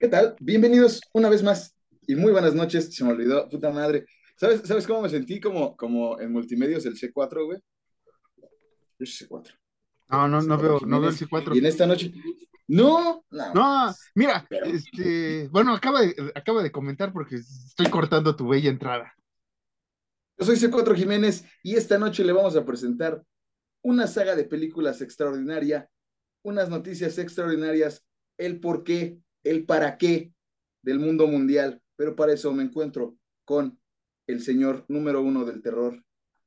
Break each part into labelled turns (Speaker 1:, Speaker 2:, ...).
Speaker 1: ¿Qué tal? Bienvenidos una vez más y muy buenas noches. Se me olvidó, puta madre. ¿Sabes, ¿sabes cómo me sentí? Como, como en multimedios el C4, güey. Yo soy C4.
Speaker 2: No, no, no
Speaker 1: C4
Speaker 2: veo, no veo el
Speaker 1: Jiménez.
Speaker 2: C4.
Speaker 1: Y en esta noche. No, no.
Speaker 2: No, mira,
Speaker 1: Pero-
Speaker 2: este, bueno, acaba de, acaba de comentar porque estoy cortando tu bella entrada.
Speaker 1: Yo soy C4 Jiménez y esta noche le vamos a presentar una saga de películas extraordinaria, unas noticias extraordinarias, el por qué, el para qué del mundo mundial. Pero para eso me encuentro con el señor número uno del terror,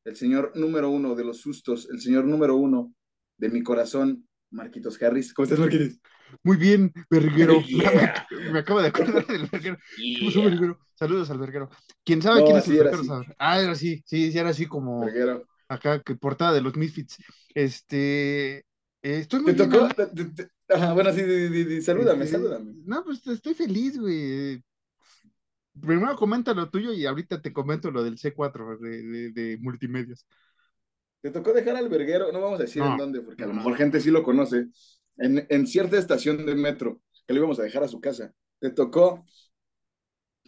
Speaker 1: el señor número uno de los sustos, el señor número uno de mi corazón, Marquitos Harris. ¿Cómo estás, Marquitos?
Speaker 2: Muy bien, verguero.
Speaker 1: Yeah.
Speaker 2: Me, me acabo de acordar del verguero. ¿Qué pasó,
Speaker 1: Yeah.
Speaker 2: verguero? Saludos al verguero. ¿Quién sabe
Speaker 1: No,
Speaker 2: quién es el verguero? sabe? Ah, era así, sí, sí, era así como
Speaker 1: Verguero.
Speaker 2: acá, que portada de los Misfits. Este, eh, estoy muy
Speaker 1: ¿Te
Speaker 2: bien,
Speaker 1: tocó? Te- te- Ajá, bueno, sí, salúdame, salúdame.
Speaker 2: No, pues estoy feliz, güey. Primero comenta lo tuyo y ahorita te comento lo del C4 de, de, de multimedios.
Speaker 1: Te tocó dejar al verguero, no vamos a decir en dónde, porque a lo mejor gente sí lo conoce, en, en cierta estación de metro, que lo íbamos a dejar a su casa. Te tocó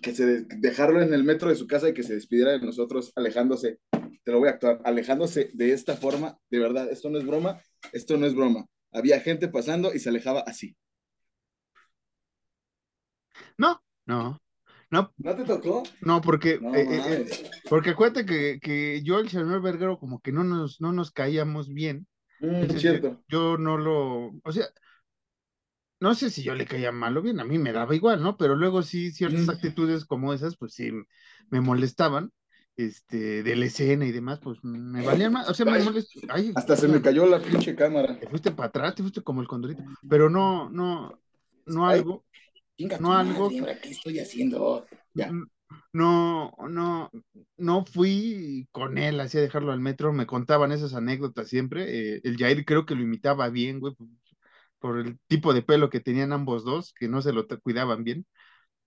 Speaker 1: que se de- dejarlo en el metro de su casa y que se despidiera de nosotros, alejándose. Te lo voy a actuar, alejándose de esta forma, de verdad, esto no es broma, esto no es broma. Había gente pasando y se alejaba así.
Speaker 2: No, no, no,
Speaker 1: ¿No te tocó?
Speaker 2: no, porque,
Speaker 1: No
Speaker 2: eh, eh, eh, porque acuérdate que, que yo el señor Verguero como que no nos, no nos caíamos bien.
Speaker 1: Mm,
Speaker 2: Entonces yo,
Speaker 1: cierto.
Speaker 2: yo no lo, o sea, no sé si yo le caía mal o bien, a mí me daba igual, ¿no? Pero luego sí, ciertas
Speaker 1: Mm.
Speaker 2: actitudes como esas, pues sí, me molestaban, este, de la escena y demás, pues me valían más, o sea, me
Speaker 1: Ay,
Speaker 2: molestaban, ay,
Speaker 1: hasta se me cayó la pinche cámara.
Speaker 2: te fuiste para atrás, te fuiste como el condorito, pero no, no, no
Speaker 1: Ay,
Speaker 2: algo, no algo,
Speaker 1: madre, ¿ahora qué estoy haciendo? Ya.
Speaker 2: no, no, no fui con él así a dejarlo al metro, me contaban esas anécdotas siempre, eh, el Jair creo que lo imitaba bien, güey, por, por el tipo de pelo que tenían ambos dos, que no se lo cuidaban bien,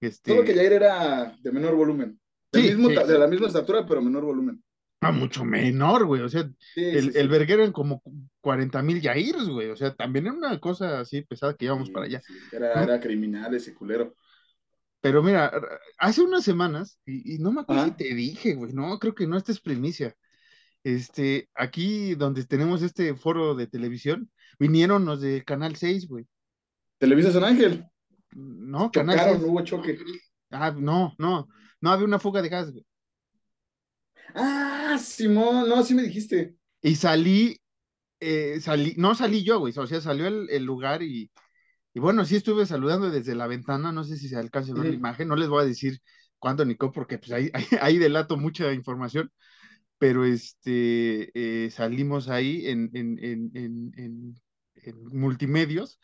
Speaker 1: Solo que
Speaker 2: este,
Speaker 1: Jair era de menor volumen.
Speaker 2: Sí,
Speaker 1: mismo,
Speaker 2: sí,
Speaker 1: de la misma estatura, pero menor volumen.
Speaker 2: no, mucho menor, güey, o sea,
Speaker 1: Sí,
Speaker 2: el, el verguero eran como 40 mil Jairs, güey, o sea, también era una cosa así pesada que íbamos para allá.
Speaker 1: Era,
Speaker 2: ¿no?
Speaker 1: era criminal ese culero.
Speaker 2: Pero mira, hace unas semanas, y, y no me acuerdo si
Speaker 1: Ajá.
Speaker 2: te dije, güey, no, creo que no, esta es primicia. Este, aquí donde tenemos este foro de televisión, vinieron los de Canal 6, güey.
Speaker 1: Televisa San Ángel.
Speaker 2: No, Canal
Speaker 1: Chocaron,
Speaker 2: 6.
Speaker 1: hubo choque.
Speaker 2: Ah, no, no, no había una fuga de gas, güey.
Speaker 1: Ah, Simón, no, sí me dijiste.
Speaker 2: Y salí, eh, salí, no salí yo, güey, o sea, salió el, el lugar y, y bueno, sí estuve saludando desde la ventana, no sé si se alcanza a ver la imagen, no les voy a decir cuándo ni cómo, porque pues ahí, ahí, ahí delato mucha información. pero este, eh, salimos ahí en, en, en, en, en- en multimedios,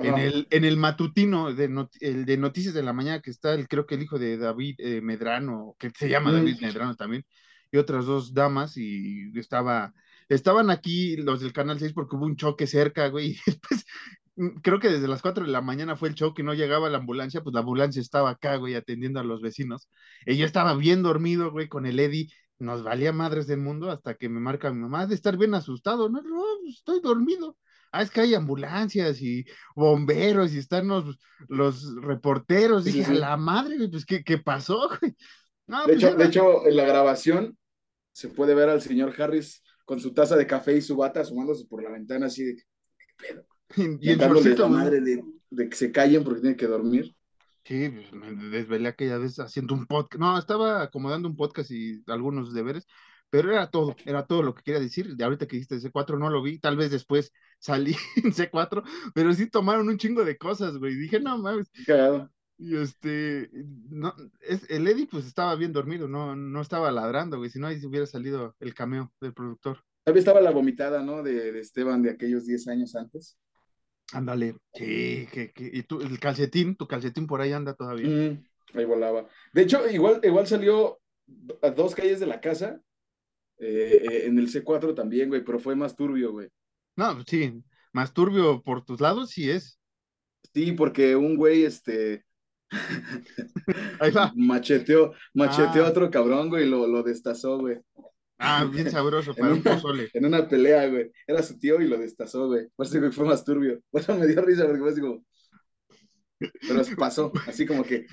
Speaker 2: en el, en el matutino, de not- el de Noticias de la Mañana, que está, el, creo que el hijo de David eh, Medrano, que se llama David. Medrano también, y otras dos damas, y estaba, estaban aquí los del Canal 6 porque hubo un choque cerca, güey, y después, mm, creo que desde las 4 de la mañana fue el choque y no llegaba la ambulancia, pues la ambulancia estaba acá, güey, atendiendo a los vecinos, y yo estaba bien dormido, güey, con el Eddie, nos valía madres del mundo hasta que me marca mi mamá de estar bien asustado, no, no, pues, estoy dormido. Ah, es que hay ambulancias y bomberos y están los, los reporteros.
Speaker 1: Sí, sí,
Speaker 2: Dije, a
Speaker 1: sí.
Speaker 2: la madre, güey, pues, ¿qué, qué pasó, güey? No,
Speaker 1: De
Speaker 2: pues
Speaker 1: hecho, de hecho, en la grabación se puede ver al señor Harris con su taza de café y su bata asomándose por la ventana así de ¿qué pedo?
Speaker 2: y en
Speaker 1: Mentándoles
Speaker 2: shortcito,
Speaker 1: la
Speaker 2: güey.
Speaker 1: madre de, de que se callen porque tienen que dormir.
Speaker 2: Sí, pues, me desvelé aquella vez haciendo un podcast. No, estaba acomodando un podcast y algunos deberes, pero era todo, era todo lo que quería decir. De ahorita que dijiste C4 no lo vi, tal vez después salí en C4, pero sí tomaron un chingo de cosas, güey. Dije, no mames.
Speaker 1: Cagado.
Speaker 2: Y este, no, es, el Eddie pues estaba bien dormido, no, no estaba ladrando, güey. Si no, ahí hubiera salido el cameo del productor.
Speaker 1: Todavía estaba la vomitada, ¿no? De, de Esteban de aquellos 10 años antes.
Speaker 2: Ándale. Sí, que, que, y tú, el calcetín, tu calcetín por ahí anda todavía.
Speaker 1: Mm, ahí volaba. De hecho, igual, igual salió a dos calles de la casa, eh, eh, en el C4 también, güey, pero fue más turbio, güey.
Speaker 2: No, sí, más turbio por tus lados, sí es.
Speaker 1: Sí, porque un güey, este,
Speaker 2: Ahí va.
Speaker 1: macheteó, macheteó a
Speaker 2: Ah.
Speaker 1: otro cabrón, güey, y lo, lo destazó, güey.
Speaker 2: Ah, bien sabroso para un pozole.
Speaker 1: en una pelea, güey. Era su tío y lo destazó, güey. Por eso, güey, fue más turbio. Por eso me dio risa, porque fue así como, pero pasó, así como que.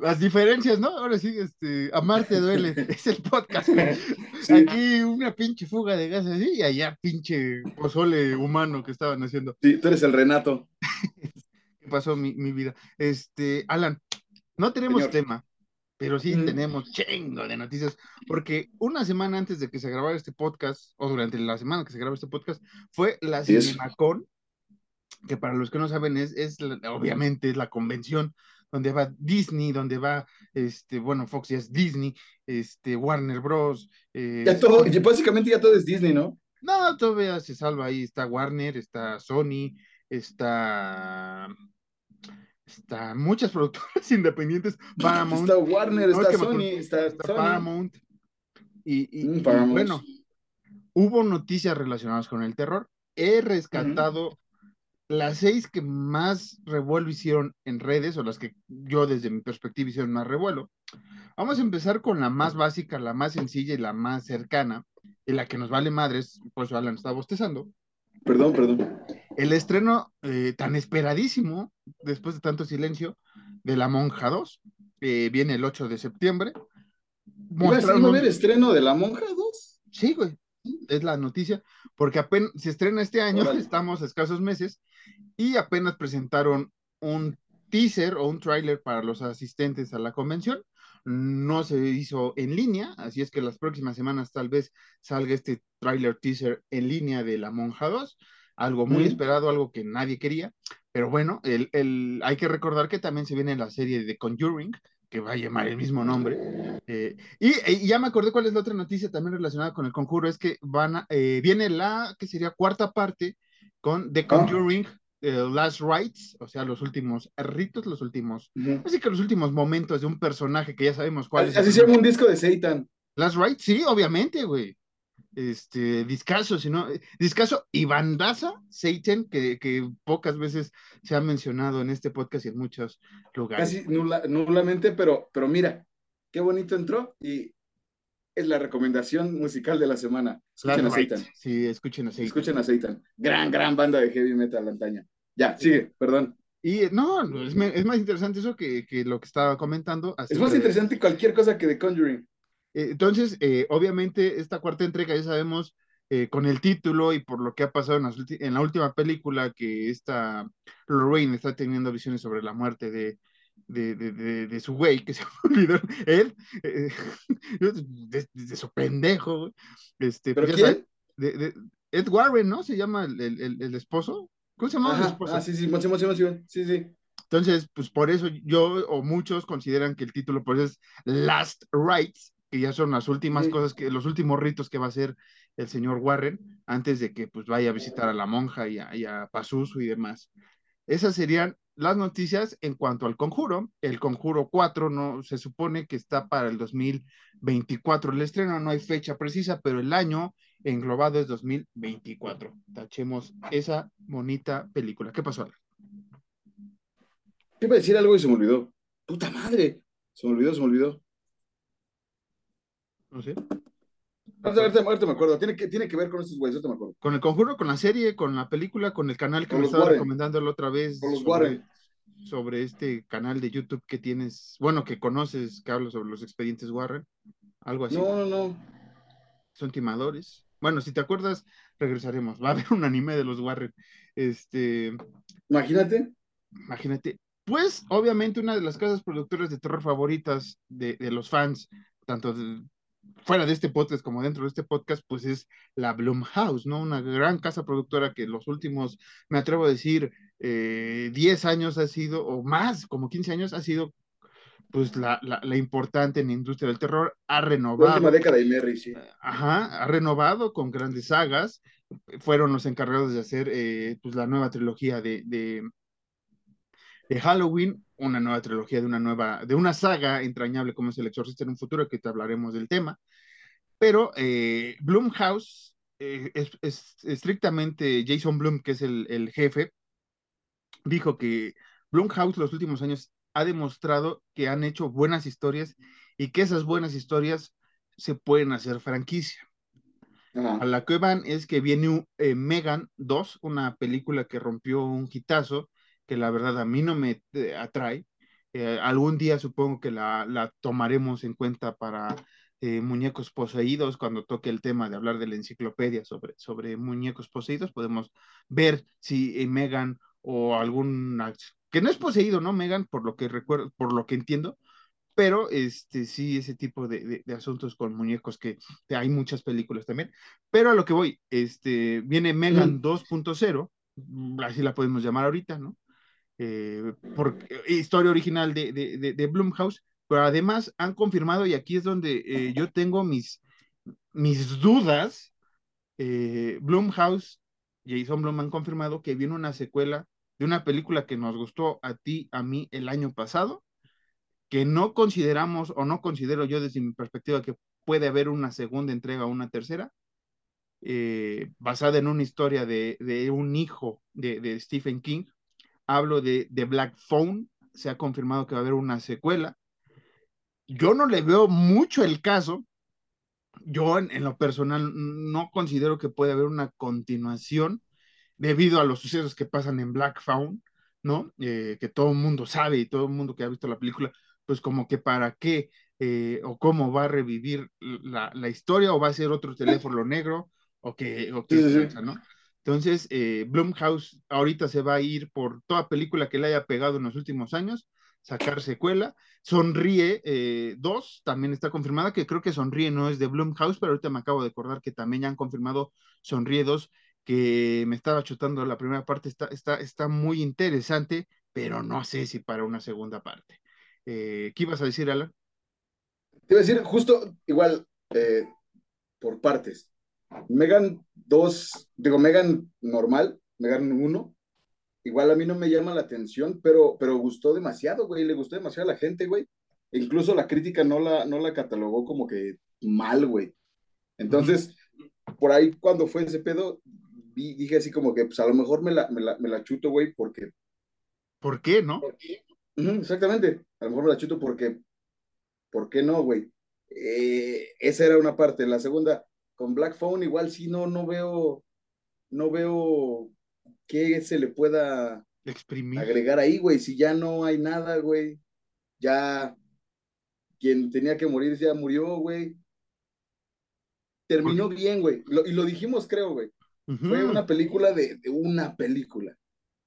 Speaker 2: Las diferencias, ¿no? Ahora sí, este, amarte duele, es el podcast. Aquí una pinche fuga de gas así y allá pinche pozole humano que estaban haciendo.
Speaker 1: Sí, tú eres el Renato.
Speaker 2: ¿Qué pasó mi, mi vida? Este, Alan, no tenemos tema, pero sí tenemos chingo de noticias, porque una semana antes de que se grabara este podcast, o durante la semana que se grabó este podcast, fue la CinemaCon, que para los que no saben es, es obviamente es la convención donde va Disney, donde va, este, bueno, Fox ya es Disney, este, Warner Bros.
Speaker 1: Eh, ya todo, básicamente ya todo es Disney, ¿no?
Speaker 2: No, todavía se salva ahí, está Warner, está Sony, está está muchas productoras independientes,
Speaker 1: Paramount. Está Warner, está Sony, está,
Speaker 2: Paramount. Y, mm, bueno, hubo noticias relacionadas con el terror. He rescatado las seis que más revuelo hicieron en redes, o las que yo desde mi perspectiva hicieron más revuelo. Vamos a empezar con la más básica, la más sencilla y la más cercana, y la que nos vale madres, por eso Alan está bostezando.
Speaker 1: Perdón, perdón.
Speaker 2: El estreno eh, tan esperadísimo, después de tanto silencio, de La Monja 2, eh, viene el 8 de septiembre.
Speaker 1: ¿Vas a ver estreno de La Monja 2?
Speaker 2: Sí, güey, es la noticia, porque apenas se estrena este año, estamos a escasos meses, y apenas presentaron un teaser o un tráiler para los asistentes a la convención. No se hizo en línea, así es que las próximas semanas tal vez salga este tráiler teaser en línea de La Monja 2, algo muy esperado, algo que nadie quería, pero bueno, el, el, hay que recordar que también se viene la serie de Conjuring, que va a llamar el mismo nombre. Eh, y, ya me acordé cuál es la otra noticia también relacionada con el conjuro, es que van a, eh, viene la, que sería cuarta parte con The ah. Conjuring, Last Rites, o sea, los últimos ritos, los últimos, así que los últimos momentos de un personaje que ya sabemos cuál
Speaker 1: es. Así se llama un disco de Satan.
Speaker 2: Last Rites, sí, obviamente, güey. Este, discaso, sino, discaso y bandaza, Satan, que, que, pocas veces se ha mencionado en este podcast y en muchos lugares.
Speaker 1: Casi nulamente, pero, pero mira, qué bonito entró y es la recomendación musical de la semana.
Speaker 2: Escuchen a Satan. Sí, escuchen a Satan.
Speaker 1: Escuchen a Satan. Gran, gran banda de heavy metal antaña. Ya, sigue, perdón.
Speaker 2: Y no, es, es más interesante eso que, que, lo que estaba comentando.
Speaker 1: Es más interesante cualquier cosa que The Conjuring.
Speaker 2: Eh, entonces, eh, obviamente, esta cuarta entrega ya sabemos eh, con el título y por lo que ha pasado en, en la última película que esta Lorraine está teniendo visiones sobre la muerte de, de, de, de, su güey, que se olvidó, Ed, eh, de, su pendejo, este,
Speaker 1: ¿Pero pues quién?
Speaker 2: de, Ed Warren, ¿no? Se llama el, el, el esposo. ¿Cómo se llama el esposo?
Speaker 1: Ah, sí, sí, sí, sí.
Speaker 2: Entonces, pues por eso yo o muchos consideran que el título pues es Last Rites, que ya son las últimas cosas, que los últimos ritos que va a hacer el señor Warren antes de que pues vaya a visitar a la monja y a, y a Pazuzu y demás. Esas serían las noticias en cuanto al conjuro. El conjuro 4 no se supone que está para el 2024. El estreno no hay fecha precisa, pero el año englobado es 2024. Tachemos esa bonita película. ¿Qué pasó?
Speaker 1: Iba a decir algo y se me olvidó. Puta madre. Se me olvidó, se me olvidó.
Speaker 2: No sé.
Speaker 1: Ahorita, me acuerdo. Tiene que, tiene que ver con estos güeyes, ahorita me acuerdo.
Speaker 2: Con el conjuro, con la serie, con la película, con el canal que me estaba recomendando la otra vez.
Speaker 1: Con los sobre,
Speaker 2: Sobre este canal de YouTube que tienes, bueno, que conoces, que habla sobre los expedientes Warren. Algo así.
Speaker 1: No, no, no.
Speaker 2: Son timadores. Bueno, si te acuerdas, regresaremos. Va a haber un anime de los Warren. Este.
Speaker 1: Imagínate.
Speaker 2: Imagínate. Pues, obviamente, una de las casas productoras de terror favoritas de, de los fans, tanto de, fuera de este podcast como dentro de este podcast, pues es la Blumhouse, ¿no? Una gran casa productora que los últimos, me atrevo a decir, eh, 10 años ha sido, o más, como 15 años, ha sido pues la, la, importante en la industria del terror, ha renovado. La
Speaker 1: última década y Merry, sí.
Speaker 2: Ajá, ha renovado con grandes sagas, fueron los encargados de hacer eh, pues la nueva trilogía de, de, de Halloween, una nueva trilogía de una nueva, de una saga entrañable como es El Exorcista en un futuro, que te hablaremos del tema. Pero eh, Blumhouse, eh, es, estrictamente Jason Blum, que es el, el jefe, dijo que Blumhouse los últimos años ha demostrado que han hecho buenas historias y que esas buenas historias se pueden hacer franquicia. A la que van es que viene eh, Megan 2, una película que rompió un hitazo que la verdad a mí no me eh, atrae. Eh, algún día supongo que la, la tomaremos en cuenta para eh, muñecos poseídos, cuando toque el tema de hablar de la enciclopedia sobre, sobre muñecos poseídos, podemos ver si Megan o algún que no es poseído, ¿no? Megan, por lo que recuerdo, por lo que entiendo, pero este sí, ese tipo de, de, asuntos con muñecos que, hay muchas películas también. Pero a lo que voy, este, viene Megan 2.0, mm, así la podemos llamar ahorita, ¿no? Eh, por, historia original de, de, de, Blumhouse, pero además han confirmado, y aquí es donde eh, yo tengo mis, mis dudas, eh, Blumhouse, Jason Blum han confirmado que viene una secuela de una película que nos gustó a ti, a mí el año pasado, que no consideramos o no considero yo desde mi perspectiva que puede haber una segunda entrega o una tercera, eh, basada en una historia de, de un hijo de, de, Stephen King. Hablo de, de Black Phone, se ha confirmado que va a haber una secuela. Yo no le veo mucho el caso. Yo en, en lo personal no considero que puede haber una continuación debido a los sucesos que pasan en Black Phone, ¿no? Eh, que todo el mundo sabe y todo el mundo que ha visto la película, pues como que para qué eh, o cómo va a revivir la, la, historia o va a ser otro teléfono negro o qué, o sí, sí. ¿no? Entonces, eh, Blumhouse ahorita se va a ir por toda película que le haya pegado en los últimos años, sacar secuela. Sonríe 2, también está confirmada, que creo que Sonríe no es de Blumhouse, pero ahorita me acabo de acordar que también ya han confirmado Sonríe 2 que me estaba chutando la primera parte, está, está, está muy interesante, pero no sé si para una segunda parte. Eh, ¿Qué ibas a decir, Alan?
Speaker 1: Te iba a decir justo igual, eh, por partes. Megan 2, digo, Megan normal, Megan 1, igual a mí no me llama la atención, pero, pero gustó demasiado, güey, le gustó demasiado a la gente, güey. incluso la crítica no la, no la catalogó como que mal, güey. Entonces, por ahí cuando fue ese pedo, dije así como que, pues a lo mejor me la, me la, me la chuto, güey, porque...
Speaker 2: ¿Por qué, no?
Speaker 1: exactamente, a lo mejor me la chuto porque, ¿por qué no, güey? Eh, esa era una parte. La segunda, con Black Phone, igual sí no, no veo, no veo qué se le pueda
Speaker 2: Exprimir.
Speaker 1: agregar ahí, güey. Si ya no hay nada, güey. Ya quien tenía que morir ya murió, güey. Terminó bien, güey. y lo dijimos, creo, güey. Fue una película de, de una película.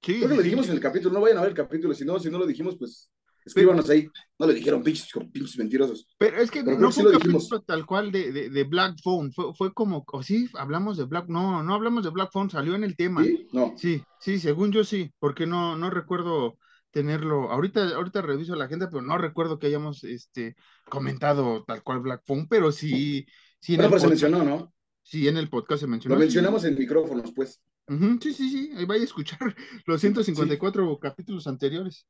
Speaker 1: Sí, Creo que lo dijimos en el capítulo, no vayan a ver el capítulo, si no, si no lo dijimos, pues escríbanos ahí. No le dijeron pinches, pinches mentirosos.
Speaker 2: Pero es que no fue un capítulo tal cual de, de, de, Black Phone, fue, fue como, o sí, hablamos de Black, no, no hablamos de Black Phone, salió en el tema.
Speaker 1: Sí, no.
Speaker 2: Sí, sí, según yo sí, porque no, no recuerdo tenerlo, ahorita, ahorita reviso la agenda, pero no recuerdo que hayamos este, comentado tal cual Black Phone, pero sí, sí.
Speaker 1: Bueno, pues se mencionó, ¿no?
Speaker 2: Sí, en el podcast se mencionó.
Speaker 1: Lo mencionamos en micrófonos, pues.
Speaker 2: sí, sí, sí, ahí vaya a escuchar los 154 capítulos anteriores.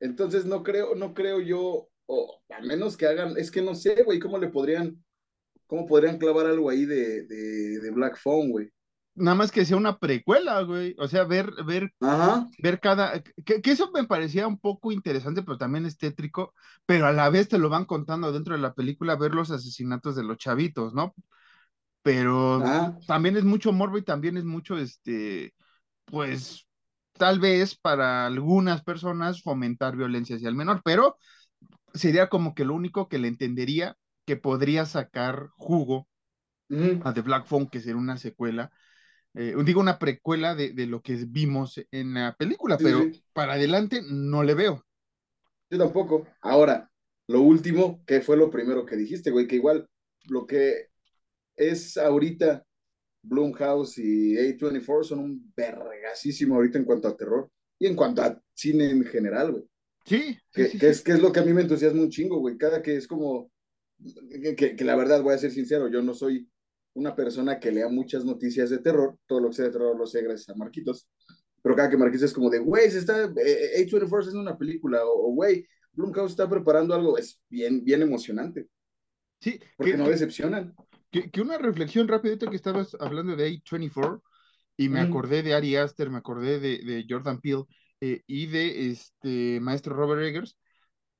Speaker 1: Entonces no creo, no creo yo, o al menos que hagan, es que no sé, güey, cómo le podrían, cómo podrían clavar algo ahí de, de, de Black Phone, güey.
Speaker 2: Nada más que sea una precuela, güey. O sea, ver, ver,
Speaker 1: Ajá.
Speaker 2: ver cada. Que, que, eso me parecía un poco interesante, pero también es tétrico. Pero a la vez te lo van contando dentro de la película, ver los asesinatos de los chavitos, ¿no? pero también es mucho morbo y también es mucho, este, pues, tal vez para algunas personas fomentar violencia hacia el menor, pero sería como que lo único que le entendería que podría sacar jugo a The Black Phone, que sería una secuela, eh, digo una precuela de, de, lo que vimos en la película,
Speaker 1: Sí,
Speaker 2: pero
Speaker 1: sí.
Speaker 2: para adelante no le veo.
Speaker 1: Yo tampoco. Ahora, lo último, que fue lo primero que dijiste, güey, que igual lo que es ahorita Blumhouse y A24 son un vergasísimo ahorita en cuanto a terror y en cuanto a cine en general, güey.
Speaker 2: Sí,
Speaker 1: Que,
Speaker 2: sí, sí,
Speaker 1: que
Speaker 2: sí.
Speaker 1: es, que es lo que a mí me entusiasma un chingo, güey. Cada que es como, que, que, que la verdad, voy a ser sincero, yo no soy una persona que lea muchas noticias de terror, todo lo que sea de terror lo sé gracias a Marquitos, pero cada que Marquitos es como de, güey, se está, eh, A24 es una película, o, güey, Blumhouse está preparando algo, es bien, bien emocionante,
Speaker 2: Sí,
Speaker 1: porque
Speaker 2: que,
Speaker 1: no decepcionan.
Speaker 2: Que, que una reflexión rápida que estabas hablando de A24 y me
Speaker 1: Mm.
Speaker 2: acordé de Ari Aster, me acordé de, de Jordan Peele eh, y de este maestro Robert Eggers.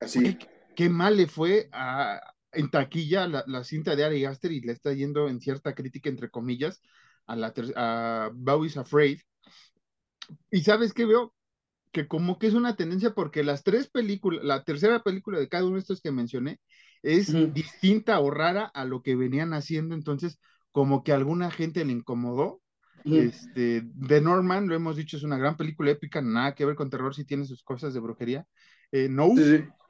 Speaker 1: Así.
Speaker 2: Güey, qué mal le fue a, en taquilla la, la, cinta de Ari Aster y le está yendo en cierta crítica, entre comillas, a, la a Bowie's Afraid. Y sabes qué veo? que como que es una tendencia porque las tres películas, la tercera película de cada uno de estos que mencioné es distinta o rara a lo que venían haciendo, entonces como que a alguna gente le incomodó. Este, The Norman, lo hemos dicho, es una gran película épica, nada que ver con terror si tiene sus cosas de brujería. Eh, no,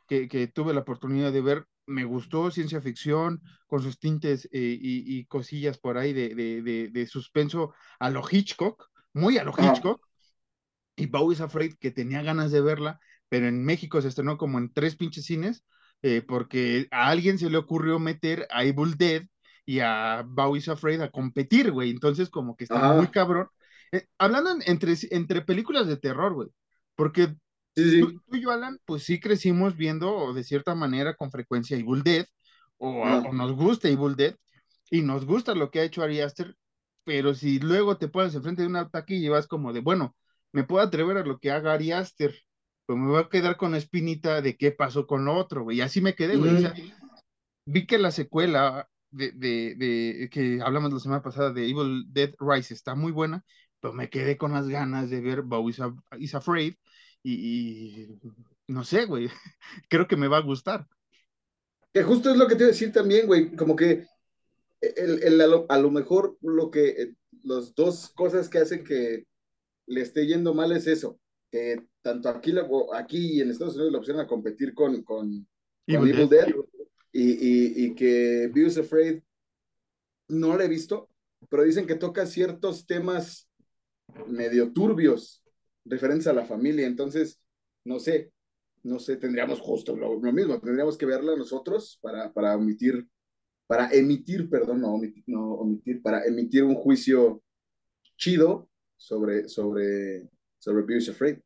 Speaker 2: Que, tuve la oportunidad de ver, me gustó ciencia ficción, con sus tintes eh, y, cosillas por ahí de, de, de, suspenso a lo Hitchcock, muy a lo Hitchcock. Y Bowie's Afraid, que tenía ganas de verla, pero en México se estrenó como en tres pinches cines, eh, porque a alguien se le ocurrió meter a Evil Dead y a Bowie's Afraid a competir, güey. Entonces, como que está muy cabrón. Eh, hablando entre, entre películas de terror, güey, porque Tú, y yo, Alan, pues sí crecimos viendo de cierta manera con frecuencia Evil Dead, o, o, nos gusta Evil Dead, y nos gusta lo que ha hecho Ari Aster, pero si luego te pones enfrente de una taquilla y vas como de, bueno, me puedo atrever a lo que haga Ari Aster, pues me voy a quedar con la espinita de qué pasó con lo otro, güey. Y así me quedé, güey. vi que la secuela de, de, de, que hablamos la semana pasada de Evil Dead Rise está muy buena, pero me quedé con las ganas de ver Bow is, Afraid y, no sé, güey, creo que me va a gustar.
Speaker 1: Que justo es lo que te iba a decir también, güey, como que el, el, a, lo, a, lo, mejor lo que, eh, las dos cosas que hacen que le esté yendo mal es eso, que tanto aquí, aquí en Estados Unidos la opción a competir con, con, Evil, Dead, y, y, y, que Beavis Afraid no la he visto, pero dicen que toca ciertos temas medio turbios referentes a la familia, entonces, no sé, no sé, tendríamos justo lo, mismo, tendríamos que verla nosotros para, para omitir, para emitir, perdón, no omitir, no omitir, para emitir un juicio chido sobre, sobre, sobre Beavis Afraid.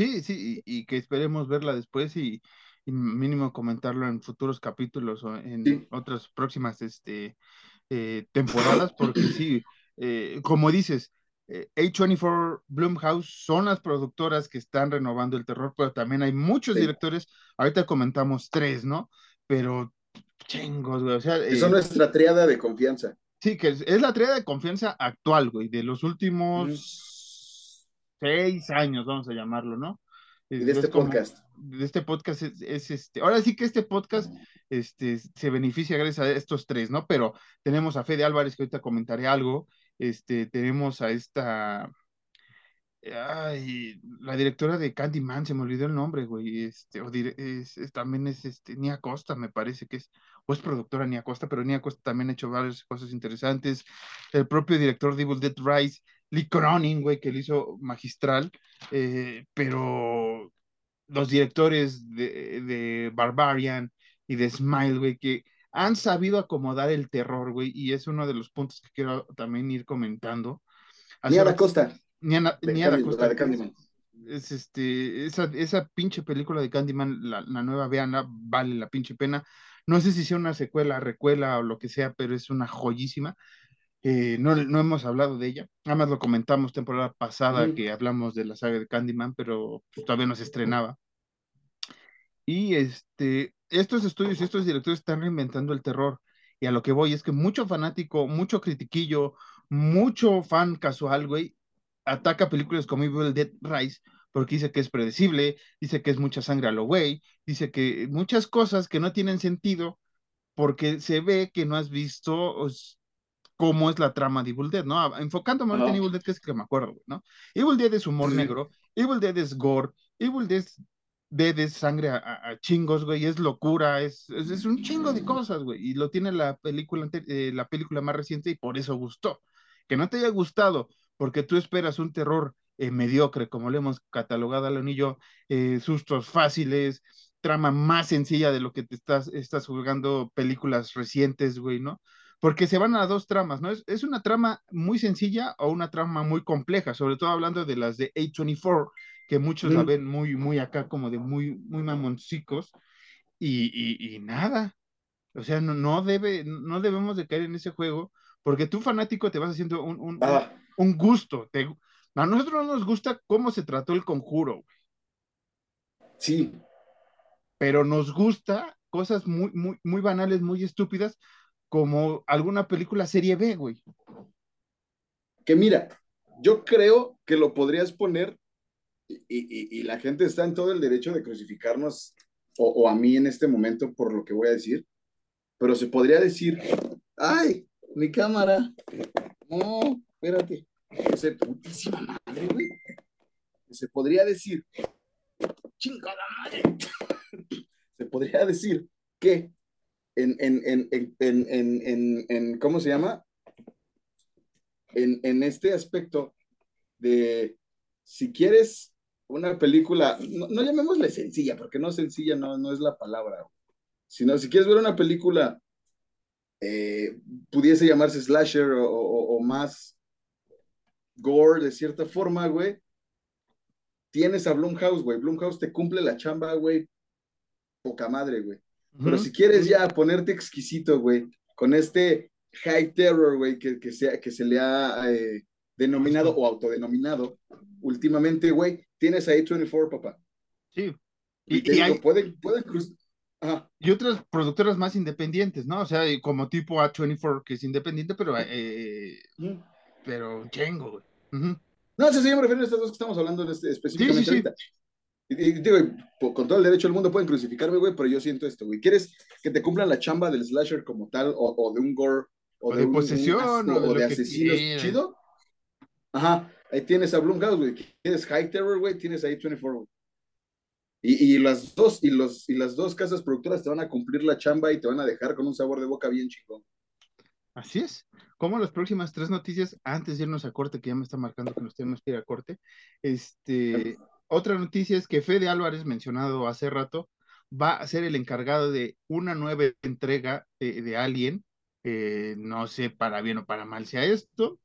Speaker 2: Sí, sí, y, que esperemos verla después y, mínimo comentarlo en futuros capítulos o en otras próximas este, eh, temporadas, porque sí, eh, como dices, eh, A24 Bloomhouse son las productoras que están renovando el terror, pero también hay muchos directores, ahorita comentamos tres, ¿no? Pero chingos, güey, o sea...
Speaker 1: Son nuestra triada de confianza.
Speaker 2: Sí, que es, la triada de confianza actual, güey, de los últimos seis años, vamos a llamarlo, ¿no?
Speaker 1: de este podcast.
Speaker 2: De este podcast es, este. Ahora sí que este podcast este, se beneficia gracias a estos tres, ¿no? Pero tenemos a Fede Álvarez, que ahorita comentaré algo. Este, tenemos a esta. Ay, la directora de Candyman, se me olvidó el nombre, güey. Este, o es, también es este, Nia Costa, me parece que es o es productora Nia Costa, pero Nia Costa también ha hecho varias cosas interesantes. El propio director de Evil Dead Rise, Lee Cronin, güey, que lo hizo magistral, eh, pero los directores de, de, Barbarian y de Smile, güey, que han sabido acomodar el terror, güey, y es uno de los puntos que quiero también ir comentando.
Speaker 1: Nia Costa.
Speaker 2: Nia, Costa. Es este, esa, esa pinche película de Candyman, la, la nueva, veana, vale la pinche pena. No sé si sea una secuela, recuela o lo que sea, pero es una joyísima. Eh, no, no, hemos hablado de ella. Nada más lo comentamos temporada pasada que hablamos de la saga de Candyman, pero pues, todavía no se estrenaba. Y este, estos estudios y estos directores están reinventando el terror. Y a lo que voy es que mucho fanático, mucho critiquillo, mucho fan casual, güey, ataca películas como Evil Dead Rise porque dice que es predecible, dice que es mucha sangre a lo güey, dice que muchas cosas que no tienen sentido porque se ve que no has visto cómo es la trama de Evil Dead, ¿no? Enfocándome en Evil Dead, que es que me acuerdo, ¿no? Evil Dead es humor negro, Evil Dead es gore, Evil Dead es, sangre a, chingos, güey, es locura, es, es, un chingo de cosas, güey, y lo tiene la película, eh, la película más reciente y por eso gustó. Que no te haya gustado porque tú esperas un terror eh, mediocre, como le hemos catalogado a Leonillo, eh, sustos fáciles, trama más sencilla de lo que te estás, estás jugando películas recientes, güey, ¿no? Porque se van a dos tramas, ¿no? Es, una trama muy sencilla o una trama muy compleja, sobre todo hablando de las de A24, que muchos la ven muy, muy acá como de muy, muy mamoncicos, y, y, nada, o sea, no, no, debe, no debemos de caer en ese juego, porque tú fanático te vas haciendo un, un, ah. un gusto, te, a nosotros no nos gusta cómo se trató el conjuro, güey.
Speaker 1: Sí.
Speaker 2: Pero nos gusta cosas muy, muy, muy banales, muy estúpidas, como alguna película serie B, güey.
Speaker 1: Que mira, yo creo que lo podrías poner y, y, la gente está en todo el derecho de crucificarnos, o, o, a mí en este momento, por lo que voy a decir, pero se podría decir, ay, mi cámara, no, espérate, ese putísima madre, güey. Se podría decir, chingada madre, se podría decir que en, en, en, en, en, en, ¿cómo se llama? En, en este aspecto de si quieres una película, no, no llamémosle sencilla, porque no sencilla no, no es la palabra, sino si quieres ver una película, eh, pudiese llamarse slasher o, o, o, más gore de cierta forma, güey, tienes a Blumhouse, güey. Blumhouse te cumple la chamba, güey, poca madre, güey. Pero si quieres ya ponerte exquisito, güey, con este high terror, güey, que, que, sea, que se le ha eh, denominado o autodenominado últimamente, güey, tienes a A24, papá.
Speaker 2: Sí.
Speaker 1: Y, y, y hay... pueden, pueden cruzar.
Speaker 2: Ajá. Y otras productoras más independientes, ¿no? O sea, como tipo A24, que es independiente, pero, eh, mm. pero chengo, güey. Uh -huh.
Speaker 1: No, sí, sí, yo me refiero a estas dos que estamos hablando en este, específicamente sí, sí, ahorita. Y, y, digo, con todo el derecho del mundo pueden crucificarme, güey, pero yo siento esto, güey. ¿Quieres que te cumplan la chamba del slasher como tal, o, o de un gore, o,
Speaker 2: o
Speaker 1: de,
Speaker 2: de, posesión, un,
Speaker 1: o de, asesinos chido? Ajá, ahí tienes a Blumhouse, güey. ¿Quieres High Terror, güey? Tienes ahí 24, güey. Y, y, las dos, y, los, y las dos casas productoras te van a cumplir la chamba y te van a dejar con un sabor de boca bien chingón.
Speaker 2: Así es. Como las próximas tres noticias, antes de irnos a corte, que ya me está marcando que nos tenemos que ir a corte, este, otra noticia es que Fede Álvarez, mencionado hace rato, va a ser el encargado de una nueva entrega de, de Alien, eh, no sé para bien o para mal sea esto.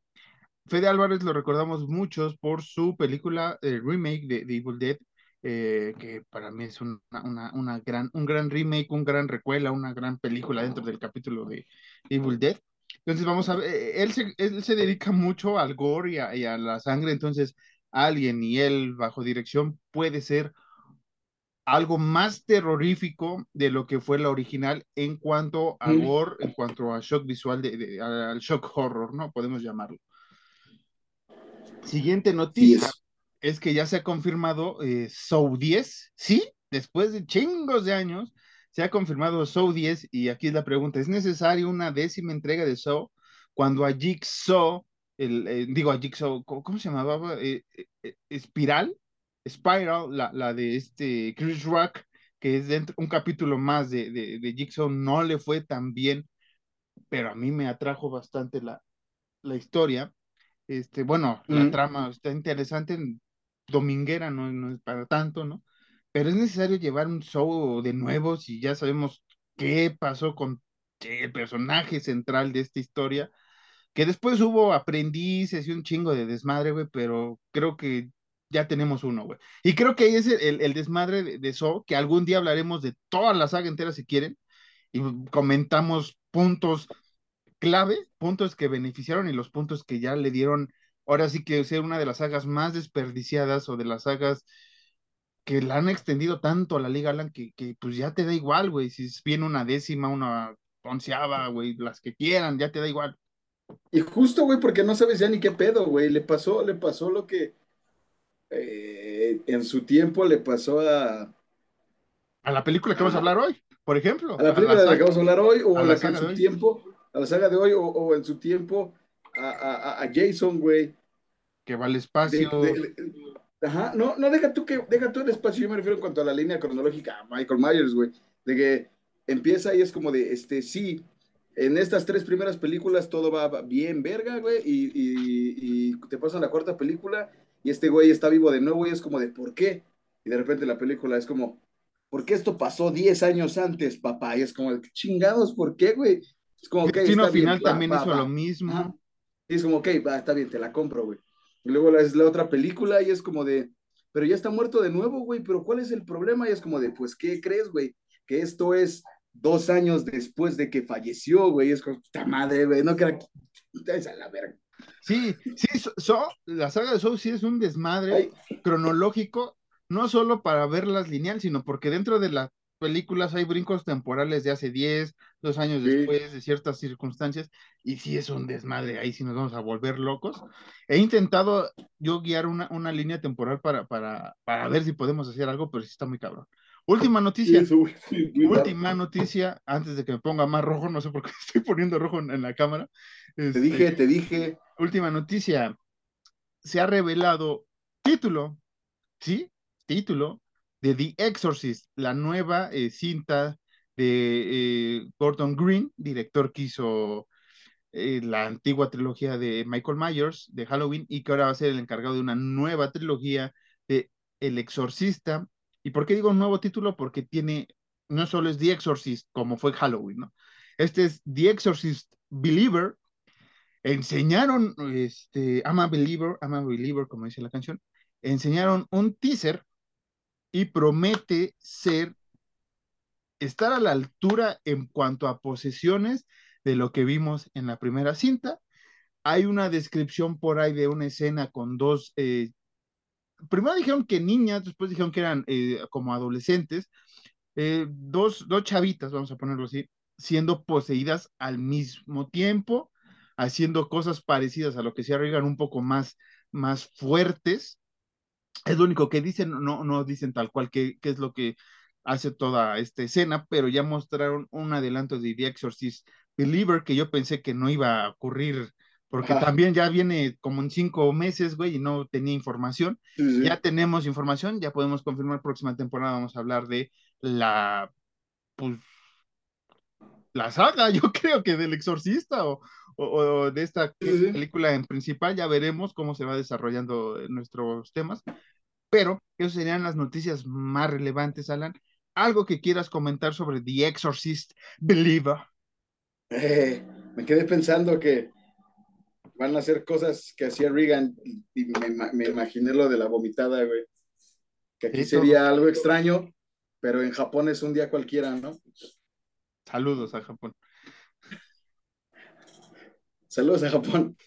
Speaker 2: Fede Álvarez lo recordamos muchos por su película eh, remake de, de, Evil Dead, eh, que para mí es una, una, una, gran, un gran remake, un gran recuela, una gran película dentro del capítulo de Evil Dead. Entonces vamos a ver, él se, él se dedica mucho al gore y a, y a, la sangre, entonces alguien y él bajo dirección puede ser algo más terrorífico de lo que fue la original en cuanto a gore, en cuanto a shock visual, de, de, al shock horror, ¿no? Podemos llamarlo. Siguiente noticia sí, es. que ya se ha confirmado eh, Show 10, ¿sí? Después de chingos de años, se ha confirmado Show 10 y aquí es la pregunta, ¿es necesario una décima entrega de Show cuando a Jigsaw, el, eh, digo a Jigsaw, ¿cómo se llamaba? Eh, eh, Espiral, Spiral, la, la, de este Chris Rock, que es dentro, un capítulo más de, de, de, Jigsaw, no le fue tan bien, pero a mí me atrajo bastante la, la historia. Este, bueno, mm. la trama está interesante, dominguera, no, no es para tanto, ¿no? pero es necesario llevar un show de nuevo si ya sabemos qué pasó con el personaje central de esta historia, que después hubo aprendices y un chingo de desmadre, güey, pero creo que ya tenemos uno, güey. Y creo que ahí es el, el desmadre de, de So, que algún día hablaremos de toda la saga entera si quieren, y comentamos puntos clave, puntos que beneficiaron y los puntos que ya le dieron, ahora sí que ser una de las sagas más desperdiciadas o de las sagas que la han extendido tanto a la Liga Alan que, que pues ya te da igual, güey. Si viene una décima, una onceava, güey, las que quieran, ya te da igual.
Speaker 1: Y justo, güey, porque no sabes ya ni qué pedo, güey. Le pasó, le pasó lo que eh, en su tiempo le pasó a.
Speaker 2: A la película que vamos a hablar hoy, por ejemplo.
Speaker 1: A la película a la de la que vamos a hablar hoy, o a la, la que en su tiempo, a la saga de hoy, o, o en su tiempo a, a, a Jason, güey.
Speaker 2: Que va al espacio.
Speaker 1: De, de, de, Ajá, no, no, deja tú que, deja tú el espacio, yo me refiero en cuanto a la línea cronológica a Michael Myers, güey, de que empieza y es como de, este, sí, en estas tres primeras películas todo va bien verga, güey, y, y, y, te pasan la cuarta película y este güey está vivo de nuevo y es como de, ¿por qué? Y de repente la película es como, ¿por qué esto pasó 10 años antes, papá? Y es como, chingados, ¿por qué, güey? Es como,
Speaker 2: ok, El final también va, hizo va. lo mismo.
Speaker 1: Ajá. Y es como, ok, va, está bien, te la compro, güey. Y luego es la otra película y es como de, pero ya está muerto de nuevo, güey, pero ¿cuál es el problema? Y es como de, pues, ¿qué crees, güey? Que esto es dos años después de que falleció, güey. Es como, puta madre, güey, no creo que... a la verga.
Speaker 2: Sí, sí, so, so, la saga de Soul sí es un desmadre Ay. cronológico, no solo para verlas lineal, sino porque dentro de la películas hay brincos temporales de hace 10, dos años después de ciertas circunstancias, y sí es un desmadre, ahí sí nos vamos a volver locos. He intentado yo guiar una, una línea temporal para, para, para ver si podemos hacer algo, pero sí está muy cabrón. Última noticia. última noticia, antes de que me ponga más rojo, no sé por qué estoy poniendo rojo en, la cámara.
Speaker 1: te dije, este, te dije.
Speaker 2: Última noticia. Se ha revelado título, ¿sí? Título de The Exorcist, la nueva eh, cinta de eh, Gordon Green, director que hizo eh, la antigua trilogía de Michael Myers de Halloween y que ahora va a ser el encargado de una nueva trilogía de El Exorcista. ¿Y por qué digo nuevo título? Porque tiene, no solo es The Exorcist como fue Halloween, ¿no? Este es The Exorcist Believer. Enseñaron, este, I'm a Believer, I'm a Believer, como dice la canción, enseñaron un teaser y promete ser, estar a la altura en cuanto a posesiones de lo que vimos en la primera cinta. Hay una descripción por ahí de una escena con dos, eh, primero dijeron que niñas, después dijeron que eran eh, como adolescentes, eh, dos, dos chavitas, vamos a ponerlo así, siendo poseídas al mismo tiempo, haciendo cosas parecidas a lo que se arriesgan un poco más, más fuertes, es lo único que dicen, no, no dicen tal cual qué, es lo que hace toda esta escena, pero ya mostraron un adelanto de The Exorcist Believer que yo pensé que no iba a ocurrir, porque también ya viene como en cinco meses, güey, y no tenía información. Ya tenemos información, ya podemos confirmar próxima temporada, vamos a hablar de la, pues, la saga, yo creo que del exorcista o, o, de esta película en principal, ya veremos cómo se va desarrollando nuestros temas, pero esas serían las noticias más relevantes, Alan. ¿Algo que quieras comentar sobre The Exorcist Believer?
Speaker 1: Eh, me quedé pensando que van a hacer cosas que hacía Reagan y me, imaginé lo de la vomitada, güey. Que aquí sería algo extraño, pero en Japón es un día cualquiera, ¿no?
Speaker 2: Saludos a Japón.
Speaker 1: Saludos a Japón.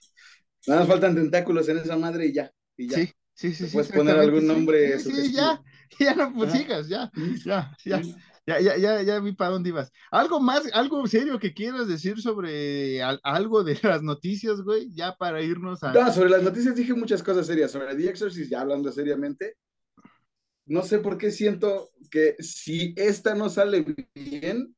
Speaker 1: Nada más faltan tentáculos en esa madre y ya. Y ya.
Speaker 2: Sí, sí, sí.
Speaker 1: Puedes poner algún nombre.
Speaker 2: Sí, ya, ya no sigas, ya, ya, ya. Ya, ya, ya, ya vi para dónde ibas. ¿Algo más, algo serio que quieras decir sobre algo de las noticias, güey? Ya para irnos a.
Speaker 1: No, sobre las noticias dije muchas cosas serias. Sobre The Exorcist, ya hablando seriamente, no sé por qué siento que si esta no sale bien,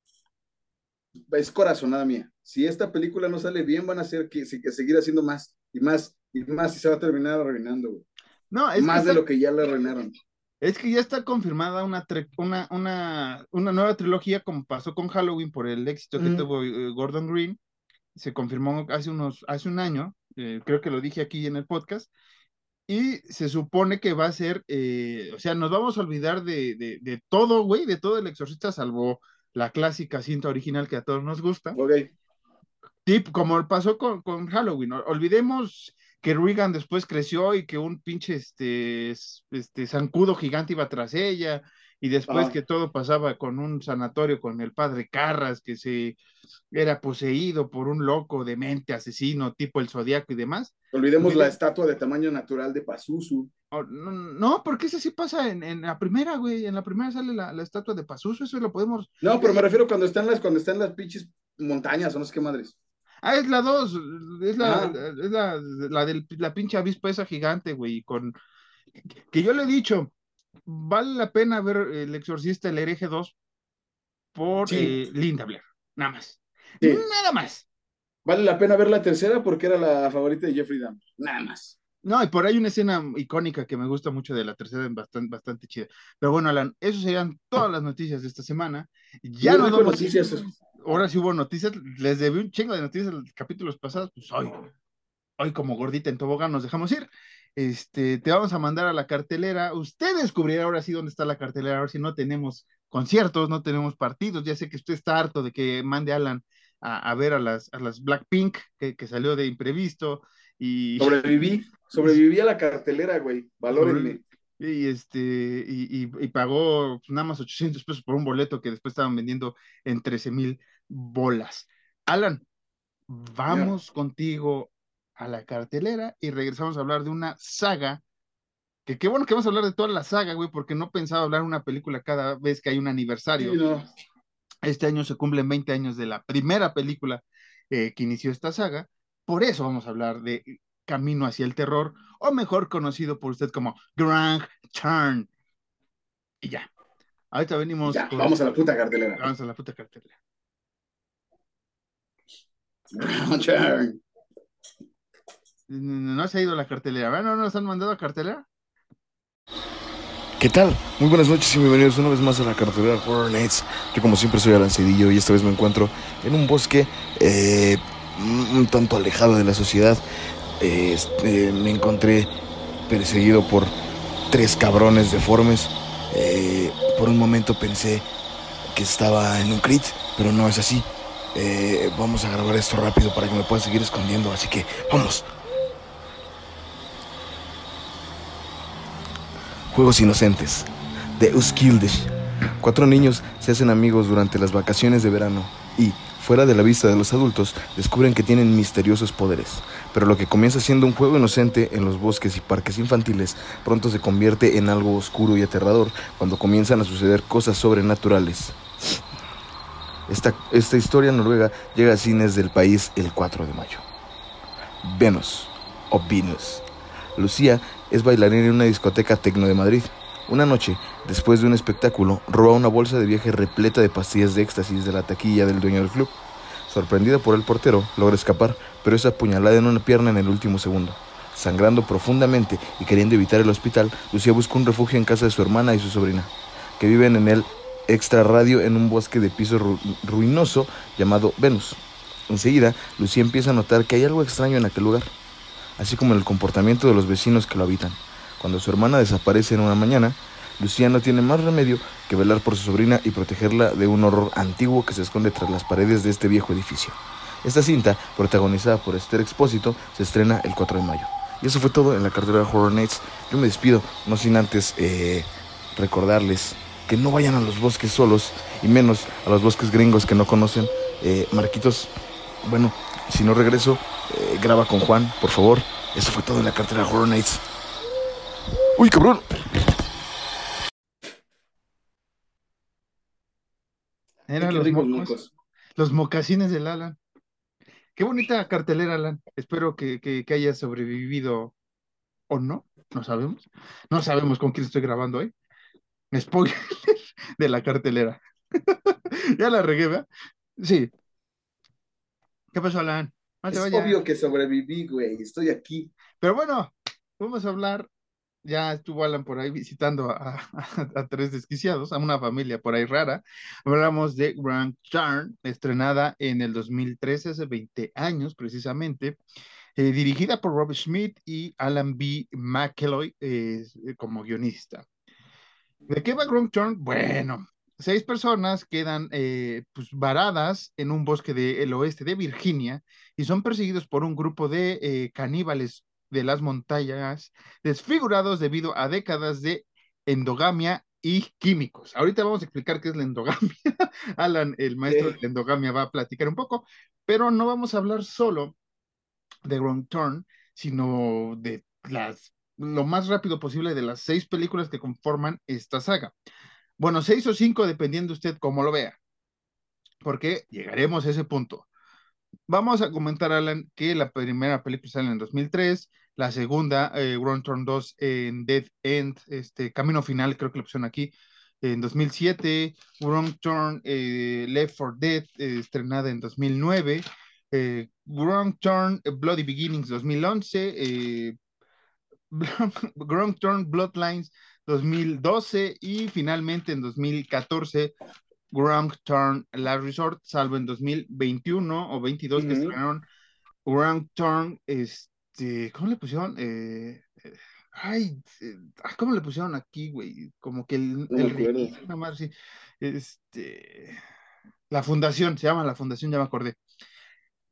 Speaker 1: es corazonada mía. Si esta película no sale bien, van a hacer que, que seguir haciendo más y más y más y se va a terminar arruinando, güey.
Speaker 2: No, es
Speaker 1: más de lo que ya le arruinaron.
Speaker 2: Es que ya está confirmada una, una, una, una, nueva trilogía, como pasó con Halloween por el éxito que tuvo eh, Gordon Green. Se confirmó hace, unos, hace un año, eh, creo que lo dije aquí en el podcast, y se supone que va a ser, eh, o sea, nos vamos a olvidar de, de, de todo, güey, de todo el exorcista, salvo la clásica cinta original que a todos nos gusta.
Speaker 1: Ok.
Speaker 2: Tip, como pasó con, con Halloween, olvidemos que Regan después creció y que un pinche este, este zancudo gigante iba tras ella, y después que todo pasaba con un sanatorio con el padre Carras, que se era poseído por un loco demente, asesino, tipo el zodiaco y demás.
Speaker 1: Olvidemos la estatua de tamaño natural de Pazuzu.
Speaker 2: Oh, no, porque eso sí pasa en, en, la primera, güey. En la primera sale la, la, estatua de Pazuzu, eso lo podemos.
Speaker 1: No, pero me refiero cuando están las, cuando están las pinches montañas, o no sé qué madres.
Speaker 2: Ah, es la dos, es la, es la, la de la pinche avispa esa gigante, güey, con que yo le he dicho, vale la pena ver El Exorcista, el hereje 2 por eh, Linda Blair, nada más. Nada más.
Speaker 1: Vale la pena ver la tercera porque era la favorita de Jeffrey Dahmer, nada más.
Speaker 2: No, y por ahí una escena icónica que me gusta mucho de la tercera, bastante, bastante chida. Pero bueno, Alan, eso serían todas las noticias de esta semana. Ya no hubo noticias. Ahora sí hubo noticias. Les debí un chingo de noticias en los capítulos pasados. Pues hoy, hoy como gordita en tobogán nos dejamos ir. Este, te vamos a mandar a la cartelera. Usted descubrirá ahora sí dónde está la cartelera. Ahora sí no tenemos conciertos, no tenemos partidos. Ya sé que usted está harto de que mande a Alan a, ver a las, a las Blackpink, que, que salió de imprevisto. Y...
Speaker 1: Sobreviví, sobreviví a la cartelera, güey, valórenme.
Speaker 2: Y, este, y, y, pagó nada más 800 pesos por un boleto que después estaban vendiendo en 13 mil bolas. Alan, vamos contigo a la cartelera y regresamos a hablar de una saga Que qué bueno que vamos a hablar de toda la saga, güey, porque no pensaba hablar una película cada vez que hay un aniversario.
Speaker 1: Sí, no.
Speaker 2: Este año se cumplen 20 años de la primera película eh, que inició esta saga. Por eso vamos a hablar de Camino hacia el Terror, o mejor conocido por usted como Grand Turn. Y ya. Ahorita venimos.
Speaker 1: Ya,
Speaker 2: con-
Speaker 1: vamos a la puta cartelera.
Speaker 2: Vamos a la puta cartelera.
Speaker 1: Turn.
Speaker 2: No se ha ido la cartelera. ¿verdad? ¿No nos han mandado a cartelera?
Speaker 3: ¿Qué tal? Muy buenas noches y bienvenidos una vez más a la cartelera Horror Nights. Yo como siempre soy Alan Cedillo y esta vez me encuentro en un bosque eh, un tanto alejado de la sociedad. Eh, este, me encontré perseguido por tres cabrones deformes. Eh, por un momento pensé que estaba en un crit, pero no es así. Eh, vamos a grabar esto rápido para que me pueda seguir escondiendo, así que vamos. Juegos Inocentes, de Uskildish. Cuatro niños se hacen amigos durante las vacaciones de verano y, fuera de la vista de los adultos, descubren que tienen misteriosos poderes. Pero lo que comienza siendo un juego inocente en los bosques y parques infantiles, pronto se convierte en algo oscuro y aterrador cuando comienzan a suceder cosas sobrenaturales. Esta, esta historia noruega llega a cines del país el 4 de mayo. Venus, o Venus. Lucía es bailarina en una discoteca tecno de Madrid. Una noche, después de un espectáculo, roba una bolsa de viaje repleta de pastillas de éxtasis de la taquilla del dueño del club. Sorprendida por el portero, logra escapar, pero es apuñalada en una pierna en el último segundo. Sangrando profundamente y queriendo evitar el hospital, Lucía busca un refugio en casa de su hermana y su sobrina, que viven en el extra radio en un bosque de piso ru- ruinoso llamado Venus. Enseguida, Lucía empieza a notar que hay algo extraño en aquel lugar así como en el comportamiento de los vecinos que lo habitan. Cuando su hermana desaparece en una mañana, Lucía no tiene más remedio que velar por su sobrina y protegerla de un horror antiguo que se esconde tras las paredes de este viejo edificio. Esta cinta, protagonizada por Esther Expósito, se estrena el 4 de mayo. Y eso fue todo en la cartera de Horror Nights. Yo me despido, no sin antes eh, recordarles que no vayan a los bosques solos, y menos a los bosques gringos que no conocen. Eh, Marquitos, bueno, si no regreso, eh, graba con Juan, por favor. Eso fue todo en la cartera Horror Nights. ¡Uy, cabrón!
Speaker 2: Eran los mocos. Los mocasines del Alan. Qué bonita cartelera, Alan. Espero que, que, que haya sobrevivido o no. No sabemos. No sabemos con quién estoy grabando hoy. Spoiler de la cartelera. ya la regué, ¿verdad? Sí. ¿Qué pasó, Alan? No
Speaker 1: Es obvio que sobreviví, güey. Estoy aquí.
Speaker 2: Pero bueno, vamos a hablar. Ya estuvo Alan por ahí visitando a, a- a tres desquiciados, a una familia por ahí rara. Hablamos de Grand Turn, estrenada en el 2013, hace 20 años precisamente, eh, dirigida por Rob Schmidt y Alan B. McElroy eh, como guionista. ¿De qué va Grand Turn? Bueno, seis personas quedan eh, pues, varadas en un bosque del oeste de Virginia y son perseguidos por un grupo de eh, caníbales de las montañas desfigurados debido a décadas de endogamia y químicos. Ahorita vamos a explicar qué es la endogamia. Alan, el maestro
Speaker 1: Sí.
Speaker 2: de la endogamia, va a platicar un poco, pero no vamos a hablar solo de Wrong Turn, sino de las lo más rápido posible de las seis películas que conforman esta saga. Bueno, seis o cinco, dependiendo usted cómo lo vea, porque llegaremos a ese punto. Vamos a comentar, Alan, que la primera película sale en 2003, la segunda, eh, Wrong Turn 2 en Dead End, este, Camino Final, creo que lo pusieron aquí, en 2007, Wrong Turn eh, Left for Dead, eh, estrenada en 2009, eh, Wrong Turn Bloody Beginnings 2011, Wrong Turn Bloodlines 2012 y finalmente en 2014 Wrong Turn Last Resort, salvo en 2021 o 22 que
Speaker 1: Ujú.
Speaker 2: estrenaron Wrong Turn, este, ¿cómo le pusieron? Eh, eh, ay, eh, ah, ¿cómo le pusieron aquí, güey? Como que el,
Speaker 1: No
Speaker 2: el. Este, la fundación, se llama la fundación, ya me acordé.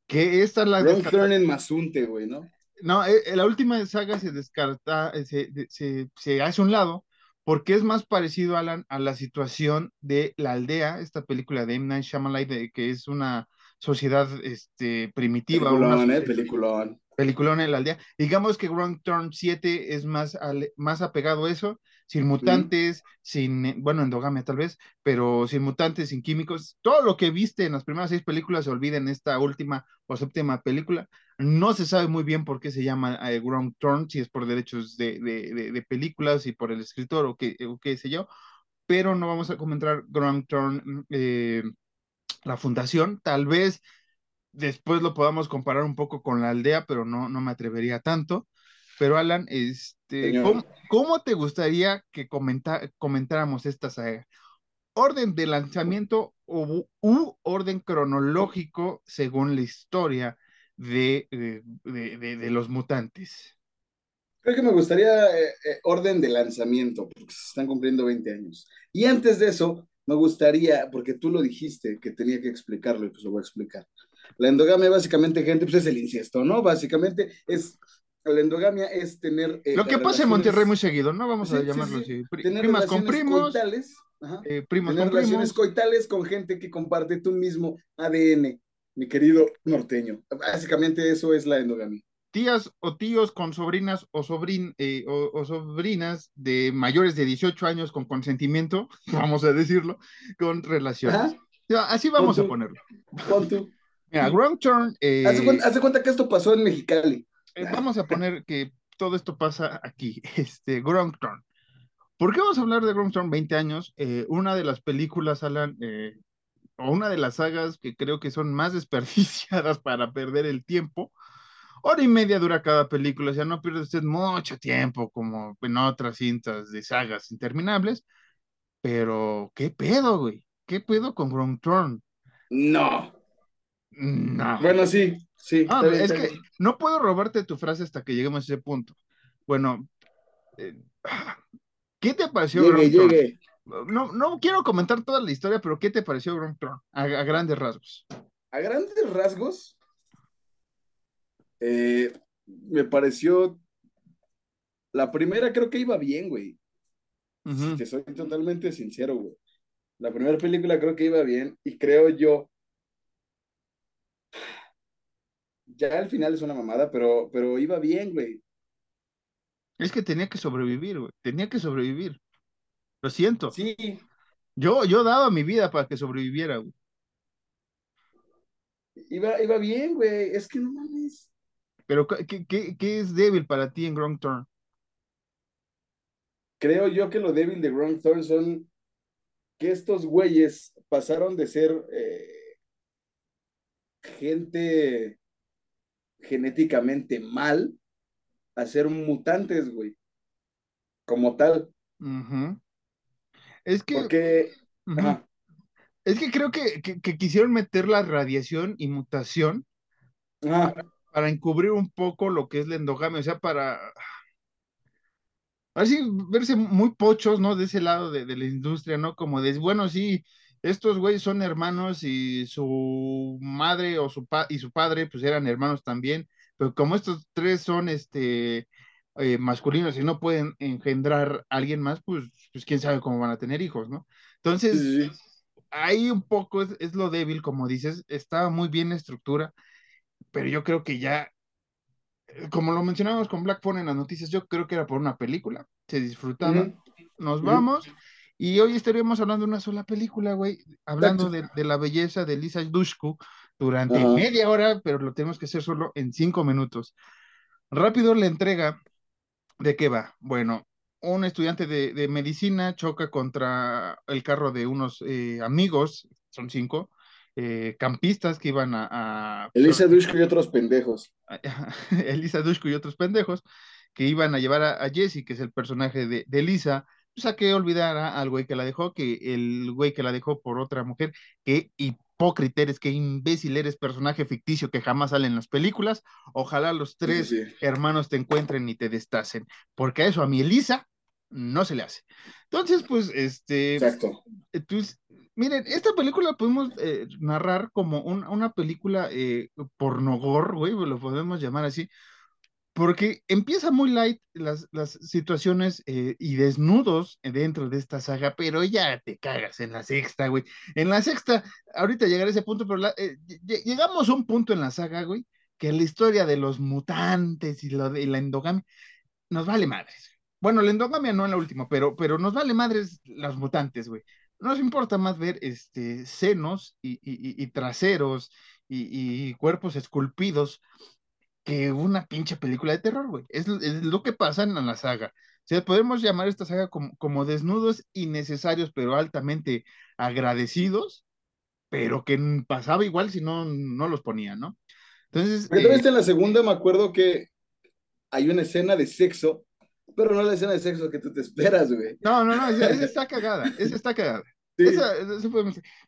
Speaker 2: Que esta es la descarta-
Speaker 1: Turn en Mazunte, güey, ¿no?
Speaker 2: No, eh, eh, la última saga se descarta, eh, se, se, se hace un lado porque es más parecido, Alan, a la situación de La Aldea, esta película de M. Night Shyamalan, de, que es una sociedad este, primitiva, una
Speaker 1: Peliculón, eh,
Speaker 2: sociedad-
Speaker 1: peliculón.
Speaker 2: Peliculón en la aldea. Digamos que Wrong Turn 7 es más, más apegado a eso, sin mutantes, sin, eh, bueno, endogamia tal vez, pero sin mutantes, sin químicos. Todo lo que viste en las primeras seis películas se olvida en esta última o séptima película. No se sabe muy bien por qué se llama eh, Wrong Turn, si es por derechos de, de, películas y por el escritor o qué, o qué sé yo, pero no vamos a comentar Wrong Turn, eh, la fundación. Tal vez después lo podamos comparar un poco con la aldea, pero no, no me atrevería tanto. Pero Alan, este, ¿cómo, te gustaría que comentáramos esta saga? ¿Orden de lanzamiento u, orden cronológico según la historia de, de, los mutantes?
Speaker 1: Creo que me gustaría eh, eh, orden de lanzamiento, porque se están cumpliendo 20 años. Y antes de eso, me gustaría, porque tú lo dijiste, que tenía que explicarlo y pues lo voy a explicar. La endogamia básicamente, gente, pues es el incesto, ¿no? Básicamente es, la endogamia es tener...
Speaker 2: Eh, Lo que pasa en Monterrey muy seguido, ¿no? Vamos a llamarlo así.
Speaker 1: Tener primas con primos. Coitales, eh, primos tener relaciones coitales con gente que comparte tu mismo ADN, mi querido norteño. Básicamente eso es la endogamia
Speaker 2: tías o tíos con sobrinas o, sobrin, eh, o, sobrinas de mayores de 18 años con consentimiento, vamos a decirlo, con relaciones. Así vamos a ponerlo. Mira, Wrong Turn.
Speaker 1: Eh, hace, cuenta, que esto pasó en Mexicali.
Speaker 2: Eh, vamos a poner que todo esto pasa aquí. Este, Wrong Turn. ¿Por qué vamos a hablar de Wrong Turn 20 años? Eh, una de las películas, Alan, o una de las sagas que creo que son más desperdiciadas para perder el tiempo. Hora y media dura cada película, o sea, no pierde usted mucho tiempo como en otras cintas de sagas interminables. Pero, ¿qué pedo, güey? ¿Qué pedo con Wrong Turn?
Speaker 1: No.
Speaker 2: No.
Speaker 1: Bueno, sí, sí.
Speaker 2: Ah, es que no puedo robarte tu frase hasta que lleguemos a ese punto. Bueno, eh, ¿qué te pareció?
Speaker 1: Llegue, llegue.
Speaker 2: No, no quiero comentar toda la historia, pero ¿qué te pareció Grand a, a, grandes rasgos?
Speaker 1: A grandes rasgos, eh, me pareció. La primera creo que iba bien, güey. Te soy totalmente sincero, güey. La primera película creo que iba bien y creo yo ya al final es una mamada, pero, pero iba bien, güey.
Speaker 2: Es que tenía que sobrevivir, güey. Tenía que sobrevivir. Lo siento.
Speaker 1: Sí.
Speaker 2: Yo, yo daba mi vida para que sobreviviera, güey.
Speaker 1: Iba, iba bien, güey. Es que no mames.
Speaker 2: Pero, ¿qué, qué, es débil para ti en Ground Turn?
Speaker 1: Creo yo que lo débil de Ground Turn son que estos güeyes pasaron de ser eh, gente genéticamente mal a ser mutantes, güey. Como tal.
Speaker 2: Es que.
Speaker 1: Porque.
Speaker 2: Es que creo que, quisieron meter la radiación y mutación para, encubrir un poco lo que es la endogamia, o sea, para. Así verse muy pochos, ¿no? De ese lado de, de la industria, ¿no? Como de, bueno, sí, estos güeyes son hermanos y su madre o su pa y su padre pues eran hermanos también, pero como estos tres son este eh, masculinos y no pueden engendrar a alguien más, pues, pues quién sabe cómo van a tener hijos, ¿no? Entonces, ahí un poco es, lo débil, como dices, estaba muy bien la estructura, pero yo creo que ya, eh, como lo mencionamos con Black Phone en las noticias, yo creo que era por una película, se disfrutaba, nos vamos. Y hoy estaríamos hablando de una sola película, güey, hablando de, la belleza de Lisa Dushku durante media hora, pero lo tenemos que hacer solo en cinco minutos. Rápido la entrega, ¿de qué va? Bueno, un estudiante de, medicina choca contra el carro de unos eh, amigos, son cinco, eh, campistas que iban a...
Speaker 1: Elisa Dushku y otros pendejos.
Speaker 2: Elisa Dushku y otros pendejos que iban a llevar a, Jesse, que es el personaje de, de Elisa, pues a que olvidara al güey que la dejó, que el güey que la dejó por otra mujer, que hipócrita eres, que imbécil eres, personaje ficticio que jamás sale en las películas. Ojalá los tres hermanos te encuentren y te destacen, porque a eso a mi Elisa no se le hace. Entonces, pues, este.
Speaker 1: Exacto.
Speaker 2: Pues, miren, esta película podemos eh, narrar como una película eh, pornogor, güey, lo podemos llamar así, porque empieza muy light las, las situaciones eh, y desnudos dentro de esta saga, pero ya te cagas en la sexta, güey. En la sexta, ahorita llegaré a ese punto, pero eh, llegamos a un punto en la saga, güey, que la historia de los mutantes y, la endogamia nos vale madres. Bueno, la endogamia no en la última, pero, pero nos vale madres los mutantes, güey. Nos importa más ver este, senos y, traseros y, cuerpos esculpidos que una pinche película de terror, güey. Es, lo que pasa en la saga. O sea, podemos llamar esta saga como, como desnudos innecesarios, pero altamente agradecidos, pero que pasaba igual si no, no los ponían, ¿no?
Speaker 1: Entonces. Pero eh, en la segunda me acuerdo que hay una escena de sexo, pero no la escena de sexo que tú te esperas, güey.
Speaker 2: No, no, no, esa, está cagada, esa está cagada. Esa,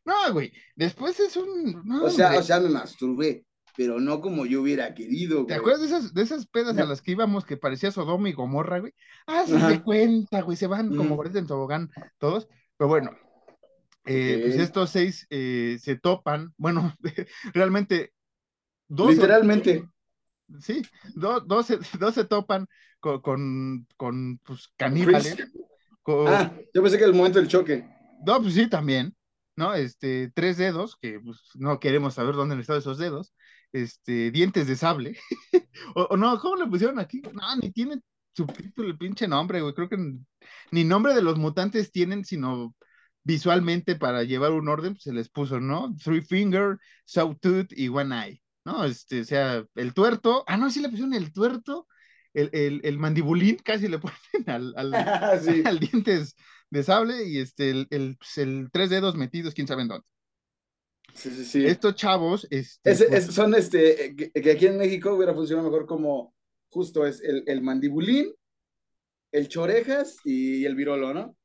Speaker 2: no, güey, después es un...
Speaker 1: o sea, o sea, me masturbé, pero no como yo hubiera querido, güey.
Speaker 2: ¿Te acuerdas de esas, de esas pedas a las que íbamos que parecía Sodoma y Gomorra, güey? Ah, se me cuenta, güey, se van como por en tobogán todos, pero bueno, eh, pues estos seis eh, se topan, bueno, realmente
Speaker 1: Literalmente.
Speaker 2: sí, dos, se, topan con, con, con pues, caníbales.
Speaker 1: Ah, yo pensé que el momento del choque.
Speaker 2: No, pues sí, también, ¿no? Este, tres dedos, que pues, no queremos saber dónde han estado esos dedos, este, dientes de sable, o, no, ¿cómo le pusieron aquí? No, ni tiene subtítulo el pinche nombre, güey, creo que ni nombre de los mutantes tienen, sino visualmente para llevar un orden, pues, se les puso, ¿no? Three Finger, Sawtooth y One Eye. ¿no? Este, o sea, el tuerto, ah, no, sí le pusieron el tuerto, el, el, el mandibulín, casi le ponen al, al, al, dientes de sable y este, el, el, pues, el, tres dedos metidos, quién sabe en dónde.
Speaker 1: Sí, sí, sí.
Speaker 2: Estos chavos, este,
Speaker 1: pues son este, que, aquí en México hubiera funcionado mejor como justo es el, el mandibulín, el chorejas y el virolo, ¿no?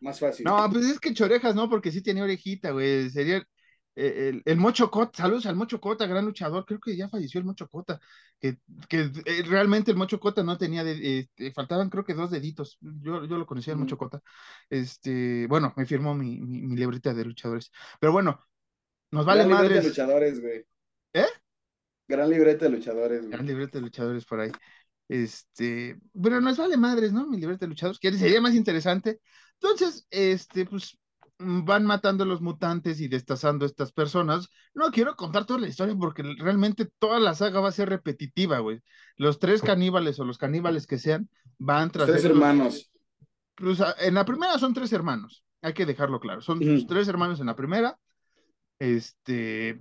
Speaker 1: Más fácil.
Speaker 2: No, pues es que chorejas, ¿no? Porque sí tenía orejita, güey. Sería el, el, Mocho Cota, saludos al Mocho Cota, gran luchador, creo que ya falleció el Mocho Cota, que, que eh, realmente el Mocho Cota no tenía, de, este, faltaban creo que dos deditos, yo, yo lo conocía el Mocho Cota, este, bueno, me firmó mi, mi, libreta de luchadores, pero bueno, nos vale
Speaker 1: gran
Speaker 2: madres.
Speaker 1: de luchadores, güey.
Speaker 2: ¿Eh?
Speaker 1: Gran libreta de luchadores, güey.
Speaker 2: Gran libreta de luchadores por ahí. Este, pero nos vale madres, ¿no? Mi libreta de luchadores, que sería más interesante. Entonces, este, pues Mm, van matando a los mutantes y destazando a estas personas. No quiero contar toda la historia porque realmente toda la saga va a ser repetitiva, güey. Los tres caníbales o los caníbales que sean van tras.
Speaker 1: Tres hermanos.
Speaker 2: Pues, en la primera son tres hermanos, hay que dejarlo claro. Son tres hermanos en la primera. Este.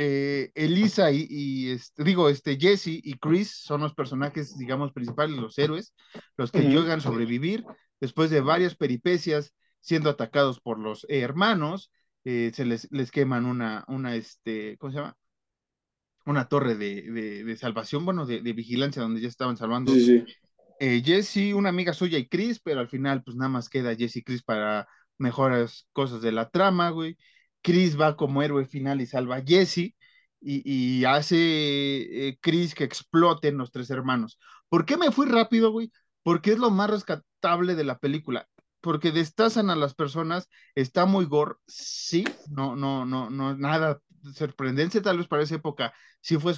Speaker 2: Eh, Elisa y, este, digo, este, Jesse y Chris son los personajes, digamos, principales, los héroes, los que llegan a sobrevivir después de varias peripecias siendo atacados por los hermanos, eh, se les, les queman una, una, este, ¿cómo se llama? Una torre de, de, salvación, bueno, de, de, vigilancia donde ya estaban salvando.
Speaker 1: Sí,
Speaker 2: eh, Jesse, una amiga suya y Chris, pero al final pues nada más queda Jesse y Chris para mejores cosas de la trama, güey. Chris va como héroe final y salva a Jesse y, y hace eh, Chris que exploten los tres hermanos. ¿Por qué me fui rápido, güey? Porque es lo más rescatable de la película porque destazan a las personas, está muy gore, sí, no, no, no, no, nada sorprendente tal vez para esa época, sí fue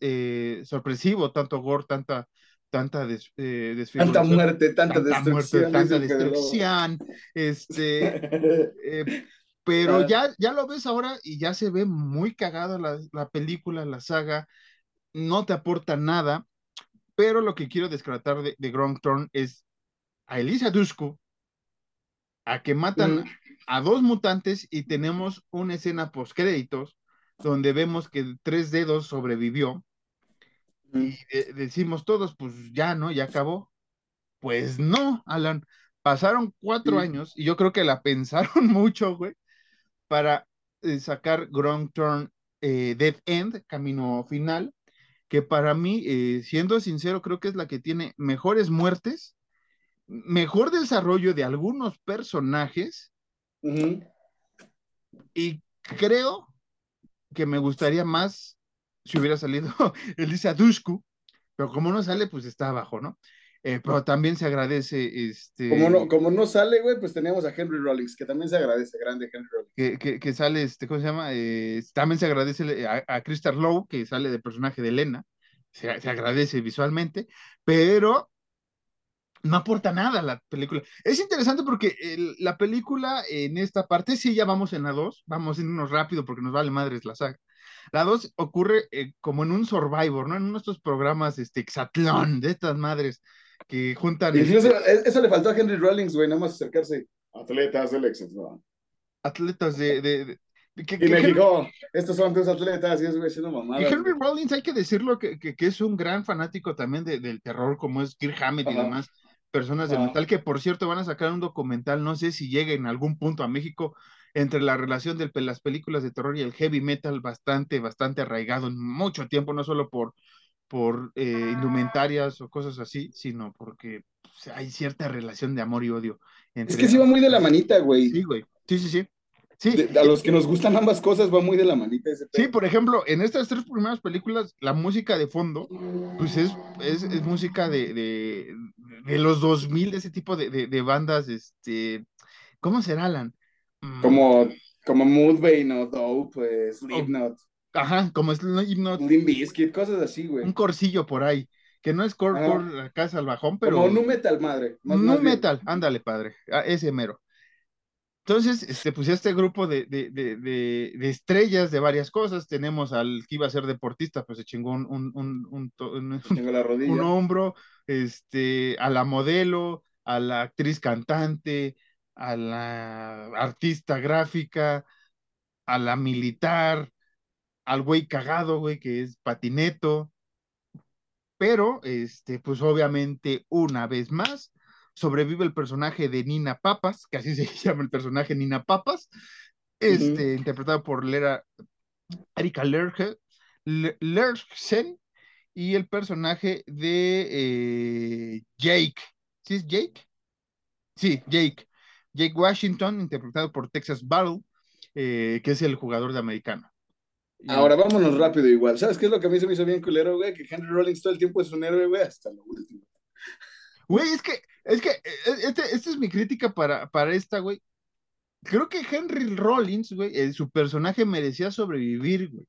Speaker 2: eh, sorpresivo, tanto gore, tanta, tanta des,
Speaker 1: eh, tanta muerte, tanta, destrucción,
Speaker 2: tanta destrucción, este, eh, pero ya, ya lo ves ahora y ya se ve muy cagada la, la película, la saga, no te aporta nada, pero lo que quiero descartar de, de Grand Thorn es a Elisa Dushku, a que matan a dos mutantes y tenemos una escena post créditos donde vemos que tres dedos sobrevivió y decimos todos, pues ya, ¿no? Ya acabó. Pues no, Alan. Pasaron cuatro años y yo creo que la pensaron mucho, güey, para eh, sacar Ground Turn eh, Dead End, camino final, que para mí, eh, siendo sincero, creo que es la que tiene mejores muertes mejor desarrollo de algunos personajes y creo que me gustaría más si hubiera salido Elisa Dushku, pero como no sale, pues está abajo, ¿no? Eh, pero también se agradece este.
Speaker 1: Como no, como no sale, güey, pues tenemos a Henry Rollins, que también se agradece, grande Henry
Speaker 2: Rollins. Que, que, sale, este, ¿cómo se llama? Eh, también se agradece a, a Crystal Lowe, que sale del personaje de Elena, se, se agradece visualmente, pero no aporta nada a la película. Es interesante porque la película en esta parte, sí, ya vamos en la 2, vamos en unos rápido porque nos vale madres la saga. La dos ocurre eh, como en un Survivor, ¿no? En uno de estos programas, este, Exatlón, de estas madres que juntan. Este,
Speaker 1: eso le faltó a Henry Rollins, güey, nada más acercarse. Atletas del éxito.
Speaker 2: Atletas de. de, de
Speaker 1: que, y México, Henry, estos son tus atletas, y es güey, siendo mamada.
Speaker 2: Y Henry Rollins, hay que decirlo, que, que, que, es un gran fanático también de, del terror, como es Kirk Hammett y demás personas del metal, que por cierto van a sacar un documental, no sé si llegue en algún punto a México, entre la relación de las películas de terror y el heavy metal bastante, bastante arraigado en mucho tiempo, no solo por, por eh, indumentarias o cosas así, sino porque pues, hay cierta relación de amor y odio.
Speaker 1: Entre es que sí va muy de la manita, güey.
Speaker 2: Sí, güey. Sí, sí, sí. Sí.
Speaker 1: a los que nos gustan ambas cosas va muy de la manita ese
Speaker 2: Sí, por ejemplo, en estas tres primeras películas, la música de fondo, pues es, es, es música de, de, de, los 2000, de ese tipo de, de, bandas, este, ¿cómo será, Alan?
Speaker 1: Mm. Como, como Moodbane o Dope, pues, Slipknot.
Speaker 2: Ajá, como Slipknot.
Speaker 1: Limp Bizkit, cosas así, güey.
Speaker 2: Un corcillo por ahí, que no es core ah. por acá salvajón, pero...
Speaker 1: Como nu metal, madre.
Speaker 2: Más, nu metal, ándale, padre, ah, ese mero. Entonces, este, pues este grupo de, de, de, de, estrellas de varias cosas, tenemos al que iba a ser deportista, pues se chingó un, un, un, un, un hombro, este, a la modelo, a la actriz cantante, a la artista gráfica, a la militar, al güey cagado, güey, que es patineto. Pero, este, pues obviamente, una vez más, sobrevive el personaje de Nina Papas, que así se llama el personaje Nina Papas, este, interpretado por Lera, Erika Lerchen, y el personaje de eh, Jake. ¿Sí es Jake? Sí, Jake. Jake Washington, interpretado por Texas Battle, eh, que es el jugador de americano.
Speaker 1: Ahora vámonos rápido igual. ¿Sabes qué es lo que a mí se me hizo bien culero, güey? Que Henry Rollins todo el tiempo es un héroe, güey, hasta lo último.
Speaker 2: Güey, es que, es que, eh, este, esta es mi crítica para, para esta, güey. Creo que Henry Rollins, güey, su personaje merecía sobrevivir, güey.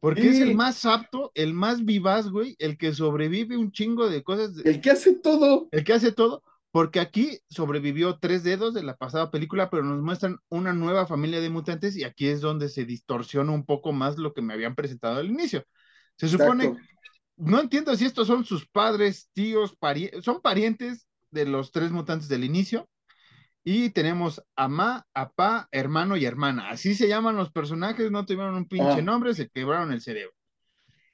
Speaker 2: Porque es el más apto, el más vivaz, güey, el que sobrevive un chingo de cosas.
Speaker 1: El que hace todo.
Speaker 2: El que hace todo, porque aquí sobrevivió tres dedos de la pasada película, pero nos muestran una nueva familia de mutantes y aquí es donde se distorsiona un poco más lo que me habían presentado al inicio. Se supone, no entiendo si estos son sus padres, tíos, son parientes de los tres mutantes del inicio. Y tenemos a apá, hermano y hermana. Así se llaman los personajes, no tuvieron un pinche nombre, se quebraron el cerebro.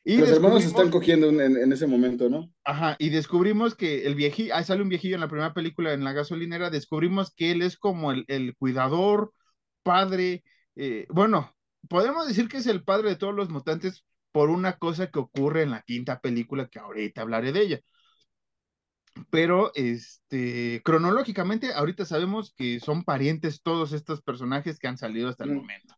Speaker 1: Y los hermanos se están cogiendo en, ese momento, ¿no?
Speaker 2: Ajá, y descubrimos que el viejillo, ahí sale un viejillo en la primera película en la gasolinera, descubrimos que él es como el, cuidador, padre, eh, bueno, podemos decir que es el padre de todos los mutantes por una cosa que ocurre en la quinta película, que ahorita hablaré de ella. Pero, este, cronológicamente, ahorita sabemos que son parientes todos estos personajes que han salido hasta el mm. momento.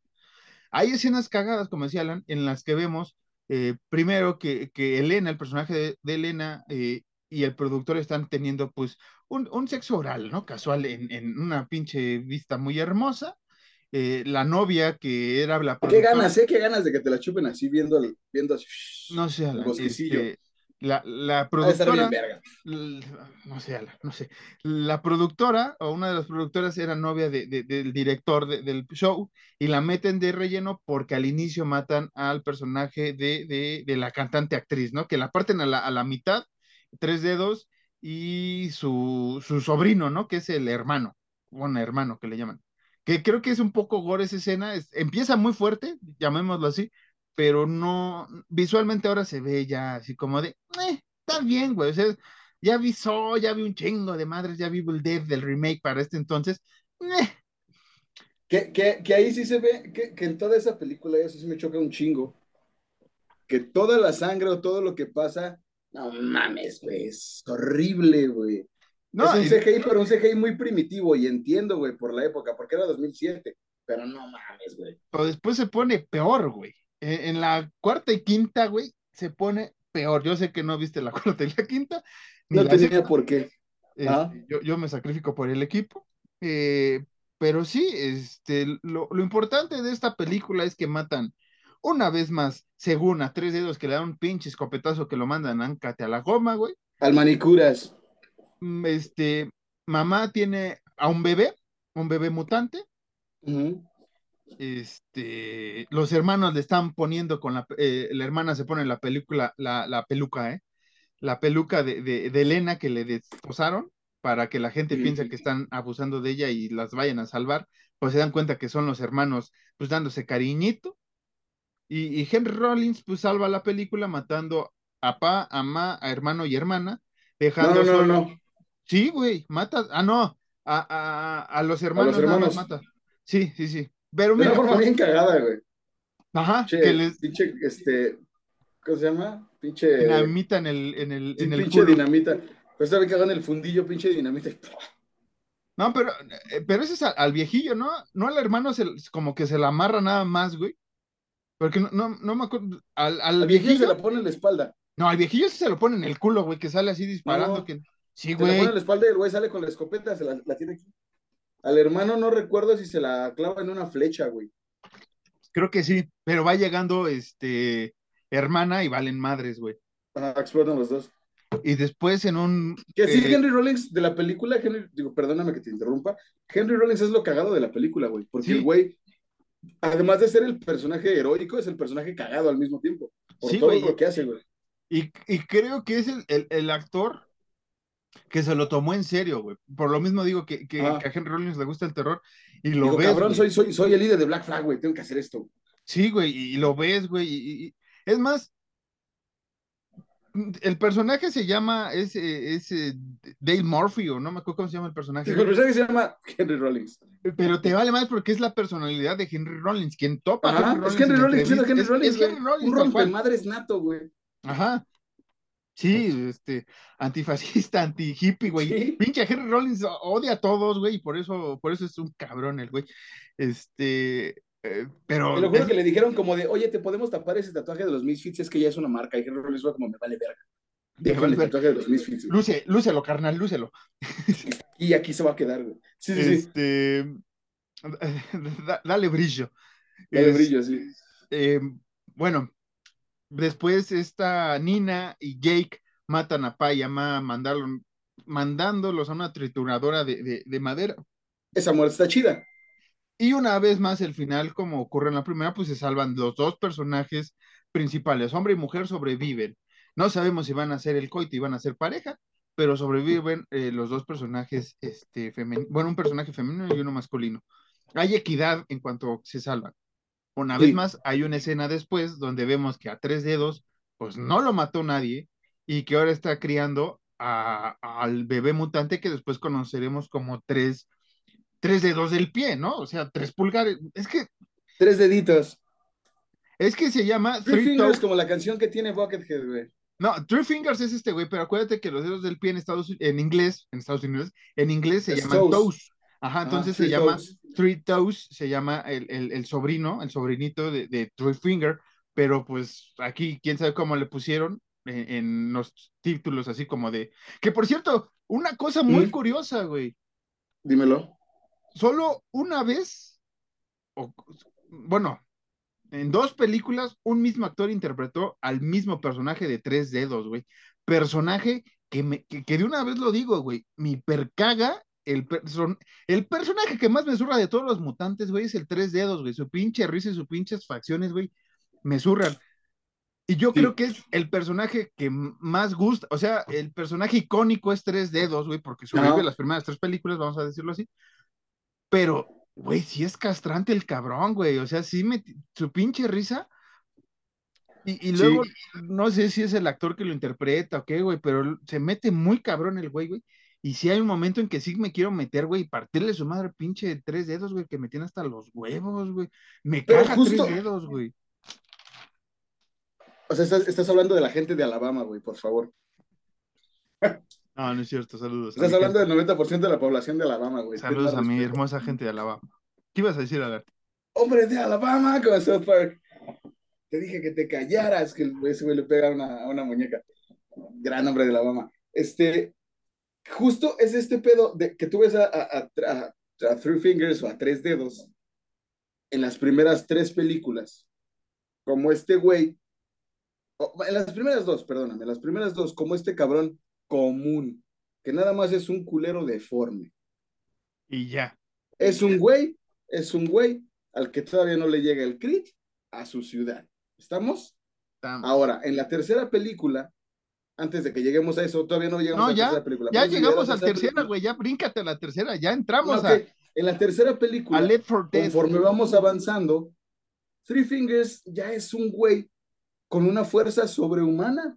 Speaker 2: Hay escenas cagadas, como decía Alan, en las que vemos eh, primero que, que, Elena, el personaje de, Elena eh, y el productor están teniendo pues un, un sexo oral, ¿no? Casual en, en, una pinche vista muy hermosa. Eh, la novia que era la
Speaker 1: Qué ganas, ¿eh? Qué ganas de que te la chupen así viendo, viendo así,
Speaker 2: No sé, Alan, este, la, la productora, no sé, no sé, la productora o una de las productoras era novia de, del director del show y la meten de relleno porque al inicio matan al personaje de, la cantante actriz, ¿no? Que la parten a la, a la mitad, tres dedos y su, su sobrino, ¿no? Que es el hermano, bueno, hermano que le llaman. Que creo que es un poco gore esa escena, empieza muy fuerte, llamémoslo así, pero no, visualmente ahora se ve ya así como de, eh, está bien, güey, o sea, ya vi So, ya vi un chingo de madres, ya vi el Dev del remake para este entonces, eh.
Speaker 1: Que, que, que, ahí sí se ve, que, que, en toda esa película eso sí me choca un chingo, que toda la sangre o todo lo que pasa, no mames, güey, es horrible, güey. No, es un CGI, pero un CGI muy primitivo, y entiendo, güey, por la época, porque era 2007, pero no mames, güey.
Speaker 2: Pero después se pone peor, güey en, la cuarta y quinta, güey, se pone peor. Yo sé que no viste la cuarta y la quinta.
Speaker 1: No tenía por qué.
Speaker 2: Este, ah. yo, me sacrifico por el equipo. Eh, pero sí, este, lo, importante de esta película es que matan una vez más, según a tres dedos que le dan un pinche escopetazo que lo mandan áncate a la goma, güey.
Speaker 1: Al manicuras.
Speaker 2: Mm, este, mamá tiene a un bebé, un bebé mutante. Este, los hermanos le están poniendo con la, eh, la hermana se pone la película, la, la peluca, ¿eh? La peluca de, de, de, Elena que le desposaron para que la gente piense que están abusando de ella y las vayan a salvar, pues se dan cuenta que son los hermanos, pues dándose cariñito. Y, y Henry Rollins, pues salva la película matando a pa, a ma, a hermano y hermana, dejando.
Speaker 1: No, no, no, no.
Speaker 2: Sí, güey, mata, ah, no, a, a, a los hermanos, a los hermanos. mata. Sí, sí, sí. Pero mira.
Speaker 1: De una forma bien cagada, güey.
Speaker 2: Ajá.
Speaker 1: Pinche, que les... pinche, este, ¿cómo se llama? Pinche.
Speaker 2: Dinamita en el, en el,
Speaker 1: sí,
Speaker 2: en el
Speaker 1: pinche
Speaker 2: culo.
Speaker 1: dinamita. Pues sabe que hagan el fundillo, pinche dinamita.
Speaker 2: No, pero, eh, pero ese es al, al, viejillo, ¿no? No al hermano se, como que se la amarra nada más, güey. Porque no, no, no me acuerdo. Al, al,
Speaker 1: al viejillo, viejillo, se la pone en la espalda.
Speaker 2: No, al viejillo se lo pone en el culo, güey, que sale así disparando.
Speaker 1: No,
Speaker 2: que... Sí,
Speaker 1: se
Speaker 2: güey.
Speaker 1: la pone en la espalda y el güey sale con la escopeta, se la, la tiene aquí. Al hermano no recuerdo si se la clava en una flecha, güey.
Speaker 2: Creo que sí, pero va llegando este hermana y valen madres, güey.
Speaker 1: Ajá, explotan los dos.
Speaker 2: Y después en un.
Speaker 1: Que sí, eh... Henry Rollins de la película, Henry, digo, perdóname que te interrumpa. Henry Rollins es lo cagado de la película, güey. Porque
Speaker 2: Sí.
Speaker 1: el güey, además de ser el personaje heroico, es el personaje cagado al mismo tiempo. Por
Speaker 2: Sí,
Speaker 1: todo
Speaker 2: güey.
Speaker 1: lo que hace, güey.
Speaker 2: Y, y creo que es el, el, el actor que se lo tomó en serio, güey. Por lo mismo digo que, que,
Speaker 1: Ajá.
Speaker 2: que a Henry Rollins le gusta el terror y lo
Speaker 1: Digo,
Speaker 2: ves.
Speaker 1: cabrón, soy, soy, soy el líder de Black Flag, güey. Tengo que hacer esto.
Speaker 2: Sí, güey, y, lo ves, güey. Y, y- es más, el personaje se llama, es, es Dale Murphy, o no me acuerdo cómo se llama el personaje.
Speaker 1: Digo, el personaje se llama Henry Rollins.
Speaker 2: Pero te vale más porque es la personalidad de Henry Rollins, quien topa
Speaker 1: Ajá, es Henry
Speaker 2: en
Speaker 1: Rollins, siendo Henry
Speaker 2: entrevistas.
Speaker 1: Rollins.
Speaker 2: Es, es Henry. Rollins,
Speaker 1: Un rompemadres nato, güey.
Speaker 2: Ajá. Sí, este, antifascista, anti-hippie, güey.
Speaker 1: Sí.
Speaker 2: Pinche Henry Rollins odia a todos, güey, y por eso, por eso es un cabrón el güey. Este, eh, pero
Speaker 1: Te lo juro
Speaker 2: es-
Speaker 1: que le dijeron como de, oye, te podemos tapar ese tatuaje de los Misfits, es que ya es una marca. Y Henry Rollins fue como, me vale verga.
Speaker 2: Me
Speaker 1: Déjame el tatuaje de los Misfits. güey.
Speaker 2: luce, lúcelo, carnal, lúcelo.
Speaker 1: Y aquí se va a quedar, güey. Sí, sí, sí.
Speaker 2: Este, da- dale brillo.
Speaker 1: Dale
Speaker 2: Es-
Speaker 1: brillo, sí.
Speaker 2: eh, bueno, después esta Nina y Jake matan a Pa y a Ma, mandaron, mandándolos a una trituradora de, de- de madera.
Speaker 1: Esa muerte está chida.
Speaker 2: Y una vez más, el final, como ocurre en la primera, pues se salvan los dos personajes principales, hombre y mujer, sobreviven. No sabemos si van a ser el coito y van a ser pareja, pero sobreviven eh, los dos personajes, este, femen- bueno, un personaje femenino y uno masculino. Hay equidad en cuanto se salvan. Una
Speaker 1: Sí.
Speaker 2: vez más, hay una escena después donde vemos que a tres dedos, pues no lo mató nadie y que ahora está criando a- al bebé mutante que después conoceremos como tres, tres dedos del pie, ¿no? O sea, tres pulgares. Es que,
Speaker 1: Tres deditos.
Speaker 2: es que se llama
Speaker 1: Three
Speaker 2: Three
Speaker 1: Fingers, como la canción que tiene Buckethead, güey.
Speaker 2: No, Three Fingers es este güey, pero acuérdate que los dedos del pie en Estados en inglés, en Estados Unidos, en inglés se
Speaker 1: Es
Speaker 2: llaman
Speaker 1: toes.
Speaker 2: toes. Ajá, entonces
Speaker 1: Ah,
Speaker 2: se
Speaker 1: Three
Speaker 2: llama
Speaker 1: Toes.
Speaker 2: Three Toes, se llama el, el, el sobrino, el sobrinito de, de Three Finger, pero pues aquí quién sabe cómo le pusieron en, en los títulos así como de... Que por cierto, una cosa muy
Speaker 1: ¿Mm?
Speaker 2: curiosa, güey,
Speaker 1: Dímelo.
Speaker 2: solo una vez, o, bueno, en dos películas, un mismo actor interpretó al mismo personaje de tres dedos, güey. Personaje que, me, que, que de una vez lo digo, güey, mi percaga, el, person, el personaje que más me zurra de todos los mutantes, güey, es el tres dedos, güey. Su pinche risa y sus pinches facciones, güey, me zurran. Y yo
Speaker 1: Sí.
Speaker 2: creo que es el personaje que más gusta, o sea, el personaje icónico es Tres Dedos, güey, porque sobrevive
Speaker 1: Ajá.
Speaker 2: las primeras tres películas, vamos a decirlo así. Pero, güey, sí es castrante el cabrón, güey, o sea, sí me, su pinche risa. Y, y
Speaker 1: Sí.
Speaker 2: luego, no sé si es el actor que lo interpreta o qué, güey, pero se mete muy cabrón el güey, güey. Y sí hay un momento en que sí me quiero meter, güey, y partirle su madre pinche de tres dedos, güey, que me tiene hasta los huevos, güey. Me
Speaker 1: Pero
Speaker 2: caga
Speaker 1: justo-
Speaker 2: tres dedos, güey.
Speaker 1: O sea, estás, estás hablando de la gente de Alabama, güey, por favor.
Speaker 2: No, no es cierto, saludos.
Speaker 1: Estás hablando
Speaker 2: gente.
Speaker 1: del 90% de la población de Alabama, güey.
Speaker 2: Saludos a mi hermosa gente de Alabama. ¿Qué ibas a decir, Alan?
Speaker 1: Hombre de Alabama, como South Park. Te dije que te callaras, que ese güey le pega a una, a una muñeca. Gran hombre de Alabama. Este, justo es este pedo de que tú ves a, a, a, Three Fingers o a Tres Dedos en las primeras tres películas. Como este güey. En las primeras dos, perdóname, en las primeras dos, como este cabrón común, que nada más es un culero deforme.
Speaker 2: Y ya.
Speaker 1: Es un güey, es un güey al que todavía no le llega el crit a su ciudad. ¿Estamos?
Speaker 2: Estamos.
Speaker 1: Ahora, en la tercera película, antes de que lleguemos a eso, todavía no llegamos
Speaker 2: No,
Speaker 1: a la tercera película.
Speaker 2: ya llegamos a la tercera, güey, ya bríncate a la tercera, ya entramos
Speaker 1: No,
Speaker 2: a.
Speaker 1: En la tercera película,
Speaker 2: a for
Speaker 1: conforme vamos avanzando, Three Fingers ya es un güey con una fuerza sobrehumana.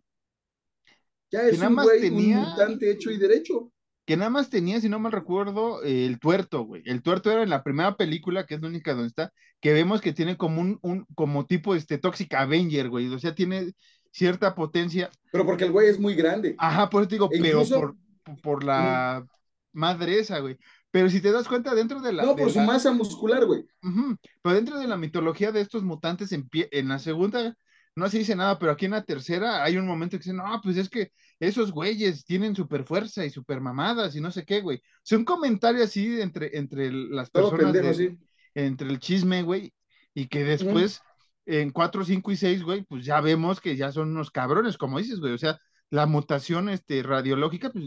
Speaker 1: Ya es un güey,
Speaker 2: tenía-
Speaker 1: un mutante hecho y derecho.
Speaker 2: que nada más tenía, si no mal recuerdo, eh, el tuerto, güey. El tuerto era en la primera película, que es la única donde está, que vemos que tiene como un, un como tipo este Toxic Avenger, güey. O sea, tiene cierta potencia.
Speaker 1: Pero porque el güey es muy grande.
Speaker 2: Ajá, por eso te digo,
Speaker 1: E
Speaker 2: pero
Speaker 1: incluso-
Speaker 2: por, por la madre esa, güey. Pero si te das cuenta, dentro de la.
Speaker 1: no,
Speaker 2: de
Speaker 1: por su
Speaker 2: la-
Speaker 1: masa muscular, güey.
Speaker 2: Ujú, Pero dentro de la mitología de estos mutantes, en, pie- en la segunda no se dice nada, pero aquí en la tercera hay un momento que dicen, no, pues es que esos güeyes tienen super fuerza y super mamadas y no sé qué, güey. O sea, un comentario así entre, entre las
Speaker 1: Todo
Speaker 2: personas,
Speaker 1: pendejo,
Speaker 2: de-
Speaker 1: sí.
Speaker 2: entre el chisme, güey, y que después en 4, 5 y 6, güey, pues ya vemos que ya son unos cabrones, como dices, güey. O sea, la mutación este, radiológica, pues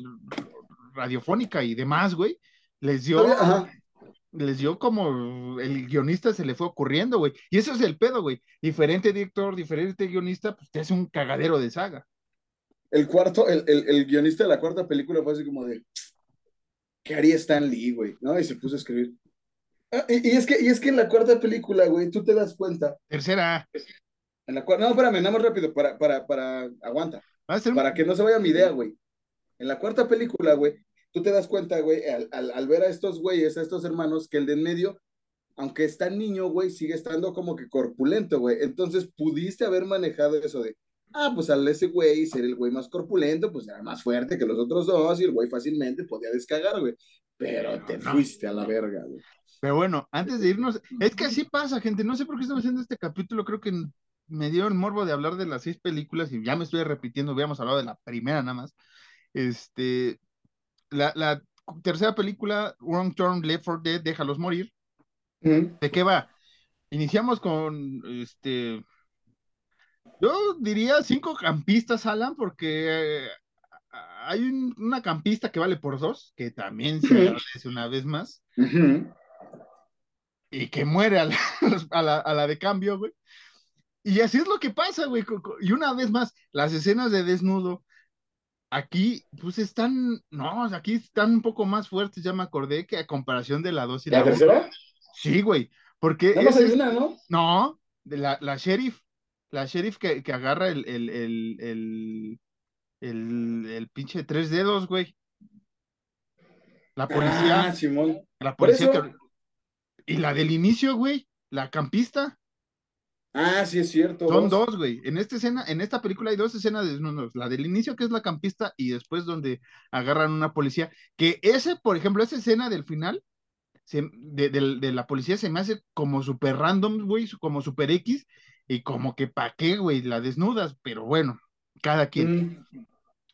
Speaker 2: radiofónica y demás, güey, les dio
Speaker 1: ajá.
Speaker 2: les dio como el guionista se le fue ocurriendo, güey. Y eso es el pedo, güey. Diferente director, diferente guionista, pues te hace un cagadero de saga.
Speaker 1: El cuarto, el, el, el guionista de la cuarta película fue así como de, ¿qué haría Stan Lee, güey? ¿No? Y se puso a escribir. Ah, y, y es que, y es que en la cuarta película, güey, tú te das cuenta.
Speaker 2: Tercera,
Speaker 1: En la cuarta, no, espérame, nada más rápido, para, para, para, aguanta.
Speaker 2: un-
Speaker 1: Para que no se vaya mi idea, güey. En la cuarta película, güey, tú te das cuenta, güey, al, al, al ver a estos güeyes, a estos hermanos, que el de en medio, aunque está niño, güey, sigue estando como que corpulento, güey. Entonces pudiste haber manejado eso de, ah, pues al ese güey ser el güey más corpulento, pues era más fuerte que los otros dos y el güey fácilmente podía descagar, güey. Pero
Speaker 2: Pero
Speaker 1: te
Speaker 2: no.
Speaker 1: fuiste a la verga, güey.
Speaker 2: Pero bueno, antes de irnos, es que así pasa, gente. No sé por qué estamos haciendo este capítulo. Creo que me dio el morbo de hablar de las seis películas y ya me estoy repitiendo. Habíamos hablado de la primera nada más. Este, la, la tercera película, Wrong Turn, Left for Dead, Déjalos morir. ¿De qué va? Iniciamos con este. Yo diría cinco campistas, Alan, porque eh, hay un- una campista que vale por dos, que también se agradece una vez más,
Speaker 1: Ujú.
Speaker 2: Y que muere a la, a la, a la de cambio, güey. Y así es lo que pasa, güey. Y una vez más, las escenas de desnudo aquí, pues están, no, aquí están un poco más fuertes, ya me acordé, que a comparación de la dos y la
Speaker 1: ¿La tercera?
Speaker 2: Sí, güey, porque
Speaker 1: más
Speaker 2: ese
Speaker 1: una, ¿no?
Speaker 2: No, de la, la sheriff, la sheriff que, que agarra el, el, el, el, el, el pinche tres dedos, güey. La policía,
Speaker 1: Ah, Simón.
Speaker 2: la policía
Speaker 1: eso-
Speaker 2: que- Y la del inicio, güey, la campista,
Speaker 1: Ah, sí es cierto.
Speaker 2: son dos, güey. En esta escena, en esta película hay dos escenas de desnudos. La del inicio, que es la campista, y después donde agarran una policía. Que ese, por ejemplo, esa escena del final, se- de, de la policía se me hace como super random, güey, como super X, y como que pa' qué, güey, la desnudas, pero bueno, cada quien.
Speaker 1: Mm.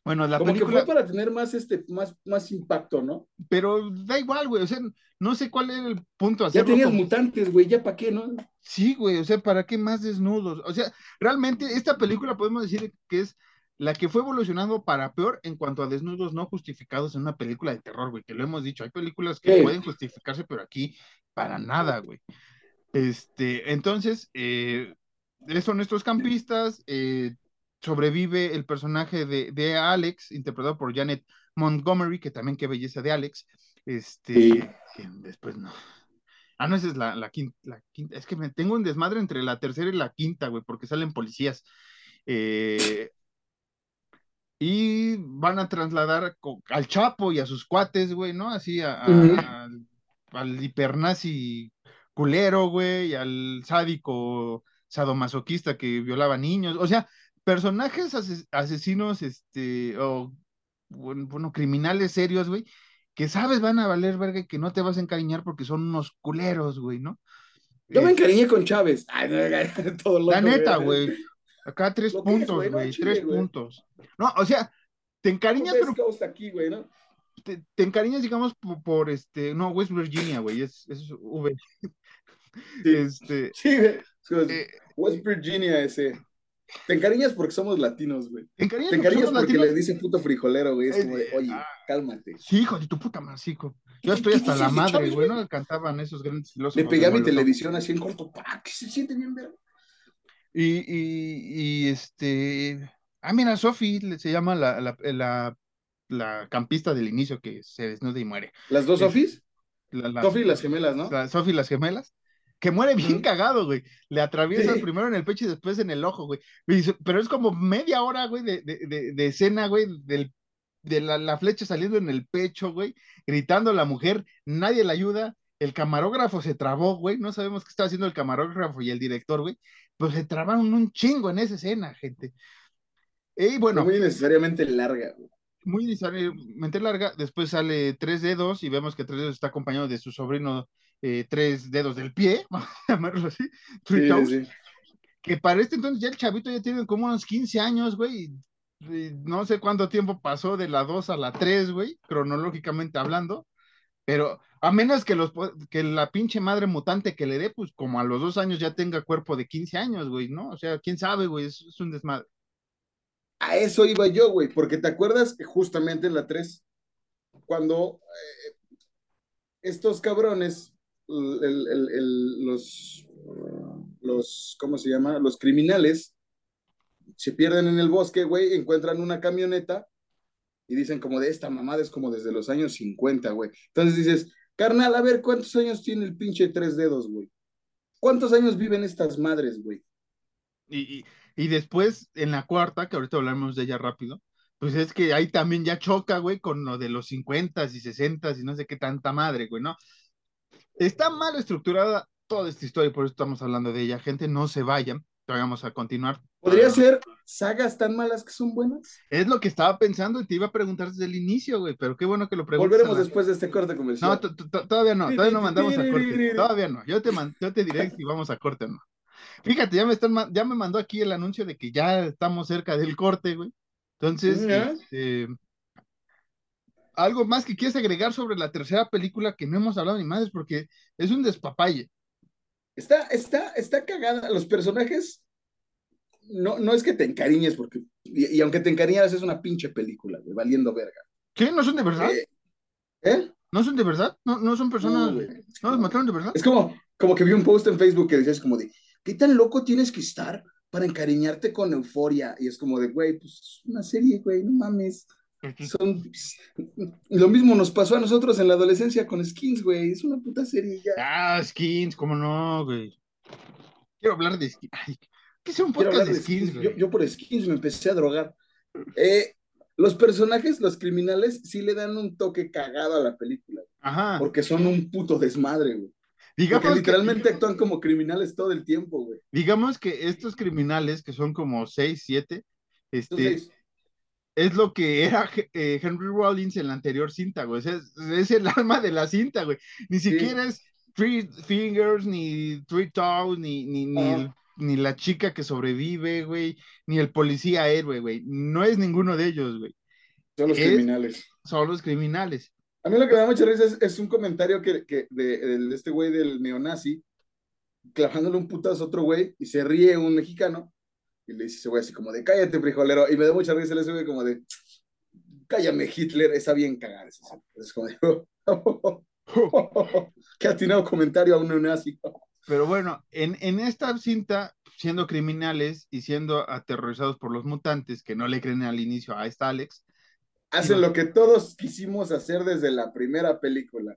Speaker 2: Bueno, la
Speaker 1: Como
Speaker 2: película,
Speaker 1: que fue para tener más, este, más, más impacto, ¿no?
Speaker 2: pero da igual, güey, o sea, no sé cuál era el punto
Speaker 1: Ya tenías
Speaker 2: como-
Speaker 1: mutantes, güey, ya para qué, ¿no?
Speaker 2: Sí, güey, o sea, ¿para qué más desnudos? O sea, realmente esta película podemos decir que es la que fue evolucionando para peor en cuanto a desnudos no justificados en una película de terror, güey, que lo hemos dicho, hay películas que
Speaker 1: Sí.
Speaker 2: pueden justificarse, pero aquí para nada, güey. Este, entonces, eh, son estos campistas, eh, sobrevive el personaje de, de Alex, interpretado por Janet Montgomery, que también qué belleza de Alex, este,
Speaker 1: Sí.
Speaker 2: que después no. Ah, no, esa es la, la, quinta, la quinta. Es que me tengo un desmadre entre la tercera y la quinta, güey, porque salen policías. Eh, y van a trasladar al Chapo y a sus cuates, güey, ¿no? Así a- a-
Speaker 1: Ujú.
Speaker 2: al, al hipernazi culero, güey, y al sádico sadomasoquista que violaba niños. O sea, personajes ases- asesinos, este, o bueno, criminales serios, güey, que sabes van a valer verga y que no te vas a encariñar porque son unos culeros, güey, ¿no?
Speaker 1: Yo me encariñé con Chávez. Ay, no, todo loco,
Speaker 2: la neta, güey. Acá tres
Speaker 1: Lo
Speaker 2: puntos,
Speaker 1: güey, no,
Speaker 2: tres puntos. No, o sea, te encariñas,
Speaker 1: West
Speaker 2: pero te, te encariñas, digamos, por, por, este, no, West Virginia, güey, es, es V.
Speaker 1: Sí.
Speaker 2: Este,
Speaker 1: Sí,
Speaker 2: eh,
Speaker 1: West Virginia ese. Te encariñas porque somos latinos, güey.
Speaker 2: Te encariñas
Speaker 1: Te
Speaker 2: porque
Speaker 1: encariñas porque
Speaker 2: latinos.
Speaker 1: le dicen puto frijolero, güey. Es
Speaker 2: Eh,
Speaker 1: como de, oye,
Speaker 2: ah.
Speaker 1: cálmate.
Speaker 2: Sí, hijo de tu puta madre, sí. Yo
Speaker 1: ¿Qué-
Speaker 2: estoy hasta la madre,
Speaker 1: Chávez,
Speaker 2: güey? ¿no? Cantaban esos grandes filósofos.
Speaker 1: Le pegué a mi televisión así en corto, pa, que se siente bien ver.
Speaker 2: Y, y, y este. Ah, mira, Sofi se llama la, la, la, la campista del inicio que se desnuda y muere.
Speaker 1: Las dos. Sofis,
Speaker 2: La, la-
Speaker 1: Sofi y las gemelas, ¿no?
Speaker 2: la Sofi y las gemelas. Que muere bien cagado, güey. Le atraviesa
Speaker 1: Sí.
Speaker 2: primero en el pecho y después en el ojo, güey. Pero es como media hora, güey, de, de, de, de escena, güey, del, de la, la flecha saliendo en el pecho, güey, gritando a la mujer, nadie la ayuda. El camarógrafo se trabó, güey. No sabemos qué estaba haciendo el camarógrafo y el director, güey. Pues se trabaron un chingo en esa escena, gente. Y bueno,
Speaker 1: Fue muy necesariamente larga, güey.
Speaker 2: muy necesariamente larga. Después sale Tres Dedos y vemos que Tres Dedos está acompañado de su sobrino eh, Tres Dedos del Pie, vamos a llamarlo así, Three
Speaker 1: Sí,
Speaker 2: Toes,
Speaker 1: sí, sí.
Speaker 2: que para este entonces ya el chavito ya tiene como unos 15 años, güey. y- no sé cuánto tiempo pasó de la 2 a la 3, güey, cronológicamente hablando. Pero a menos que, los, que la pinche madre mutante que le dé, pues como a los dos años ya tenga cuerpo de 15 años, güey, ¿no? O sea, quién sabe, güey, es, es un desmadre.
Speaker 1: A eso iba yo, güey, porque te acuerdas que justamente en la 3, cuando eh, estos cabrones, el- el- el- los, los, ¿cómo se llama? Los criminales se pierden en el bosque, güey, encuentran una camioneta y dicen como de esta mamada es como desde los años 50, güey. Entonces dices, carnal, a ver, ¿cuántos años tiene el pinche tres dedos, güey? ¿Cuántos años viven estas madres, güey?
Speaker 2: Y, y, y después, en la cuarta, que ahorita hablaremos de ella rápido, pues es que ahí también ya choca, güey, con lo de los 50 y 60 y no sé qué tanta madre, güey, ¿no? Está mal estructurada toda esta historia, por eso estamos hablando de ella. Gente, no se vayan, vamos a continuar.
Speaker 1: ¿Podría ser sagas tan malas que son buenas?
Speaker 2: Es lo que estaba pensando y te iba a preguntar desde el inicio, güey, pero qué bueno que lo preguntas.
Speaker 1: Volveremos
Speaker 2: la-
Speaker 1: después de este corte comercial.
Speaker 2: No, todavía no, todavía no mandamos a corte. Todavía no. Yo te, man- yo te diré si vamos a corte o no. Fíjate, ya me están, ya me mandó aquí el anuncio de que ya estamos cerca del corte, güey. Entonces,
Speaker 1: Ya.
Speaker 2: este, algo más que quieres agregar sobre la tercera película que no hemos hablado ni más, porque es un despapalle.
Speaker 1: Está, está, está cagada. Los personajes, no, no es que te encariñes, porque, y, y aunque te encariñas, es una pinche película, güey, valiendo verga.
Speaker 2: ¿Qué? ¿No son de verdad?
Speaker 1: Eh, ¿eh?
Speaker 2: ¿No son de verdad? ¿No, no son personas?
Speaker 1: No.
Speaker 2: ¿No los mataron de verdad?
Speaker 1: Es como, como que vi un post en Facebook que decías como de, ¿qué tan loco tienes que estar para encariñarte con euforia? Y es como de, güey, pues es una serie, güey, no mames. Son... Lo mismo nos pasó a nosotros en la adolescencia con Skins, güey. Es una puta serie ya.
Speaker 2: Ah, skins, ¿cómo no, güey? Quiero hablar de skins. Ay, ¿qué es un podcast de
Speaker 1: de
Speaker 2: skins,
Speaker 1: Skins.
Speaker 2: güey?
Speaker 1: Yo, yo por Skins me empecé a drogar. Eh, los personajes, los criminales, sí le dan un toque cagado a la película,
Speaker 2: Ajá.
Speaker 1: porque son un puto desmadre, güey.
Speaker 2: Digamos
Speaker 1: Porque
Speaker 2: que-
Speaker 1: literalmente actúan como criminales todo el tiempo, güey.
Speaker 2: digamos que estos criminales, que son como seis, siete, este,
Speaker 1: Entonces,
Speaker 2: es lo que era eh, Henry Rollins en la anterior cinta, güey. Es, es el alma de la cinta, güey. Ni siquiera es Three Fingers, ni Three Toes, ni, ni, ni, el- ni la chica que sobrevive, güey, ni el policía héroe, güey. No es ninguno de ellos, güey.
Speaker 1: son los
Speaker 2: es-
Speaker 1: criminales.
Speaker 2: Son los criminales.
Speaker 1: A mí lo que me da mucha risa es, es un comentario que, que de, de este güey del neonazi, clavándole un putazo a otro güey, y se ríe un mexicano, y le dice ese güey así como de, cállate, frijolero, y me da mucha risa ese güey como de, cállame, Hitler, está bien cagar. Es, como de, qué atinado comentario a un neonazi.
Speaker 2: Pero bueno, en, en esta cinta, siendo criminales y siendo aterrorizados por los mutantes que no le creen al inicio a esta Alex,
Speaker 1: Hacen lo que todos quisimos hacer desde la primera película.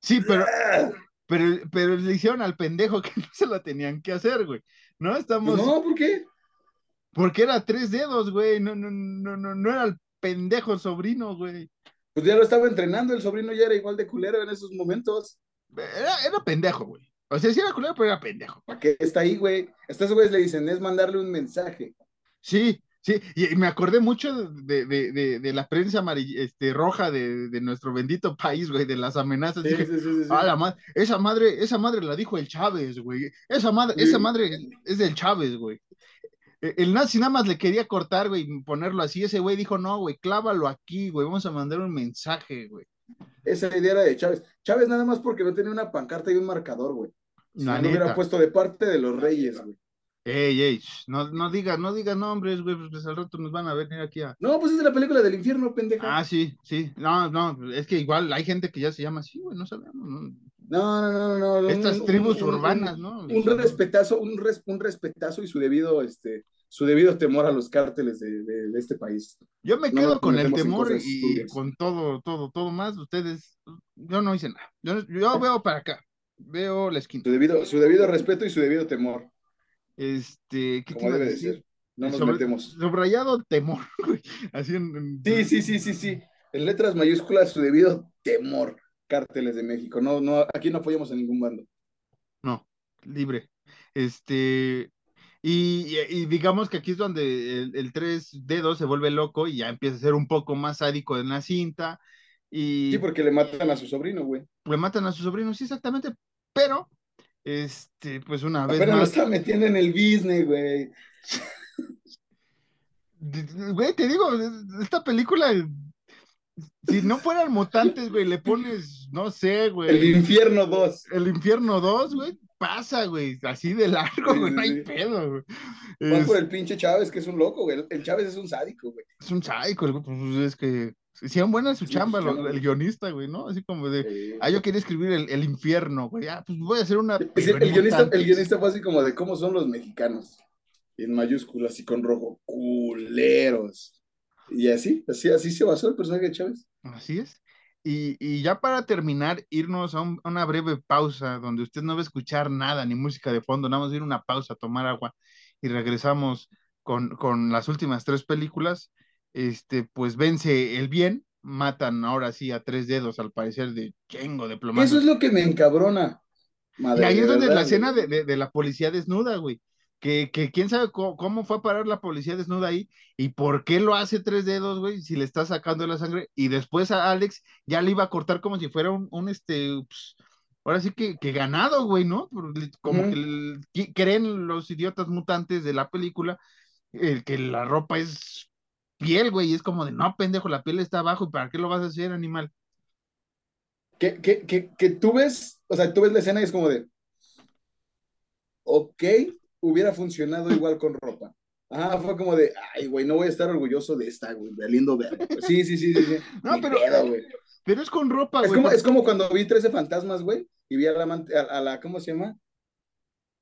Speaker 2: sí, pero, pero, pero le hicieron al pendejo que no se lo tenían que hacer, güey. No estamos,
Speaker 1: No, ¿por qué?
Speaker 2: Porque era tres dedos, güey, no, no, no, no, no era el pendejo sobrino, güey.
Speaker 1: Pues ya lo estaba entrenando, el sobrino ya era igual de culero en esos momentos.
Speaker 2: Era, era pendejo, güey. O sea, sí era culero, pero era pendejo.
Speaker 1: ¿Para qué está ahí, güey? Estos güeyes le dicen, es mandarle un mensaje.
Speaker 2: Sí, sí, y, me acordé mucho de, de, de, de la prensa amarilla, este, roja de, de nuestro bendito país, güey, de las amenazas.
Speaker 1: Sí,
Speaker 2: Dije,
Speaker 1: sí, sí, sí, sí.
Speaker 2: Ah, la ma- esa madre, esa madre la dijo el Chávez, güey. Esa madre, esa madre es del Chávez, güey. E- El nazi nada más le quería cortar, güey, y ponerlo así. Ese güey dijo, no, güey, clávalo aquí, güey. Vamos a mandar un mensaje, güey.
Speaker 1: Esa idea era de Chávez. Chávez nada más porque no tenía una pancarta y un marcador, güey. Si no hubiera puesto de parte de los reyes, güey.
Speaker 2: Ey, ey, no, no digas, no digas nombres, güey, pues al rato nos van a venir aquí a.
Speaker 1: No, pues es de la película del infierno, pendeja.
Speaker 2: Ah, sí, sí. No, no, es que igual hay gente que ya se llama así, güey, no sabemos, ¿no?
Speaker 1: No, no, no, no.
Speaker 2: Estas
Speaker 1: un-
Speaker 2: tribus
Speaker 1: un- un-
Speaker 2: urbanas, ¿no?
Speaker 1: Un, un respetazo, un, res- un respetazo y su debido, este, su debido temor a los cárteles de, de- de este país.
Speaker 2: Yo me quedo con el temor y con todo, todo, todo más. Ustedes, yo no hice nada. Yo, yo veo para acá, veo la esquina.
Speaker 1: Su debido, su debido respeto y su debido temor,
Speaker 2: Este, ¿qué te
Speaker 1: como
Speaker 2: a
Speaker 1: debe de
Speaker 2: decir?
Speaker 1: ser. No nos
Speaker 2: Sobre-
Speaker 1: metemos.
Speaker 2: Subrayado temor, güey. Así en, en-
Speaker 1: Sí, sí, sí, sí, sí. En letras mayúsculas, su debido temor. Cárteles de México. No, no, aquí no apoyamos a ningún bando.
Speaker 2: No, libre. Este, y, digamos que aquí es donde el, el tres dedos se vuelve loco y ya empieza a ser un poco más sádico en la cinta. Y
Speaker 1: Sí, porque le matan a su sobrino, güey.
Speaker 2: le matan a su sobrino, sí, exactamente. Pero, este, pues una vez
Speaker 1: lo
Speaker 2: más.
Speaker 1: está metiendo en el business, güey.
Speaker 2: Güey, te digo, esta película, si no fueran mutantes, güey, le pones, no sé,
Speaker 1: El
Speaker 2: güey,
Speaker 1: infierno 2.
Speaker 2: el infierno 2, güey, pasa, güey, así de largo, güey,
Speaker 1: sí,
Speaker 2: no hay
Speaker 1: sí.
Speaker 2: pedo, güey. Es,
Speaker 1: por el pinche Chávez, que es un loco, güey. El- Chávez es un sádico, güey.
Speaker 2: es un el güey, pues es que hicieron buena su
Speaker 1: Sí,
Speaker 2: chamba, lo- el guionista, güey, ¿no? Así como de, ah, yo quería escribir el, el infierno, güey, ah, pues voy a hacer una.
Speaker 1: es
Speaker 2: pero
Speaker 1: el, guionista, el guionista fue así como de cómo son los mexicanos. En mayúsculas y con rojo. Culeros. Y así, así, así se basó el personaje de Chávez.
Speaker 2: Así es. Y, y ya para terminar, irnos a, un- a una breve pausa donde usted no va a escuchar nada, ni música de fondo, nada más ir a una pausa, a tomar agua y regresamos con, con las últimas tres películas. Este, pues vence el bien, matan ahora sí a tres dedos, al parecer de chengo de
Speaker 1: Eso
Speaker 2: plomazos.
Speaker 1: es lo que me encabrona.
Speaker 2: Y
Speaker 1: Madre,
Speaker 2: ahí es
Speaker 1: de
Speaker 2: donde
Speaker 1: verdad,
Speaker 2: la escena de- de la policía desnuda, güey. Que, que quién sabe cómo, cómo fue a parar la policía desnuda ahí y por qué lo hace tres dedos, güey, si le está sacando la sangre. Y después a Alex ya le iba a cortar como si fuera un, un este, pues, ahora sí que, que ganado, güey, ¿no? Como que creen los idiotas mutantes de la película el que la ropa es piel, güey, y es como de, no, pendejo, la piel está abajo, ¿y para qué lo vas a hacer, animal?
Speaker 1: Que, que, que, que tú ves, o sea, tú ves la escena y es como de, ok, hubiera funcionado igual con ropa. Ah, fue como de, ay, güey, no voy a estar orgulloso de esta, güey, de lindo güey. Sí, sí, sí, sí, sí.
Speaker 2: No, pero-
Speaker 1: pedo, güey.
Speaker 2: Pero es con ropa,
Speaker 1: Es
Speaker 2: güey.
Speaker 1: como, es como cuando vi 13 fantasmas, güey, y vi a la, a, a la, ¿cómo se llama?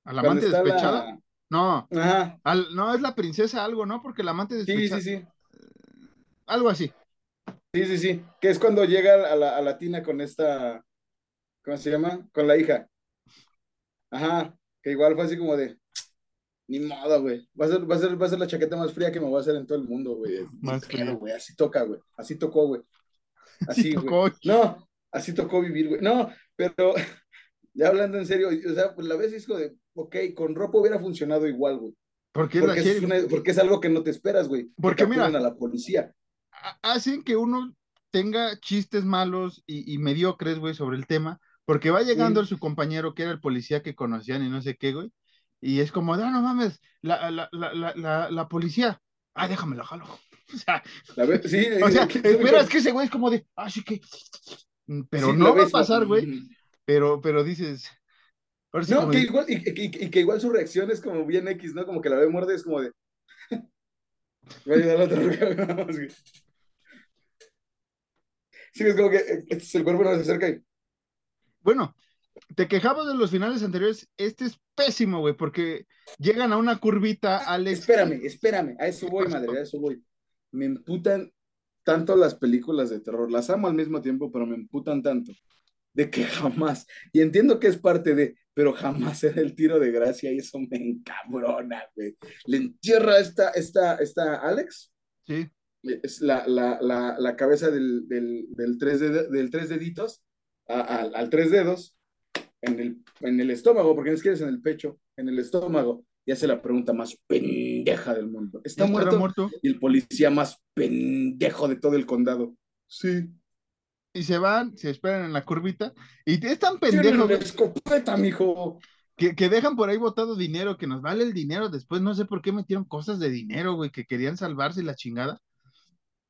Speaker 2: ¿A la amante despechada? No,
Speaker 1: Ajá,
Speaker 2: al- no, es la princesa algo, ¿no? Porque la amante
Speaker 1: sí,
Speaker 2: despechada,
Speaker 1: sí, sí.
Speaker 2: algo así.
Speaker 1: Sí, sí, sí. Que es cuando llega a la, a la tina con esta, ¿cómo se llama? Con la hija. Ajá, que igual fue así como de, ni modo, güey. Va a ser, va a ser, va a ser la chaqueta más fría que me voy a hacer en todo el mundo, güey.
Speaker 2: Más fría.
Speaker 1: güey. Así toca, güey. Así tocó, güey. Así,
Speaker 2: Sí,
Speaker 1: güey. No, así tocó vivir, güey. No, pero ya hablando en serio, o sea, pues la vez como de, ok, con ropa hubiera funcionado igual, güey.
Speaker 2: Porque es la
Speaker 1: Porque es, una- porque es algo que no te esperas, güey. que
Speaker 2: Porque mira-
Speaker 1: a la policía.
Speaker 2: ha- hacen que uno tenga chistes malos y, y mediocres, güey, sobre el tema, porque va llegando su compañero que era el policía que conocían y no sé qué, güey, y es como, no, no mames, la, la, la, la, policía, ah, déjame la jalo. O sea,
Speaker 1: La ve- sí,
Speaker 2: o sea,
Speaker 1: que-
Speaker 2: esperas que ese güey es como de, ah, sí que, Mm, pero
Speaker 1: sí,
Speaker 2: no va a pasar, güey,
Speaker 1: mm.
Speaker 2: pero, pero dices,
Speaker 1: No, que
Speaker 2: de,
Speaker 1: igual, y, y- y que igual su reacción es como bien X, ¿no? Como que la ve muerde, es como de. Voy a ayudar a otro. Sí, es como que eh, este, el cuerpo no se acerca y.
Speaker 2: Bueno, te quejabas de los finales anteriores. Este es pésimo, güey, porque llegan a una curvita, Alex.
Speaker 1: Espérame, espérame, a eso voy, madre, a eso voy. Me emputan tanto las películas de terror, las amo al mismo tiempo, pero me emputan tanto de que jamás, y entiendo que es parte de, pero jamás era el tiro de gracia y eso me encabrona, güey. Le entierra esta, esta, esta Alex,
Speaker 2: Sí,
Speaker 1: es la, la, la, la cabeza del, del, del, tres de- del tres deditos a- al- al tres dedos en el, en el estómago, porque no es que es en el pecho, en el estómago, y hace la pregunta más pendeja del mundo. ¿Está
Speaker 2: ¿Estará
Speaker 1: muerto?
Speaker 2: muerto?
Speaker 1: Y el policía más pendejo de todo el condado. Sí.
Speaker 2: Y se van, se esperan en la curvita. Y es tan pendejo,
Speaker 1: una escopeta, mijo.
Speaker 2: que, que dejan por ahí botado dinero, que nos vale el dinero. Después no sé por qué metieron cosas de dinero, güey, que querían salvarse y la chingada.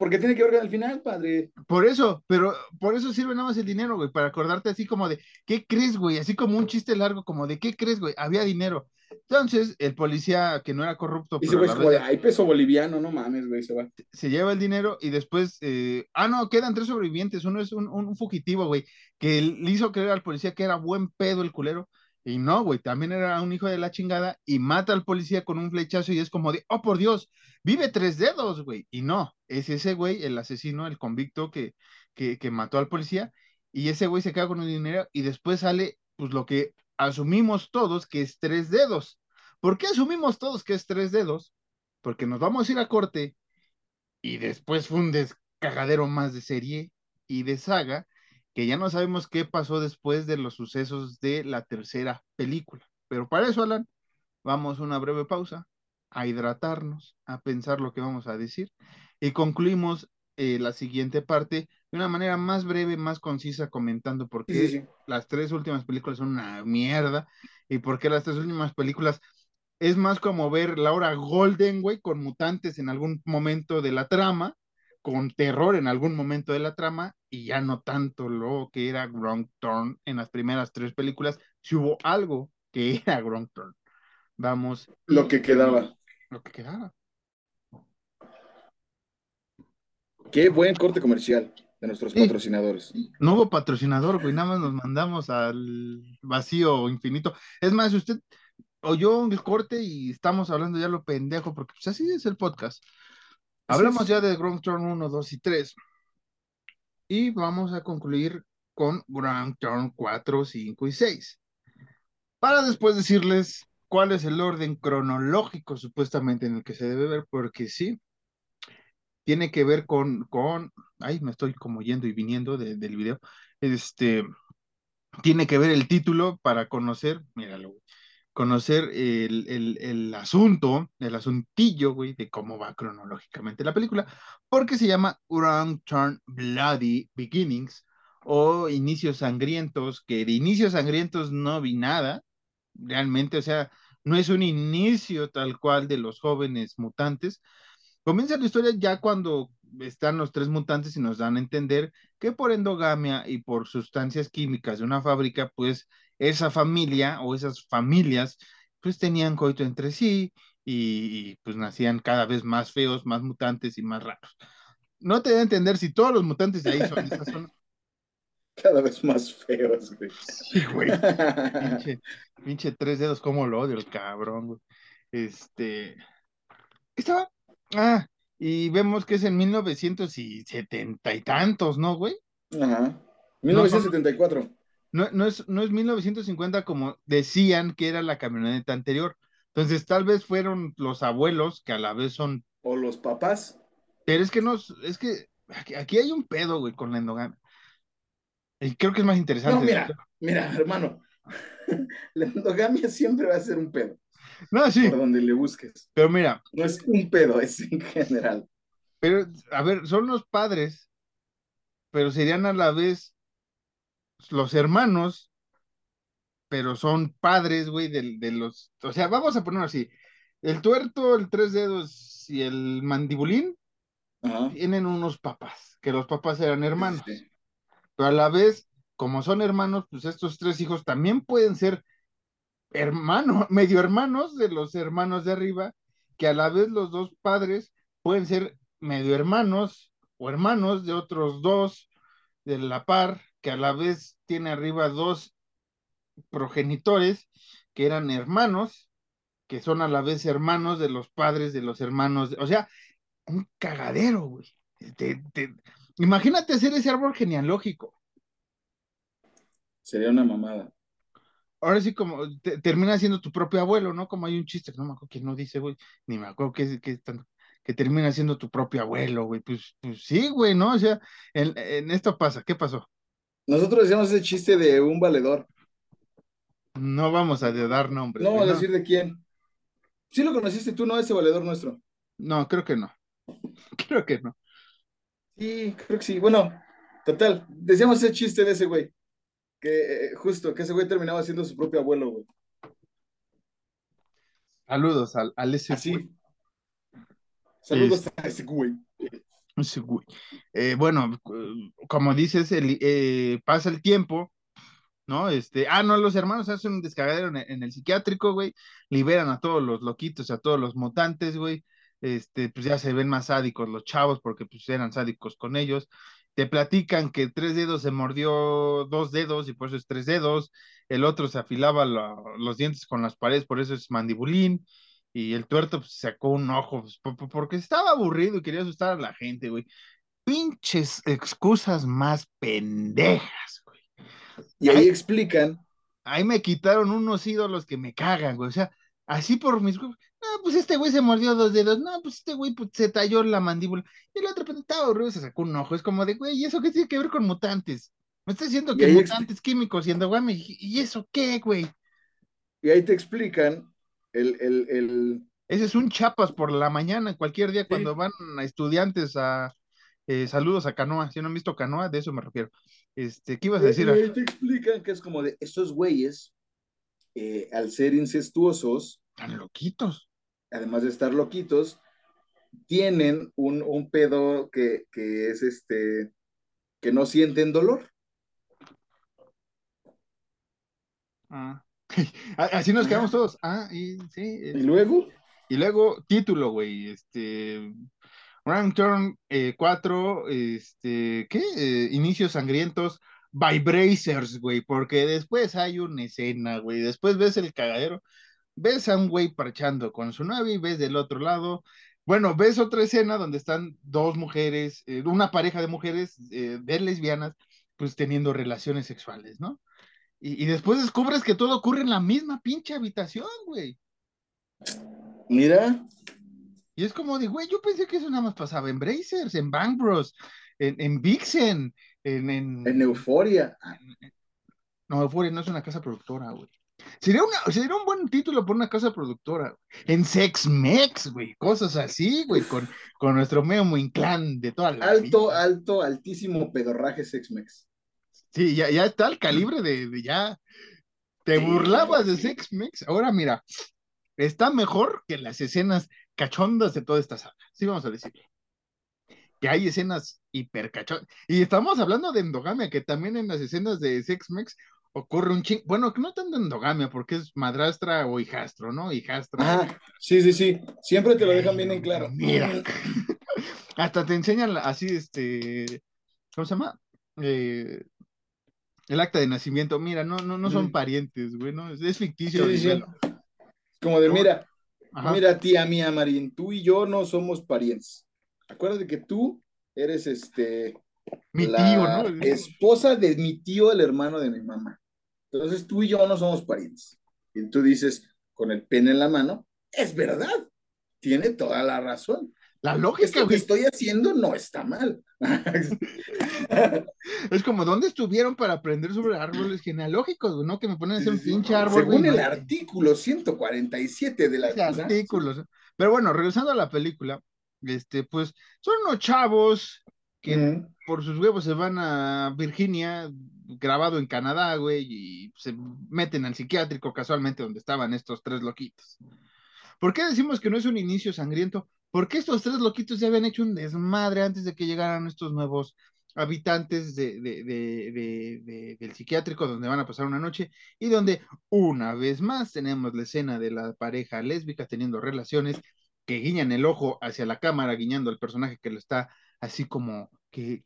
Speaker 1: Porque tiene que ver con el final, padre.
Speaker 2: Por eso, pero por eso sirve nada más el dinero, güey, para acordarte así como de, ¿qué crees, güey? Así como un chiste largo, como de, ¿qué crees, güey? Había dinero. Entonces, el policía que no era corrupto, a
Speaker 1: güey de, ay, peso boliviano, no mames, güey, se va.
Speaker 2: se lleva el dinero y después, eh, ah, no, quedan tres sobrevivientes. Uno es un, un- un fugitivo, güey, que le hizo creer al policía que era buen pedo el culero. Y no, güey, también era un hijo de la chingada y mata al policía con un flechazo y es como de, oh, por Dios, vive tres dedos, güey. Y no, es ese güey, el asesino, el convicto que, que, que mató al policía y ese güey se queda con el dinero y después sale, pues lo que asumimos todos que es tres dedos. ¿Por qué asumimos todos que es tres dedos? Porque nos vamos a ir a corte y después fue un descagadero más de serie y de saga, que ya no sabemos qué pasó después de los sucesos de la tercera película. Pero para eso, Alan, vamos a una breve pausa, a hidratarnos, a pensar lo que vamos a decir y concluimos eh, la siguiente parte de una manera más breve, más concisa, comentando por qué
Speaker 1: sí, sí.
Speaker 2: las tres últimas películas son una mierda y por qué las tres últimas películas es más como ver Laura Golden, güey, con mutantes en algún momento de la trama, con terror en algún momento de la trama, y ya no tanto lo que era Wrong Turn en las primeras tres películas, si hubo algo que era Wrong Turn. Vamos.
Speaker 1: Lo que quedaba.
Speaker 2: Lo que quedaba.
Speaker 1: Qué buen corte comercial de nuestros
Speaker 2: Sí.
Speaker 1: patrocinadores.
Speaker 2: No hubo patrocinador, güey, nada más nos mandamos al vacío infinito. Es más, usted oyó el corte y estamos hablando ya lo pendejo, porque pues así es el podcast. Hablamos ya de Ground Turn 1, 2 y 3. Y vamos a concluir con Ground Turn 4, 5 y 6. Para después decirles cuál es el orden cronológico supuestamente en el que se debe ver, porque sí, tiene que ver con, con, ay, me estoy como yendo y viniendo de- del video, este, tiene que ver el título para conocer, míralo, conocer el, el, el asunto, el asuntillo, güey, de cómo va cronológicamente la película, porque se llama Wrong Turn Bloody Beginnings o Inicios Sangrientos, que de Inicios Sangrientos no vi nada, realmente, o sea, no es un inicio tal cual de los jóvenes mutantes. Comienza la historia ya cuando están los tres mutantes y nos dan a entender que por endogamia y por sustancias químicas de una fábrica, pues esa familia o esas familias, pues tenían coito entre sí y, y, pues nacían cada vez más feos, más mutantes y más raros. No te da a entender si todos los mutantes de ahí son de esa zona.
Speaker 1: Cada vez más feos, güey.
Speaker 2: Sí, güey. Pinche, pinche tres dedos, como lo odio el cabrón, güey. Este. ¿qué Estaba. Ah, y vemos que es en 1970 y tantos, ¿no, güey?
Speaker 1: Ajá. 1974.
Speaker 2: No, no, es, no es 1950 como decían que era la camioneta anterior. Entonces, tal vez fueron los abuelos que a la vez son.
Speaker 1: O los papás.
Speaker 2: Pero es que no, es que aquí, aquí hay un pedo, güey, con la endogamia. Y creo que es más interesante.
Speaker 1: No, mira, mira, hermano. La endogamia siempre va a ser un pedo.
Speaker 2: No, sí,
Speaker 1: Por donde le busques.
Speaker 2: pero mira,
Speaker 1: No es un pedo, es en general.
Speaker 2: Pero, a ver, son los padres, pero serían a la vez los hermanos, pero son padres, güey, de, de los. O sea, vamos a ponerlo así: el tuerto, el tres dedos y el mandibulín
Speaker 1: Ajá.
Speaker 2: tienen unos papás, que los papás eran hermanos,
Speaker 1: Sí.
Speaker 2: pero a la vez, como son hermanos, pues estos tres hijos también pueden ser hermanos, medio hermanos de los hermanos de arriba, que a la vez los dos padres pueden ser medio hermanos o hermanos de otros dos de la par, que a la vez tiene arriba dos progenitores que eran hermanos, que son a la vez hermanos de los padres de los hermanos, de- o sea, un cagadero, güey. Te- te- Imagínate hacer ese árbol genealógico.
Speaker 1: Sería una mamada.
Speaker 2: Ahora sí, como te- termina siendo tu propio abuelo, ¿no? Como hay un chiste que no me acuerdo quién no dice, güey, ni me acuerdo que, que, tan- que termina siendo tu propio abuelo, güey. Pues, pues sí, güey, ¿no? O sea, en, en esto pasa, ¿qué pasó?
Speaker 1: Nosotros decíamos ese chiste de un valedor.
Speaker 2: No vamos a dar nombres.
Speaker 1: No vamos a decir de quién. Sí lo conociste tú, ¿no? Ese valedor nuestro.
Speaker 2: No, creo que no. Creo que no.
Speaker 1: Sí, creo que sí. Bueno, total. Decíamos ese chiste de ese güey. Que eh, justo, que ese güey terminaba siendo su propio abuelo, güey.
Speaker 2: Saludos al, al ese
Speaker 1: Así. Saludos a ese güey.
Speaker 2: Eh, bueno, como dices, el- eh, pasa el tiempo, ¿no? Este, ah, no, los hermanos hacen un descagadero en, el psiquiátrico, güey, liberan a todos los loquitos, a todos los mutantes, güey, este, pues ya se ven más sádicos los chavos porque pues eran sádicos con ellos, te platican que tres dedos se mordió dos dedos y por eso es tres dedos, el otro se afilaba los dientes con las paredes, por eso es mandibulín, y el tuerto pues, sacó un ojo, pues, porque estaba aburrido y quería asustar a la gente, güey. Pinches excusas más pendejas, güey.
Speaker 1: Y ahí, explican.
Speaker 2: Ahí me quitaron unos ídolos que me cagan, güey. O sea, así por mis no, pues este güey se mordió dos dedos, no, pues este güey pues, se talló la mandíbula, y el otro pues, estaba aburrido, se sacó un ojo, es como de, güey, ¿y eso qué tiene que ver con mutantes? Me está diciendo que mutantes químicos y güey, ¿y eso qué, güey?
Speaker 1: Y ahí te explican el, el, el...
Speaker 2: Ese es un chapas por la mañana, cualquier día cuando van a estudiantes a eh, saludos a Canoa. Si no han visto Canoa, de eso me refiero. Este, ¿qué ibas a decir?
Speaker 1: ahí te explican que es como de estos güeyes, eh, al ser incestuosos,
Speaker 2: están loquitos.
Speaker 1: Además de estar loquitos, tienen un, un pedo que, que es este, que no sienten dolor.
Speaker 2: Ah. Así nos quedamos todos. Ah, y sí.
Speaker 1: ¿Y luego?
Speaker 2: Y luego, título, güey. Este. Rank Turn 4, eh, este, ¿qué? Eh, inicios sangrientos, Vibrazers, güey, porque después hay una escena, güey, después ves el cagadero, ves a un güey parchando con su nave y ves del otro lado, bueno, ves otra escena donde están dos mujeres, eh, una pareja de mujeres, de lesbianas, pues teniendo relaciones sexuales, ¿no? Y, después descubres que todo ocurre en la misma pinche habitación, güey.
Speaker 1: Mira.
Speaker 2: Y es como de, güey, yo pensé que eso nada más pasaba en Brazers, en Bang Bros, en, en Vixen, en, en...
Speaker 1: En Euforia.
Speaker 2: No, Euforia no es una casa productora, güey. Sería, una, sería un buen título por una casa productora. En Sex Mex, güey. Cosas así, güey. Con, con nuestro Memo Inclán de toda la.
Speaker 1: Alto, alto, altísimo pedorraje Sex Mex.
Speaker 2: Sí, ya, ya está el calibre de, ya. Te burlabas de Sex Mex. Ahora mira, está mejor que las escenas cachondas de toda esta saga. Sí, vamos a decirlo. Que hay escenas hiper cachondas. Y estamos hablando de endogamia, que también en las escenas de Sex Mex ocurre un ching. Bueno, que no tanto endogamia, porque es madrastra o hijastro, ¿no? Hijastra.
Speaker 1: Ah, sí, sí, sí. Siempre te lo dejan bien en claro.
Speaker 2: Mira. Hasta te enseñan así, este. ¿Cómo se llama? Eh, el acta de nacimiento, mira, no, no, no son parientes, güey, ¿no? Es, ficticio.
Speaker 1: Como de, mira, mira, tía mía, Marín, tú y yo no somos parientes. Acuérdate que tú eres este.
Speaker 2: Mi tío, ¿no?
Speaker 1: Esposa de mi tío, el hermano de mi mamá. Entonces tú y yo no somos parientes. Y tú dices, con el pene en la mano, es verdad, tiene toda la razón.
Speaker 2: La lógica,
Speaker 1: que estoy haciendo no está mal.
Speaker 2: es como, ¿dónde estuvieron para aprender sobre árboles genealógicos, no? Que me ponen a hacer un pinche árbol.
Speaker 1: Según el artículo 147 de la...
Speaker 2: Artículos. Pero bueno, regresando a la película, este, pues, son unos chavos que por sus huevos se van a Virginia, grabado en Canadá, güey, y se meten al psiquiátrico casualmente donde estaban estos tres loquitos. ¿Por qué decimos que no es un inicio sangriento? Porque estos tres loquitos ya habían hecho un desmadre antes de que llegaran estos nuevos habitantes de, del psiquiátrico donde van a pasar una noche y donde una vez más tenemos la escena de la pareja lésbica teniendo relaciones que guiñan el ojo hacia la cámara, guiñando al personaje que lo está así como que,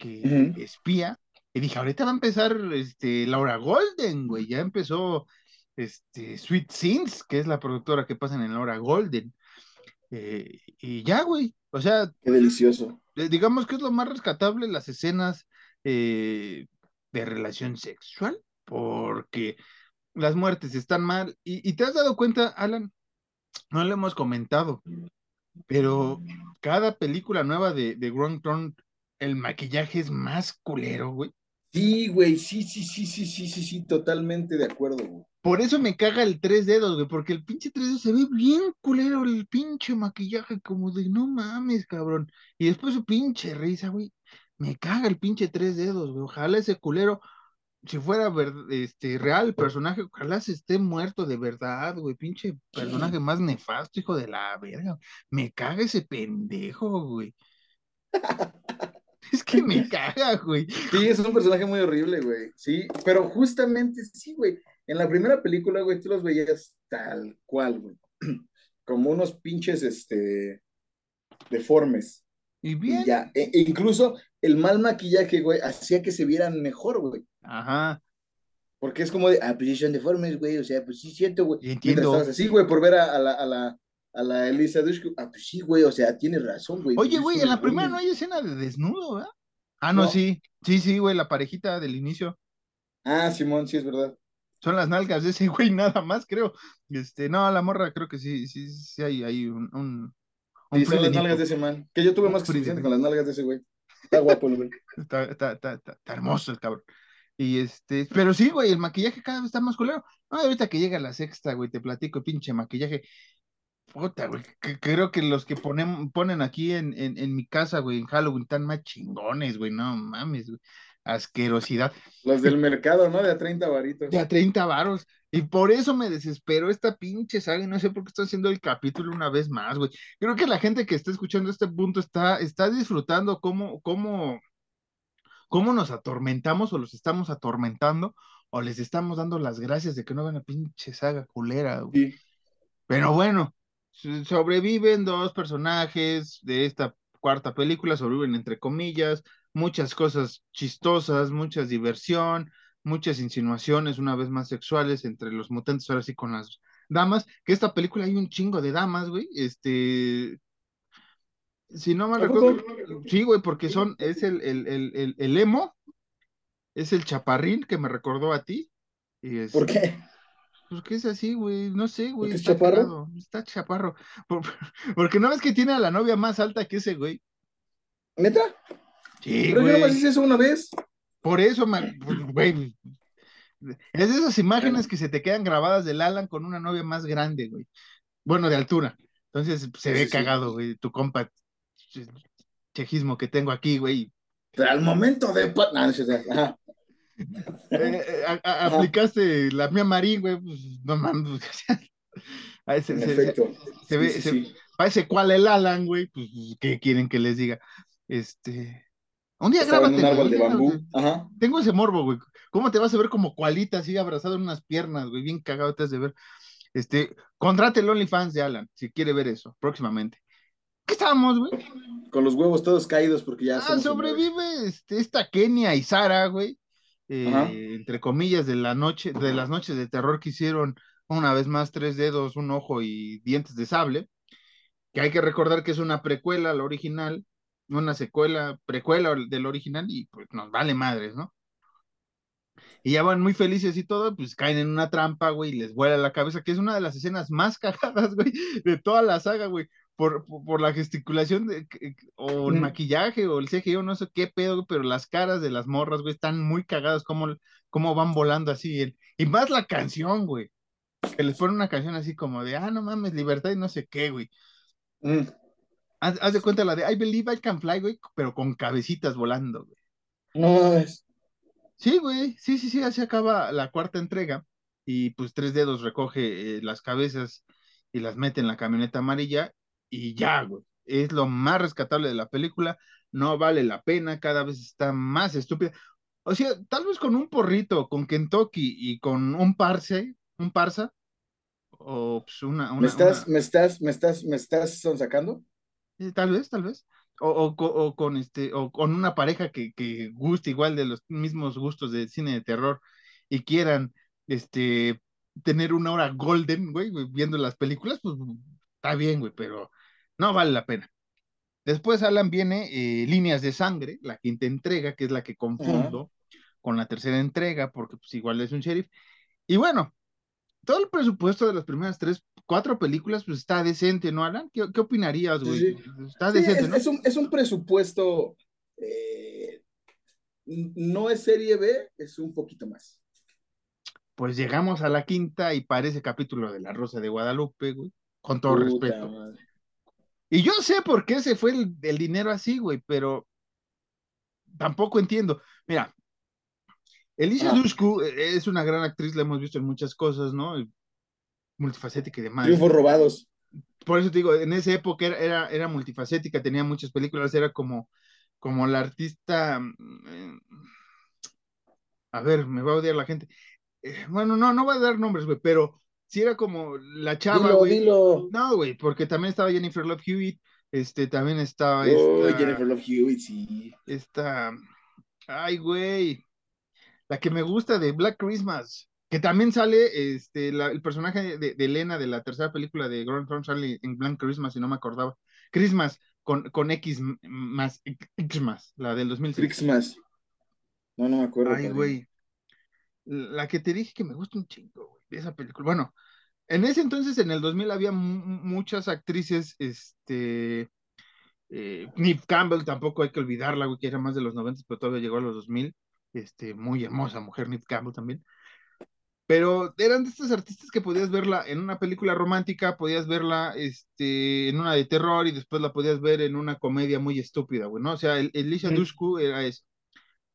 Speaker 2: espía. Y dije, ahorita va a empezar este, Laura Golden, güey, ya empezó este, Sweet Scenes, que es la productora que pasa en la hora Golden. Eh, y ya, güey. O sea.
Speaker 1: Qué delicioso.
Speaker 2: Digamos que es lo más rescatable las escenas eh, de relación sexual, porque las muertes están mal. Y, te has dado cuenta, Alan, no lo hemos comentado, pero cada película nueva de, de Grand el maquillaje es más culero, güey.
Speaker 1: Sí, güey, sí, sí, sí, sí, sí, sí, sí, totalmente de acuerdo, güey.
Speaker 2: Por eso me caga el tres dedos, güey, porque el pinche tres dedos se ve bien culero el pinche maquillaje, como de no mames, cabrón. Y después su pinche risa, güey. Me caga el pinche tres dedos, güey. Ojalá ese culero, si fuera este, real el personaje, ojalá se esté muerto de verdad, güey. Pinche personaje más nefasto, hijo de la verga. Me caga ese pendejo, güey. Es que me caga, güey.
Speaker 1: Sí, es un personaje muy horrible, güey. Sí, pero justamente sí, güey. En la primera película, güey, tú los veías tal cual, güey. Como unos pinches, este, deformes.
Speaker 2: Y bien.
Speaker 1: Y ya, e- e incluso el mal maquillaje, güey, hacía que se vieran mejor, güey.
Speaker 2: Ajá.
Speaker 1: Porque es como de, ah, pues sí son deformes, güey, o sea, pues sí siento, güey.
Speaker 2: Entiendo.
Speaker 1: Mientras estabas así, güey, por ver a, a la, a la, a la Elisa Dushku, ah, pues sí, güey, o sea, tienes razón, güey.
Speaker 2: Oye,
Speaker 1: pues
Speaker 2: güey, en la primera no hay escena de desnudo, ¿verdad? Ah, no,
Speaker 1: No.
Speaker 2: sí. Sí, sí, güey, la parejita del inicio.
Speaker 1: Ah, Simón, sí, es verdad.
Speaker 2: Son las nalgas de ese güey, nada más, creo. Este, no, la morra creo que sí, sí, sí hay, hay un, un, un
Speaker 1: Sí, son las nalgas de ese man. Que yo tuve más que suficiente con las nalgas de ese güey. Está guapo el güey.
Speaker 2: Está, está, está, está, está hermoso el cabrón. Y este, pero sí, güey, el maquillaje cada vez está más culero. No, ahorita que llega la sexta, güey, te platico, pinche maquillaje. Puta, güey, que- creo que los que ponen, ponen aquí en, en, en mi casa, güey, en Halloween, están más chingones, güey, no mames, güey. Asquerosidad.
Speaker 1: Los del mercado, ¿no? De a 30 varitos.
Speaker 2: De a 30 varos. Y por eso me desesperó esta pinche saga y no sé por qué estoy haciendo el capítulo una vez más, güey. Creo que la gente que está escuchando este punto está, está disfrutando cómo, cómo, cómo nos atormentamos o los estamos atormentando o les estamos dando las gracias de que no ven la pinche saga culera, güey.
Speaker 1: Sí.
Speaker 2: Pero bueno, sobreviven dos personajes de esta cuarta película, sobreviven entre comillas, muchas cosas chistosas, mucha diversión, muchas insinuaciones, una vez más sexuales entre los mutantes, ahora sí con las damas, que esta película hay un chingo de damas, güey, este, si no mal
Speaker 1: ¿A poco?
Speaker 2: recuerdo, sí, güey, porque son, es el, el, el, el, el emo, es el chaparrín que me recordó a ti, y es,
Speaker 1: ¿Por qué?
Speaker 2: Pues que es así, güey, no sé, güey,
Speaker 1: ¿Porque es
Speaker 2: está
Speaker 1: chaparro?
Speaker 2: está chaparro, Por- porque no ves que tiene a la novia más alta que ese, güey,
Speaker 1: ¿Neta?
Speaker 2: sí,
Speaker 1: Pero yo nomás
Speaker 2: güey,
Speaker 1: hice eso una vez.
Speaker 2: por eso, man, pues, güey, es de esas imágenes que se te quedan grabadas del Alan con una novia más grande, güey, bueno, de altura, entonces se
Speaker 1: Sí,
Speaker 2: ve
Speaker 1: sí, sí.
Speaker 2: cagado, güey, tu compa che- chejismo que tengo aquí, güey,
Speaker 1: Pero al momento de... Ajá.
Speaker 2: Eh, eh, a- a-
Speaker 1: Ajá.
Speaker 2: aplicaste la mía Marín, güey, pues no mames. ahí se, ve,
Speaker 1: sí,
Speaker 2: se-
Speaker 1: sí.
Speaker 2: parece cuál el Alan, güey, pues, ¿qué quieren que les diga? Este, un día
Speaker 1: Estaba en un
Speaker 2: grábatelo,
Speaker 1: árbol de bambú. Ajá.
Speaker 2: Tengo ese morbo, güey. ¿Cómo te vas a ver como cualita así abrazado en unas piernas, güey? Bien cagado te has de ver. Este, contrate el OnlyFans de Alan, si quiere ver eso, próximamente. ¿Qué estábamos, güey?
Speaker 1: Con los huevos todos caídos porque ya
Speaker 2: Ah, sobrevive este, esta Kenia y Sara, güey. Eh, entre comillas, de la noche, de las noches de terror que hicieron una vez más tres dedos, un ojo y dientes de sable. Que hay que recordar que es una precuela al original, una secuela, precuela del original, y pues nos vale madres, ¿no? Y ya van muy felices y todo, pues caen en una trampa, güey, y les vuela la cabeza, que es una de las escenas más cagadas, güey, de toda la saga, güey, por, por, la gesticulación de, que- o el maquillaje o el CGI o no sé qué pedo, pero las caras de las morras, güey, están muy cagadas, como, como van volando así, el- y más la canción, güey, que les ponen una canción así como de, ah, no mames, libertad y no sé qué, güey.
Speaker 1: Mm.
Speaker 2: Haz, haz de cuenta la de I Believe I Can Fly, güey, pero con cabecitas volando, güey.
Speaker 1: No.
Speaker 2: Sí, güey, sí, sí, sí, así acaba la cuarta entrega y pues Tres Dedos recoge eh, las cabezas y las mete en la camioneta amarilla y ya, güey, es lo más rescatable de la película, no vale la pena, cada vez está más estúpida. O sea, tal vez con un porrito, con Kentucky y con un parse, un parsa, o pues una,
Speaker 1: ¿Me estás,
Speaker 2: una-
Speaker 1: me estás, me estás, me estás sacando?
Speaker 2: tal vez, tal vez. O, o co- o con este, o con una pareja que, que guste igual de los mismos gustos de cine de terror y quieran este tener una hora golden, güey, güey, viendo las películas, pues está bien, güey, pero no vale la pena. Después, Alan, viene eh, Líneas de Sangre, la quinta entrega, que es la que confundo con la tercera entrega, porque pues igual es un sheriff. Y bueno, todo el presupuesto de las primeras tres, cuatro películas, pues está decente, ¿no, Alan? ¿Qué, qué opinarías, güey?
Speaker 1: Sí,
Speaker 2: Está
Speaker 1: Sí,
Speaker 2: decente,
Speaker 1: es,
Speaker 2: ¿no?
Speaker 1: es un, es un presupuesto, eh, no es serie B, es un poquito más.
Speaker 2: Pues llegamos a la quinta y parece capítulo de La Rosa de Guadalupe, güey, con todo
Speaker 1: Puta
Speaker 2: respeto.
Speaker 1: madre.
Speaker 2: Y yo sé por qué se fue el, el dinero así, güey, pero tampoco entiendo. Mira, Alicia
Speaker 1: Ajá.
Speaker 2: Dushku eh, es una gran actriz, la hemos visto en muchas cosas, ¿no? Multifacética y demás.
Speaker 1: Triunfos robados.
Speaker 2: Por eso te digo, en esa época era, era, era multifacética, tenía muchas películas, era como como la artista, mm, a ver, me va a odiar la gente. Eh, bueno, no, no voy a dar nombres, güey, pero sí era como la chava,
Speaker 1: Dilo,
Speaker 2: güey.
Speaker 1: dilo.
Speaker 2: No, güey, porque también estaba Jennifer Love Hewitt, este, también estaba
Speaker 1: Oh,
Speaker 2: esta,
Speaker 1: Jennifer Love Hewitt, sí.
Speaker 2: esta, ay, güey, la que me gusta de Black Christmas, que también sale, este, la- el personaje de, de Elena de la tercera película de Grand Thrones sale en Black Christmas y no me acordaba. Christmas con, con X más, X más, la del 2006.
Speaker 1: Christmas. No, no me acuerdo.
Speaker 2: Ay, güey. La que te dije que me gusta un chingo, güey, esa película. Bueno, en ese entonces, en el 2000, había mu- muchas actrices, este, eh, Neve Campbell, tampoco hay que olvidarla, güey, que era más de los 90, pero todavía llegó a los 2000. Este, muy hermosa mujer, Neve Campbell también. Pero eran de estas artistas que podías verla en una película romántica, podías verla este, en una de terror y después la podías ver en una comedia muy estúpida, güey, ¿no? O sea, el, Elisha. Dushku era eso,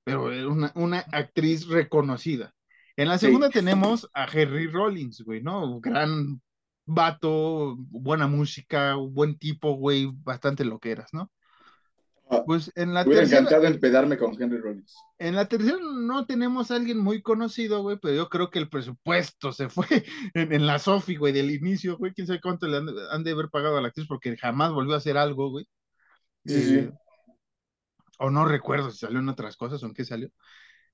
Speaker 2: pero era una, una actriz reconocida. En la
Speaker 1: Sí.
Speaker 2: segunda tenemos a Henry Rollins, güey, ¿no? Gran vato, buena música, buen tipo, güey, bastante lo que eras, ¿no?
Speaker 1: Ah,
Speaker 2: Pues en la
Speaker 1: hubiera
Speaker 2: tercera,
Speaker 1: encantado empedarme con Henry Rollins.
Speaker 2: en la tercera no tenemos a alguien muy conocido, güey, pero yo creo que el presupuesto se fue en, en la Sofi, güey, del inicio, güey, quién sabe cuánto le han, han de haber pagado a la actriz porque jamás volvió a hacer algo, güey.
Speaker 1: Sí, sí.
Speaker 2: Eh, o no recuerdo si salió en otras cosas o en qué salió.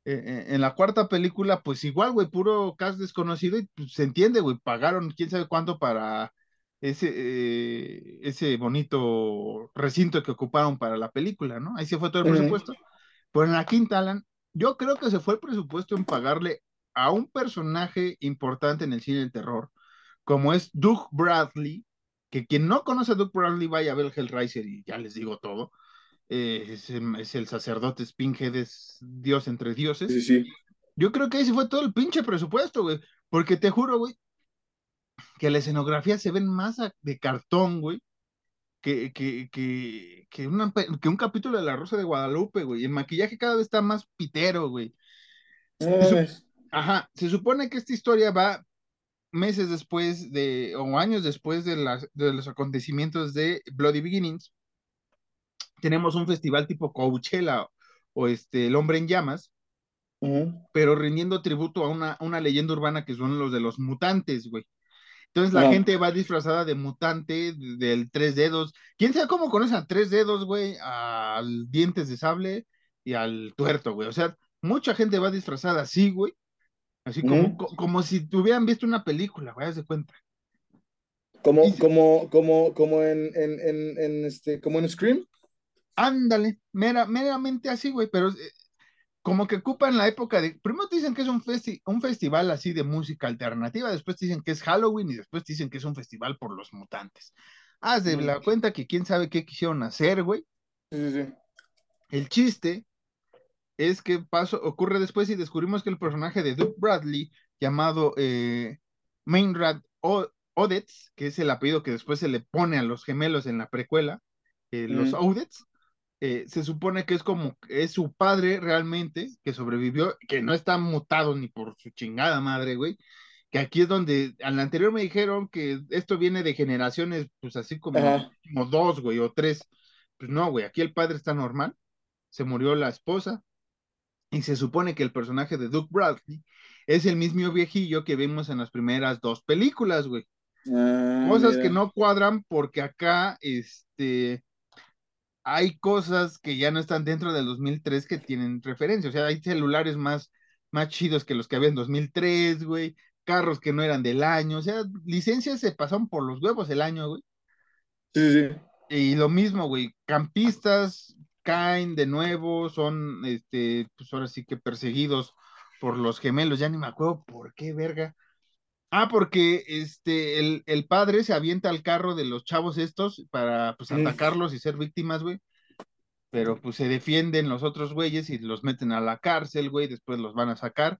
Speaker 2: Eh, en la cuarta película, pues igual, güey, puro cast desconocido y pues, se entiende, güey, pagaron quién sabe cuánto para ese, eh, ese bonito recinto que ocuparon para la película, ¿no? Ahí se fue todo el presupuesto. Pero en la quinta, Alan, yo creo que se fue el presupuesto en pagarle a un personaje importante en el cine del terror, como es Doug Bradley, que quien no conoce a Doug Bradley vaya a ver Hellraiser y ya les digo todo. Eh, es, el- es el sacerdote Spinhead, es Dios entre dioses.
Speaker 1: Sí, sí.
Speaker 2: Yo creo que ahí se fue todo el pinche presupuesto, güey. Porque te juro, güey, que la escenografía se ven más de cartón, güey, que, que, que, que, una que un capítulo de La Rosa de Guadalupe, güey. El maquillaje cada vez está más pitero, güey.
Speaker 1: Mames.
Speaker 2: Ajá, se supone que esta historia va meses después de, o años después de, las, de los acontecimientos de Bloody Beginnings. Tenemos un festival tipo Coachella o este, El Hombre en Llamas, pero rindiendo tributo a una, una leyenda urbana que son los de los mutantes, güey. Entonces la gente va disfrazada de mutante, de- del tres dedos. ¿Quién sabe cómo conocen a tres dedos, güey? Al dientes de sable y al tuerto, güey. O sea, mucha gente va disfrazada así, güey. Así como, como si tuvieran visto una película, güey, haz de cuenta.
Speaker 1: Como, como, como, como en, en, en, en este, como en Scream.
Speaker 2: Ándale, mera, meramente así, güey, pero eh, como que ocupan la época de. Primero te dicen que es un, festi- un festival así de música alternativa, después te dicen que es Halloween y después te dicen que es un festival por los mutantes. Haz de la cuenta que quién sabe qué quisieron hacer, güey.
Speaker 1: Sí, sí, sí.
Speaker 2: El chiste es que paso, ocurre después y descubrimos que el personaje de Duke Bradley, llamado eh, Mainrad Odets, que es el apellido que después se le pone a los gemelos en la precuela, eh, los
Speaker 1: Ujú.
Speaker 2: Odets, eh, se supone que es como, es su padre realmente, que sobrevivió, que no está mutado ni por su chingada madre, güey. Que aquí es donde, al anterior me dijeron que esto viene de generaciones, pues así como,
Speaker 1: Ajá.
Speaker 2: como dos, güey, o tres. Pues no, güey, aquí el padre está normal, se murió la esposa, y se supone que el personaje de Duke Bradley es el mismo viejillo que vimos en las primeras dos películas, güey.
Speaker 1: Ah,
Speaker 2: Cosas
Speaker 1: mira.
Speaker 2: que no cuadran porque acá, este, hay cosas que ya no están dentro del 2003 que tienen referencia. O sea, hay celulares más, más chidos que los que había en 2003, güey. Carros que no eran del año. O sea, licencias se pasaron por los huevos el año, güey.
Speaker 1: Sí, sí.
Speaker 2: Y lo mismo, güey. Campistas caen de nuevo, son, este, pues ahora sí que perseguidos por los gemelos. Ya ni me acuerdo por qué, verga. Ah, porque este, el, el padre se avienta al carro de los chavos estos para pues atacarlos y ser víctimas, güey. Pero pues se defienden los otros güeyes y los meten a la cárcel, güey, después los van a sacar.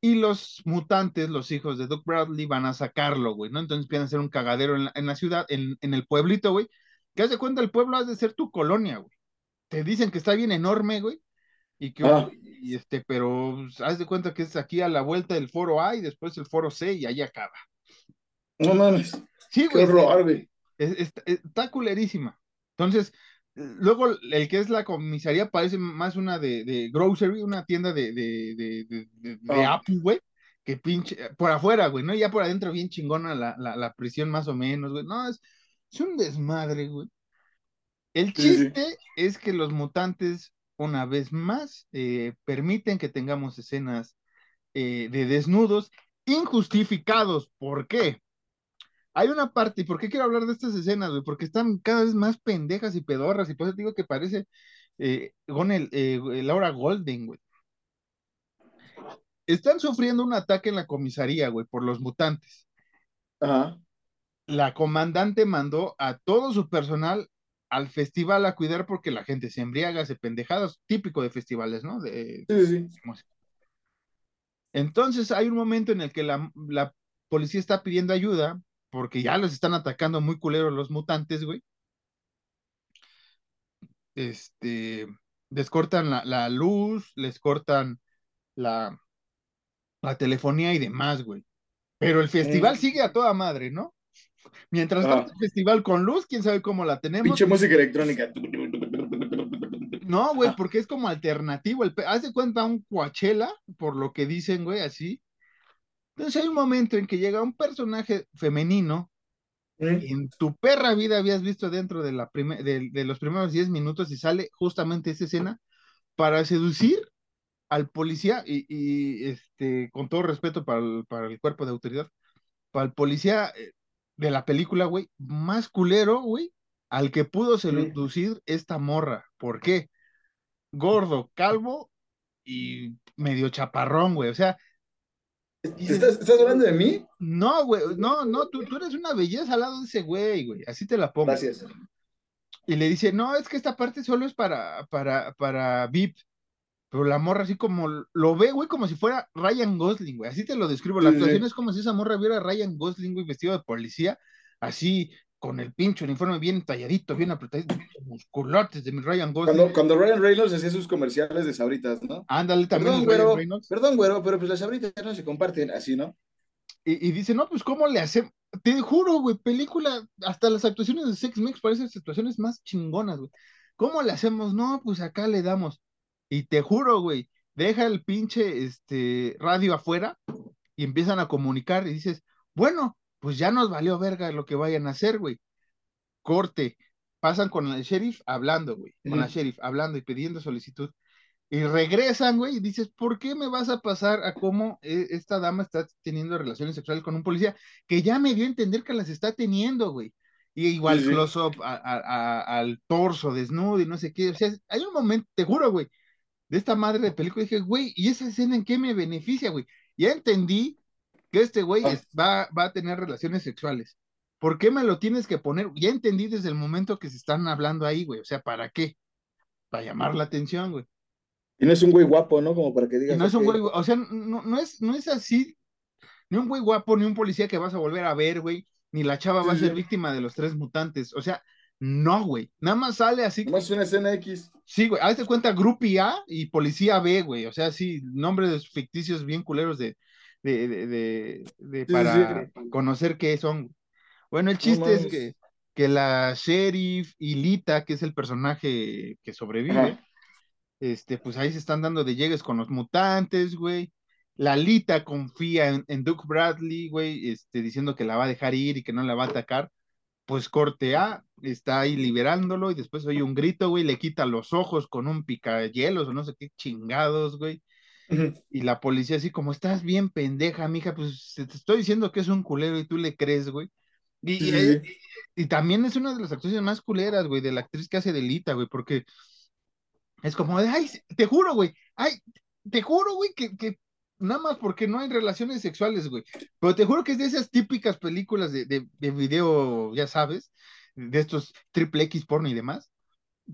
Speaker 2: Y los mutantes, los hijos de Doug Bradley, van a sacarlo, güey, ¿no? Entonces empiezan a hacer un cagadero en la, en la ciudad, en, en el pueblito, güey. Que haz de cuenta, el pueblo has de ser tu colonia, güey. Te dicen que está bien enorme, güey. Y que,
Speaker 1: Ah.
Speaker 2: y este, pero pues, haz de cuenta que es aquí a la vuelta del foro A y después el foro C y ahí acaba.
Speaker 1: No mames.
Speaker 2: Sí,
Speaker 1: Qué
Speaker 2: güey.
Speaker 1: horror, güey.
Speaker 2: es- es- está culerísima. Entonces, luego el que es la comisaría parece más una de, de grocery, una tienda de, de, de, de,
Speaker 1: Ah.
Speaker 2: Apple, güey, que pinche, por afuera, güey, ¿no? Ya por adentro bien chingona la, la, la prisión más o menos, güey. No, es, es un desmadre, güey. El
Speaker 1: Sí, sí.
Speaker 2: chiste es que los mutantes, una vez más, eh, permiten que tengamos escenas eh, de desnudos injustificados. ¿Por qué? Hay una parte, ¿y por qué quiero hablar de estas escenas, güey? Porque están cada vez más pendejas y pedorras, y por eso te digo que parece eh, Gonel- eh, Laura Golden, güey. Están sufriendo un ataque en la comisaría, güey, por los mutantes.
Speaker 1: Ajá.
Speaker 2: La comandante mandó a todo su personal al festival a cuidar porque la gente se embriaga, se pendejadas, típico de festivales, ¿no? De,
Speaker 1: Sí, sí, sí.
Speaker 2: música. Entonces hay un momento en el que la, la policía está pidiendo ayuda porque ya los están atacando muy culeros los mutantes, güey. Este, les cortan la, la luz, les cortan la, la telefonía y demás, güey. Pero el festival
Speaker 1: Mm.
Speaker 2: sigue a toda madre, ¿no? Mientras
Speaker 1: Ajá.
Speaker 2: tanto, el festival con luz, quién sabe cómo la tenemos.
Speaker 1: Pinche música electrónica.
Speaker 2: No, güey,
Speaker 1: Ah.
Speaker 2: porque es como alternativo. El Haz de cuenta un Coachella, por lo que dicen, güey, así. Entonces hay un momento en que llega un personaje femenino que en tu perra vida habías visto dentro de, la de, de los primeros 10 minutos y sale justamente esa escena para seducir al policía y, y, este, con todo respeto para el, para el cuerpo de autoridad, para el policía eh, de la película, güey, más culero, güey, al que pudo seducir esta morra. ¿Por qué? Gordo, calvo y medio chaparrón, güey. O sea,
Speaker 1: ¿Estás, ¿Estás hablando de mí?
Speaker 2: no, güey, no, no, tú, tú eres una belleza al lado de ese güey, güey. Así te la pongo.
Speaker 1: Gracias.
Speaker 2: Y le dice, no, es que esta parte solo es para, para, para VIP. Pero la morra así como lo ve, güey, como si fuera Ryan Gosling, güey. Así te lo describo. La
Speaker 1: Sí,
Speaker 2: actuación
Speaker 1: sí.
Speaker 2: es como si esa morra viera a Ryan Gosling, güey, vestido de policía, así, con el pincho uniforme bien talladito, bien apretadito, musculotes de mi Ryan Gosling.
Speaker 1: Cuando, cuando Ryan Reynolds hacía sus comerciales de sabritas, ¿no?
Speaker 2: Ándale también
Speaker 1: Perdón,
Speaker 2: Ryan
Speaker 1: güero,
Speaker 2: Reynolds.
Speaker 1: perdón, güero, pero pues las sabritas no se comparten así, ¿no?
Speaker 2: Y, y dice, no, pues, ¿cómo le hacemos? Te juro, güey, película, hasta las actuaciones de Sex Mix parecen las actuaciones más chingonas, güey. ¿Cómo le hacemos? No, pues acá le damos. Y te juro, güey, deja el pinche este, radio afuera y empiezan a comunicar y dices, bueno, pues ya nos valió verga lo que vayan a hacer, güey. Corte. Pasan con el sheriff hablando, güey. Con la sheriff hablando y pidiendo solicitud. Y regresan, güey, y dices, ¿por qué me vas a pasar a cómo eh, esta dama está teniendo relaciones sexuales con un policía que ya me dio a entender que las está teniendo, güey? Y igual
Speaker 1: Sí,
Speaker 2: close-up al torso desnudo y no sé qué. O sea, hay un momento, te juro, güey, de esta madre de película, dije, güey, ¿y esa escena en qué me beneficia, güey? Ya entendí que este güey
Speaker 1: Ah.
Speaker 2: es- va, va a tener relaciones sexuales. ¿Por qué me lo tienes que poner? Ya entendí desde el momento que se están hablando ahí, güey. O sea, ¿para qué? Para llamar la atención, güey.
Speaker 1: Y no es un güey guapo, ¿no? Como para que
Speaker 2: Y
Speaker 1: digas.
Speaker 2: no es un güey, o sea, no, no es, no es así, ni un güey guapo, ni un policía que vas a volver a ver, güey, ni la chava va a ser
Speaker 1: sí.
Speaker 2: víctima de los tres mutantes. O sea, no, güey. Nada más sale así.
Speaker 1: Nomás es una escena X.
Speaker 2: Sí, güey, hazte cuenta Grupi A y Policía B, güey. O sea, sí, nombres ficticios bien culeros de, de, de, de- de
Speaker 1: Sí,
Speaker 2: para
Speaker 1: sí.
Speaker 2: conocer qué son. Bueno, el chiste es que, que la sheriff y Lita, que es el personaje que sobrevive,
Speaker 1: Ajá.
Speaker 2: este, pues ahí se están dando de llegues con los mutantes, güey. La Lita confía en, en Duke Bradley, güey, este, diciendo que la va a dejar ir y que no la va a atacar. Pues corte A, está ahí liberándolo y después oye un grito, güey, le quita los ojos con un picahielos o no sé qué chingados, güey. Y la policía así como, estás bien pendeja, mija, pues te estoy diciendo que es un culero y tú le crees, güey. Y,
Speaker 1: Sí,
Speaker 2: y, también es una de las actuaciones más culeras, güey, de la actriz que hace de Lita, güey, porque es como de, ay, te juro, güey, ay, te juro, güey, que, que nada más porque no hay relaciones sexuales, güey, pero te juro que es de esas típicas películas de, de, de video, ya sabes, de estos triple X porno y demás,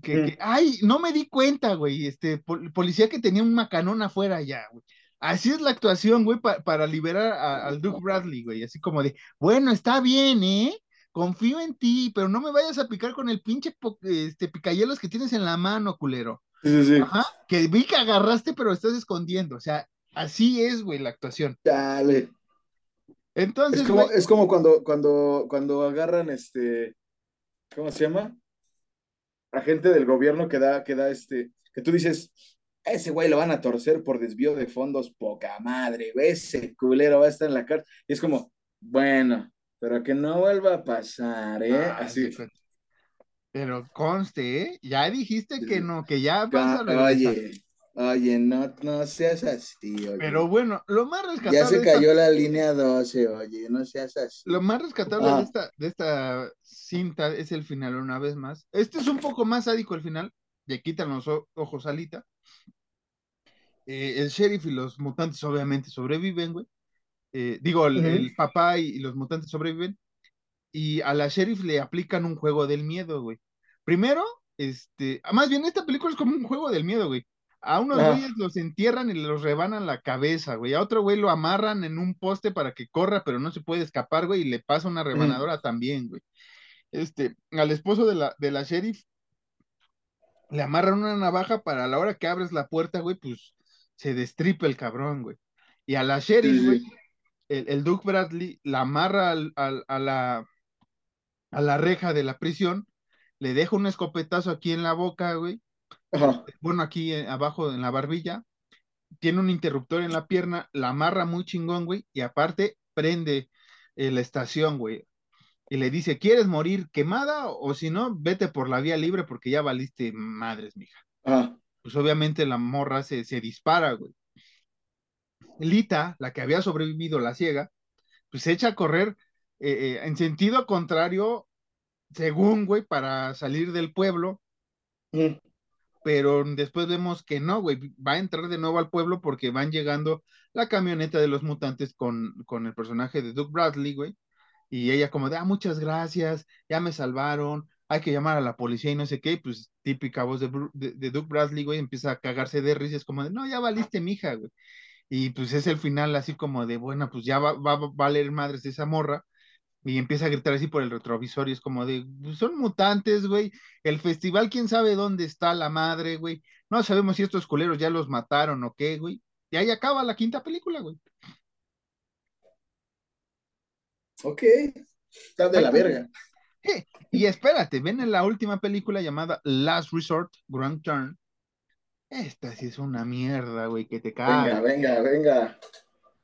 Speaker 2: que,
Speaker 1: Mm.
Speaker 2: que, ay, no me di cuenta, güey, este, pol- policía que tenía un macanón afuera ya, güey. Así es la actuación, güey, pa- para liberar a- al Duke Bradley, güey, así como de, bueno, está bien, ¿eh? Confío en ti, pero no me vayas a picar con el pinche este, picayelos que tienes en la mano, culero.
Speaker 1: Sí, sí, sí.
Speaker 2: Ajá, que vi que agarraste, pero estás escondiendo, o sea, así es, güey, la actuación.
Speaker 1: Dale.
Speaker 2: Entonces,
Speaker 1: Es como,
Speaker 2: güey,
Speaker 1: es como cuando, cuando, cuando agarran este, ¿cómo se llama? agente del gobierno que da, que da este, que tú dices, a ese güey lo van a torcer por desvío de fondos, poca madre, güey, ese culero va a estar en la cárcel. Y es como, bueno, pero que no vuelva a pasar, ¿eh?
Speaker 2: Ah,
Speaker 1: Así.
Speaker 2: sí, Pero conste, ¿eh? Ya dijiste que no, que ya vas a.
Speaker 1: Oye, oye, no, no seas así, oye.
Speaker 2: Pero bueno, lo más rescatable
Speaker 1: ya se
Speaker 2: de esta-
Speaker 1: cayó la línea 12, oye, no seas así.
Speaker 2: Lo más rescatable
Speaker 1: Ah.
Speaker 2: de, esta, de esta cinta es el final, una vez más. Este es un poco más sádico el final, le quitan los ojos a Alita. Eh, el sheriff y los mutantes obviamente sobreviven, güey. Eh, digo, el, papá y, y los mutantes sobreviven. Y a la sheriff le aplican un juego del miedo, güey. Primero, este, ah, más bien esta película es como un juego del miedo, güey. A unos
Speaker 1: Ah.
Speaker 2: güeyes los entierran y los rebanan la cabeza, güey. A otro güey lo amarran en un poste para que corra, pero no se puede escapar, güey, y le pasa una rebanadora también, güey. Este, al esposo de la, de la sheriff le amarran una navaja para a la hora que abres la puerta, güey, pues se destripa el cabrón, güey. Y a la sheriff,
Speaker 1: sí,
Speaker 2: güey, el, el Duke Bradley la amarra al- al- a, la, a la reja de la prisión, le deja un escopetazo aquí en la boca, güey,
Speaker 1: Ajá.
Speaker 2: bueno, aquí eh, abajo en la barbilla, tiene un interruptor en la pierna, la amarra muy chingón, güey, y aparte prende eh, la estación, güey, y le dice, ¿quieres morir quemada o si no, vete por la vía libre porque ya valiste madres, mija?
Speaker 1: Ajá.
Speaker 2: Pues obviamente la morra se, se dispara, güey. Lita, la que había sobrevivido la ciega, pues se echa a correr eh, en sentido contrario, según, güey, para salir del pueblo. Pero después vemos que no, güey, va a entrar de nuevo al pueblo porque van llegando la camioneta de los mutantes con, con el personaje de Doug Bradley, güey, y ella como de, ah, muchas gracias, ya me salvaron, hay que llamar a la policía y no sé qué, pues típica voz de, de, de Doug Bradley, güey, empieza a cagarse de risas como de, no, ya valiste, mija, güey. Y pues es el final así como de, bueno, pues ya va, va, va a valer madres esa morra. Y empieza a gritar así por el retrovisor y es como de, "Pues son mutantes, güey. El festival, quién sabe dónde está la madre, güey. No sabemos si estos culeros ya los mataron o qué, güey. Y ahí acaba la quinta película, güey.
Speaker 1: Ok. Está de la verga.
Speaker 2: Eh, y espérate, ven en la última película llamada Last Resort, Grand Turn. Esta sí es una mierda, güey, que te
Speaker 1: Venga,
Speaker 2: cae.
Speaker 1: venga, venga.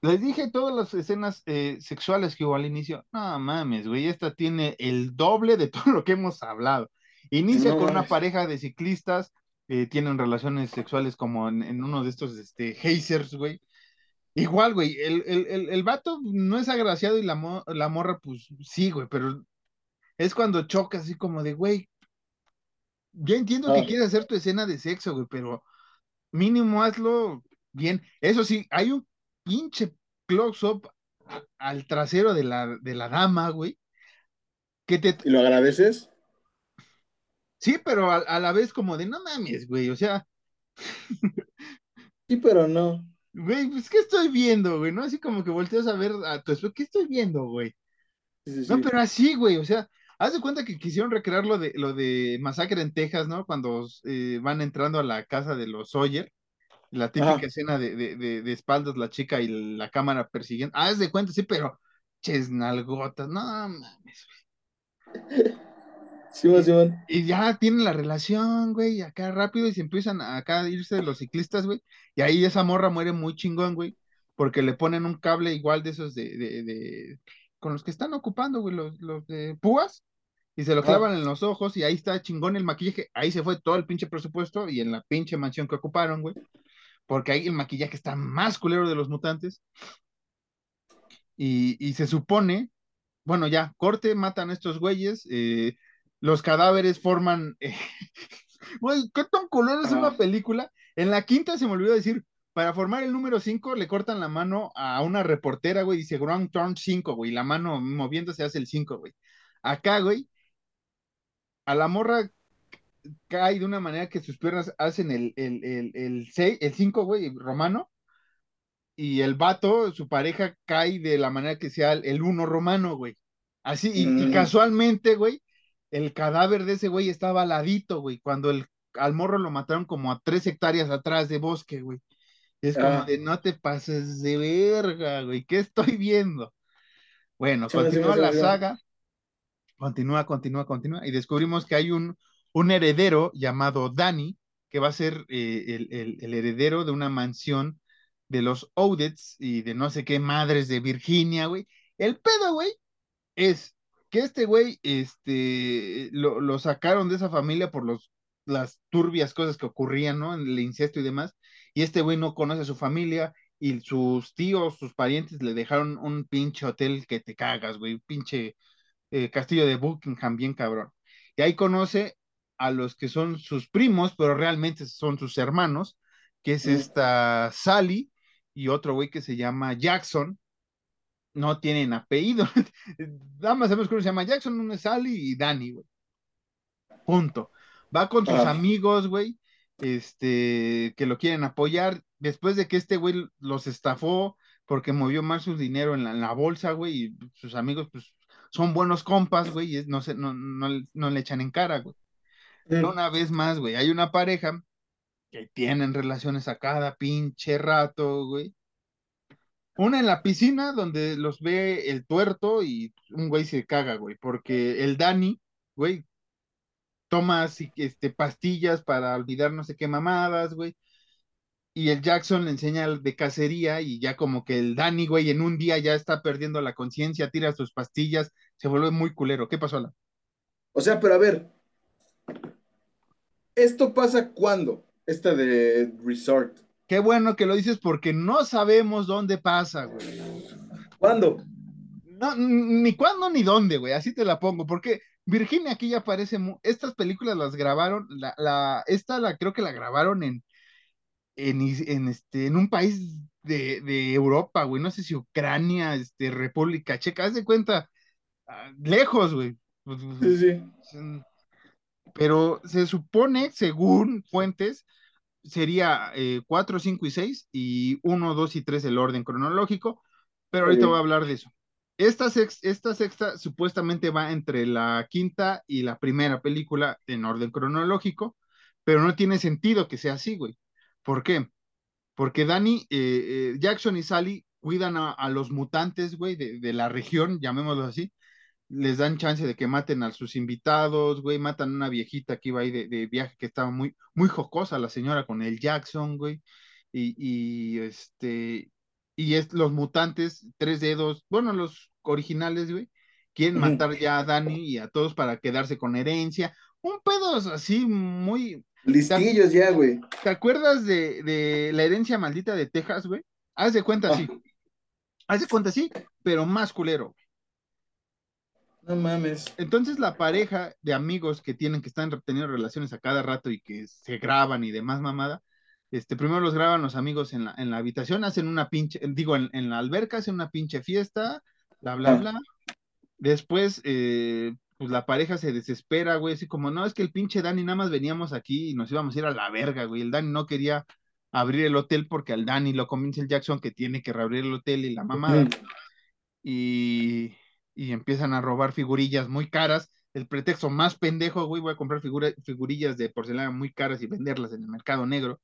Speaker 2: Les dije todas las escenas eh, sexuales que hubo al inicio. No mames, güey, esta tiene el doble de todo lo que hemos hablado. Inicia
Speaker 1: No
Speaker 2: con una pareja de ciclistas, eh, tienen relaciones sexuales como en, en uno de estos este, hazers, güey. Igual, güey, el, el, el, el vato no es agraciado y la, mo- la morra, pues sí, güey, pero es cuando choca así como de, güey, yo entiendo que
Speaker 1: Ah.
Speaker 2: quieres hacer tu escena de sexo, güey, pero mínimo hazlo bien. Eso sí, hay un pinche close-up al trasero de la, de la dama, güey, que te...
Speaker 1: ¿Y lo agradeces?
Speaker 2: Sí, pero a, a la vez como de, no mames, güey, o sea,
Speaker 1: Sí, pero no.
Speaker 2: güey, pues, ¿qué estoy viendo, güey? ¿No? Así como que volteas a ver a tu esposo, ¿qué estoy viendo, güey?
Speaker 1: Sí, sí,
Speaker 2: No, pero así, güey, o sea, haz de cuenta que quisieron recrear lo de, lo de Masacre en Texas, ¿no? Cuando eh, van entrando a la casa de los Sawyer, la típica
Speaker 1: Ajá.
Speaker 2: escena de, de, de, de espaldas, la chica y la cámara persiguiendo. Haz de cuenta, sí, pero chesnalgotas, no mames.
Speaker 1: Simón, Simón.
Speaker 2: Y ya tienen la relación, güey, acá rápido y se empiezan a acá a irse los ciclistas, güey. Y ahí esa morra muere muy chingón, güey, porque le ponen un cable igual de esos de, de, de- con los que están ocupando, güey, los, los de púas, y se lo
Speaker 1: Ah.
Speaker 2: clavan en los ojos y ahí está chingón el maquillaje. Ahí se fue todo el pinche presupuesto y en la pinche mansión que ocuparon, güey, porque ahí el maquillaje está más culero de los mutantes. Y, y se supone, bueno, ya, corte, matan a estos güeyes, eh, los cadáveres forman. eh, Güey, qué tan culero es una película. En la quinta se me olvidó decir, para formar el número 5 le cortan la mano a una reportera, güey, dice Ground Turn 5, güey, la mano moviéndose hace el 5, güey. Acá, güey, a la morra cae de una manera que sus piernas hacen el, el, el, el, seis- el 5, güey, romano, y el vato, su pareja, cae de la manera que sea el 1 romano, güey. Así, y, y
Speaker 1: Mm.
Speaker 2: casualmente, güey, el cadáver de ese güey estaba al ladito, güey, cuando el, al morro lo mataron como a tres hectáreas atrás de bosque, güey. Es como
Speaker 1: Ah.
Speaker 2: de, no te pases de verga, güey, ¿qué estoy viendo? Bueno, continúa la saga, continúa, continúa, continúa, y descubrimos que hay un, un heredero llamado Danny, que va a ser eh, el, el, heredero de una mansión de los Odets y de no sé qué madres de Virginia, güey. El pedo, güey, es que este güey, este, lo, lo, sacaron de esa familia por los, las turbias cosas que ocurrían, ¿no? En el incesto y demás. Y este güey no conoce a su familia y sus tíos, sus parientes le dejaron un pinche hotel que te cagas, güey, un pinche eh, castillo de Buckingham, bien cabrón. Y ahí conoce a los que son sus primos, pero realmente son sus hermanos, que es esta Sally y otro güey que se llama Jackson. No tienen apellido. Nada más sabemos cómo se llama Jackson, uno es Sally y Danny, güey. Punto. Va con sus ah. amigos, güey, este, que lo quieren apoyar. Después de que este güey los estafó porque movió más su dinero en la, en la bolsa, güey, y sus amigos, pues, son buenos compas, güey, y no, se, no, no, le echan en cara, güey. Una vez más, güey, hay una pareja que tienen relaciones a cada pinche rato, güey. Una en la piscina donde los ve el tuerto y un güey se caga, güey, porque el Dani, güey, toma este, pastillas para olvidar no sé qué mamadas, güey. Y el Jackson le enseña de cacería y ya como que el Dani, güey, en un día ya está perdiendo la conciencia, tira sus pastillas, se vuelve muy culero. ¿Qué pasó, Alan?
Speaker 1: O sea, pero a ver, ¿esto pasa cuándo? Esta de Resort.
Speaker 2: Qué bueno que lo dices porque no sabemos dónde pasa, güey.
Speaker 1: ¿Cuándo?
Speaker 2: No, ni cuándo ni dónde, güey, así te la pongo, porque Virginia aquí ya aparece, estas películas las grabaron, la, la, esta la creo que la grabaron en, en, en, este, en un país de, de Europa, güey, no sé si Ucrania, este, República Checa, haz de cuenta, ah, lejos, güey.
Speaker 1: Sí, sí.
Speaker 2: Pero se supone, según fuentes, sería 4, 5 y 6 y 1, 2 y 3 el orden cronológico, pero ahorita voy a hablar de eso. Esta, esta sexta supuestamente va entre la quinta y la primera película en orden cronológico, pero no tiene sentido que sea así, güey. ¿Por qué? Porque Danny, eh, eh, Jackson y Sally cuidan a, los mutantes, güey, de, de, la región, llamémoslo así, les dan chance de que maten a sus invitados, güey, matan a una viejita que iba ahí de, viaje que estaba muy, muy jocosa la señora con el Jackson, güey, y, y este, y es los mutantes, tres dedos, bueno, los originales, güey, quieren matar ya a Dani y a todos para quedarse con herencia, un pedo así muy...
Speaker 1: Listillos ya, güey.
Speaker 2: ¿Te acuerdas de, de, la herencia maldita de Texas, güey? Haz de cuenta, sí. Haz de cuenta, sí, pero más culero.
Speaker 1: No mames.
Speaker 2: Entonces la pareja de amigos que tienen que están teniendo relaciones a cada rato y que se graban y demás mamada, este, primero los graban los amigos en la, en la habitación, hacen una pinche, digo, en, en la alberca hacen una pinche fiesta, bla, bla, ah. bla. Después, eh, pues la pareja se desespera, güey, así como, no, es que el pinche Dani nada más veníamos aquí y nos íbamos a ir a la verga, güey. El Dani no quería abrir el hotel porque al Dani lo convence el Jackson que tiene que reabrir el hotel y la mamada. Y y empiezan a robar figurillas muy caras. El pretexto más pendejo, güey, voy a comprar figurillas de porcelana muy caras y venderlas en el mercado negro.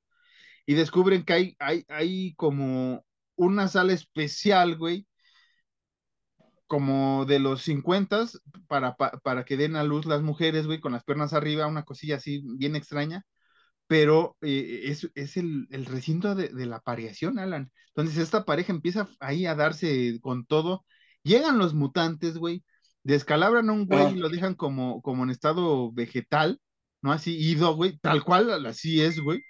Speaker 2: Y descubren que hay, hay, hay como una sala especial, güey, como de los 50 para, para, que den a luz las mujeres, güey, con las piernas arriba, una cosilla así bien extraña, pero eh, es, es el, el, recinto de, de, la pareación, Alan. Entonces esta pareja empieza ahí a darse con todo Llegan los mutantes, güey, descalabran a un güey y lo dejan como, como en estado vegetal, ¿no? Así ido, güey, tal cual, así es, güey.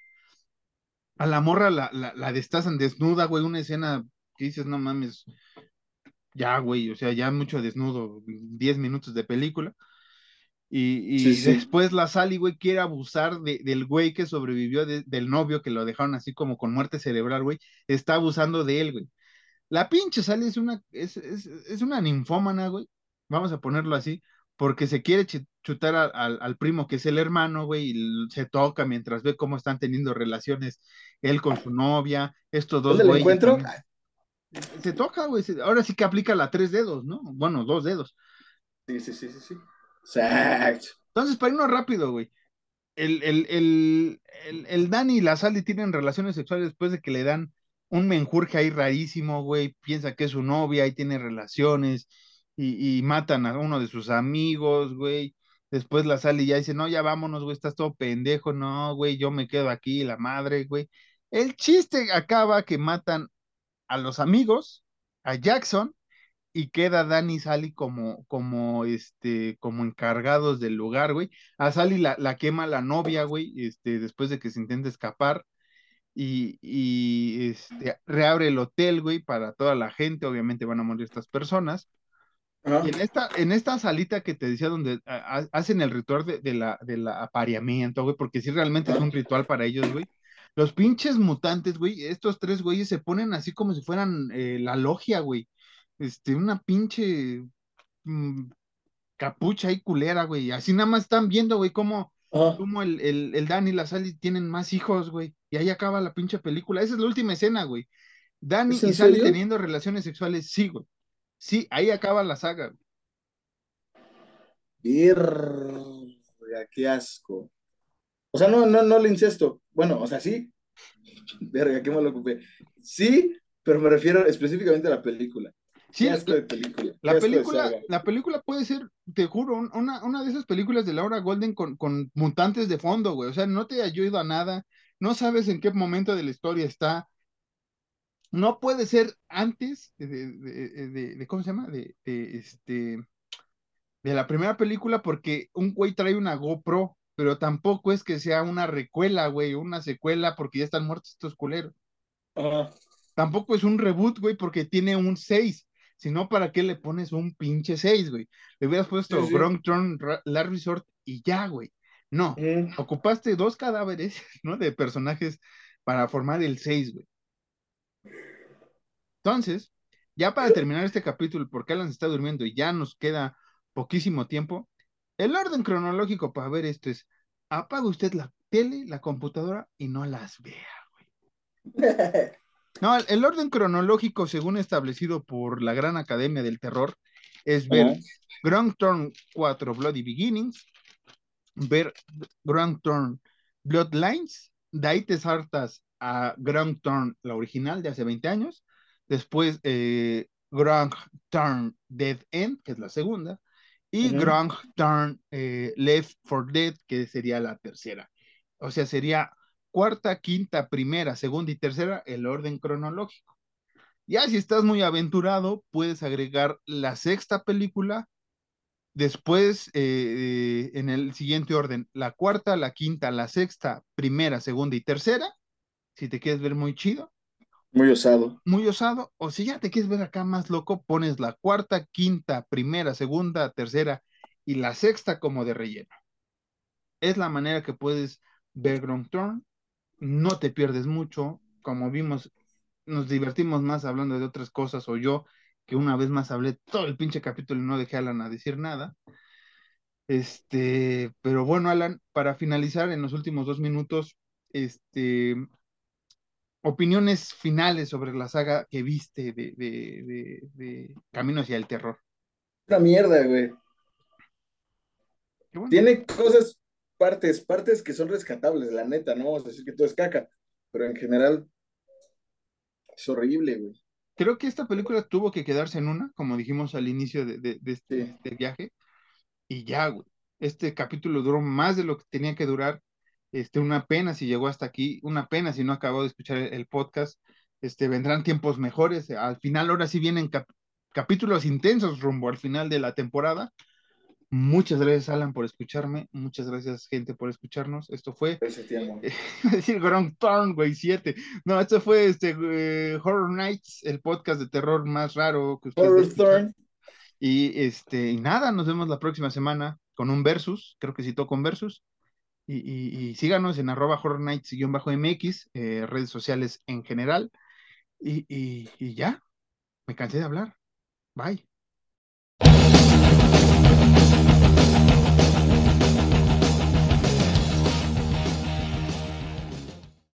Speaker 2: A la morra la, la, destazan desnuda, güey, una escena que dices, no mames, ya, güey, o sea, ya mucho desnudo, 10 minutos de película. Y, después la Sally, güey, quiere abusar del güey que sobrevivió, del novio que lo dejaron así como con muerte cerebral, güey. Está abusando de él, güey. La pinche Sally es una, es, es, una ninfómana, güey. Vamos a ponerlo así, porque se quiere chutar al primo que es el hermano, güey, y se toca mientras ve cómo están teniendo relaciones él con su novia, estos dos.
Speaker 1: ¿Dónde lo encuentro?
Speaker 2: Se toca, güey. Ahora sí que aplica la tres dedos, ¿no? Bueno, dos dedos.
Speaker 1: Sí, sí, sí, sí, sí.
Speaker 2: Entonces, para irnos rápido, güey. El, el, el, el, el Dani y la Sally tienen relaciones sexuales después de que le dan un menjurje ahí rarísimo, güey, piensa que es su novia y tiene relaciones y, matan a uno de sus amigos, güey, Después la sale y ya dice, no, ya vámonos, güey, estás todo pendejo, no, güey, yo me quedo aquí, la madre, güey. El chiste acaba que matan a los amigos, a Jackson, y queda Danny y Sally como, como, este, como encargados del lugar, güey. A Sally la, la quema la novia, güey, este, después de que se intenta escapar. Y, y este, reabre el hotel, güey, para toda la gente. Obviamente van a morir estas personas. Y en esta, en esta salita que te decía, donde hacen el ritual de, la, del apareamiento, güey, porque sí realmente es un ritual para ellos, güey. Los pinches mutantes, güey, estos tres güeyes se ponen así como si fueran eh, la logia, güey. Este, una pinche mm, capucha y culera, güey. Así nada más están viendo, güey, cómo, cómo el, el, el Dan y la Sally tienen más hijos, güey. Y ahí acaba la pinche película. Esa es la última escena, güey. Danny y Sally teniendo relaciones sexuales, sí, güey. Sí, ahí acaba la saga.
Speaker 1: Verga, qué asco. O sea, no, no, no el incesto. Bueno, o sea, sí. Verga, qué malo ocupé. Sí, pero me refiero específicamente a la película. Sí, de película.
Speaker 2: La película, la película puede ser, te juro, una, una de esas películas de Laura Golden con, con mutantes de fondo, güey. O sea, no te ayuda a nada, no sabes en qué momento de la historia está no puede ser antes de, ¿cómo se llama? De, este, de la primera película porque un güey trae una GoPro, pero tampoco es que sea una recuela, güey, una secuela porque ya están muertos estos culeros. Tampoco es un reboot, güey, porque tiene un 6. Si no, ¿para qué le pones un pinche 6, güey? Le hubieras puesto sí, Turn, Last Resort y ya, güey. No, ocupaste dos cadáveres, ¿no? De personajes para formar el 6, güey. Entonces, ya para terminar este capítulo, porque Alan está durmiendo y ya nos queda poquísimo tiempo, el orden cronológico para ver esto es, apaga usted la tele, la computadora y no las vea, güey. No, el, orden cronológico, según establecido por la Gran Academia del Terror, es ver Grand Turn 4 Bloody Beginnings, ver Grand Turn Bloodlines, de ahí te saltas a Grand Turn, la original de hace 20 años, después eh, Grand Turn Dead End, que es la segunda, y Grand Turn eh, Left for Dead, que sería la tercera. O sea, sería cuarta, quinta, primera, segunda y tercera, el orden cronológico. Ya si estás muy aventurado, puedes agregar la sexta película, después eh, en el siguiente orden, la cuarta, la quinta, la sexta, primera, segunda y tercera, si te quieres ver muy chido.
Speaker 1: Muy osado.
Speaker 2: Muy osado. O si ya te quieres ver acá más loco, pones la cuarta, quinta, primera, segunda, tercera y la sexta como de relleno. Es la manera que puedes ver Ground Turn. No te pierdes mucho. Como vimos, nos divertimos más hablando de otras cosas, o yo, que una vez más hablé todo el pinche capítulo y no dejé a Alan a decir nada. Este, pero bueno, Alan, para finalizar en los últimos dos minutos, este, opiniones finales sobre la saga que viste de, de, de, Camino hacia el Terror.
Speaker 1: Una mierda, güey. Tiene cosas, partes, partes que son rescatables, la neta, no vamos a decir que todo es caca, pero en general es horrible, güey.
Speaker 2: Creo que esta película tuvo que quedarse en una, como dijimos al inicio de, este, este viaje, y ya, güey. Este capítulo duró más de lo que tenía que durar este, una pena si llegó hasta aquí, una pena si no acabó de escuchar el, podcast. Este, vendrán tiempos mejores. Al final, ahora sí vienen capítulos intensos rumbo al final de la temporada. Muchas gracias, Alan, por escucharme. Muchas gracias, gente, por escucharnos. Esto fue. decir Grand Turn, güey, 7. No, esto fue este Horror Nights, el podcast de terror más raro que ustedes. Horror Y este, y nada, nos vemos la próxima semana con un versus. Creo que citó con versus. Y, síganos en arroba horror nights-mx, eh, redes sociales en general. Y, y ya, me cansé de hablar. Bye.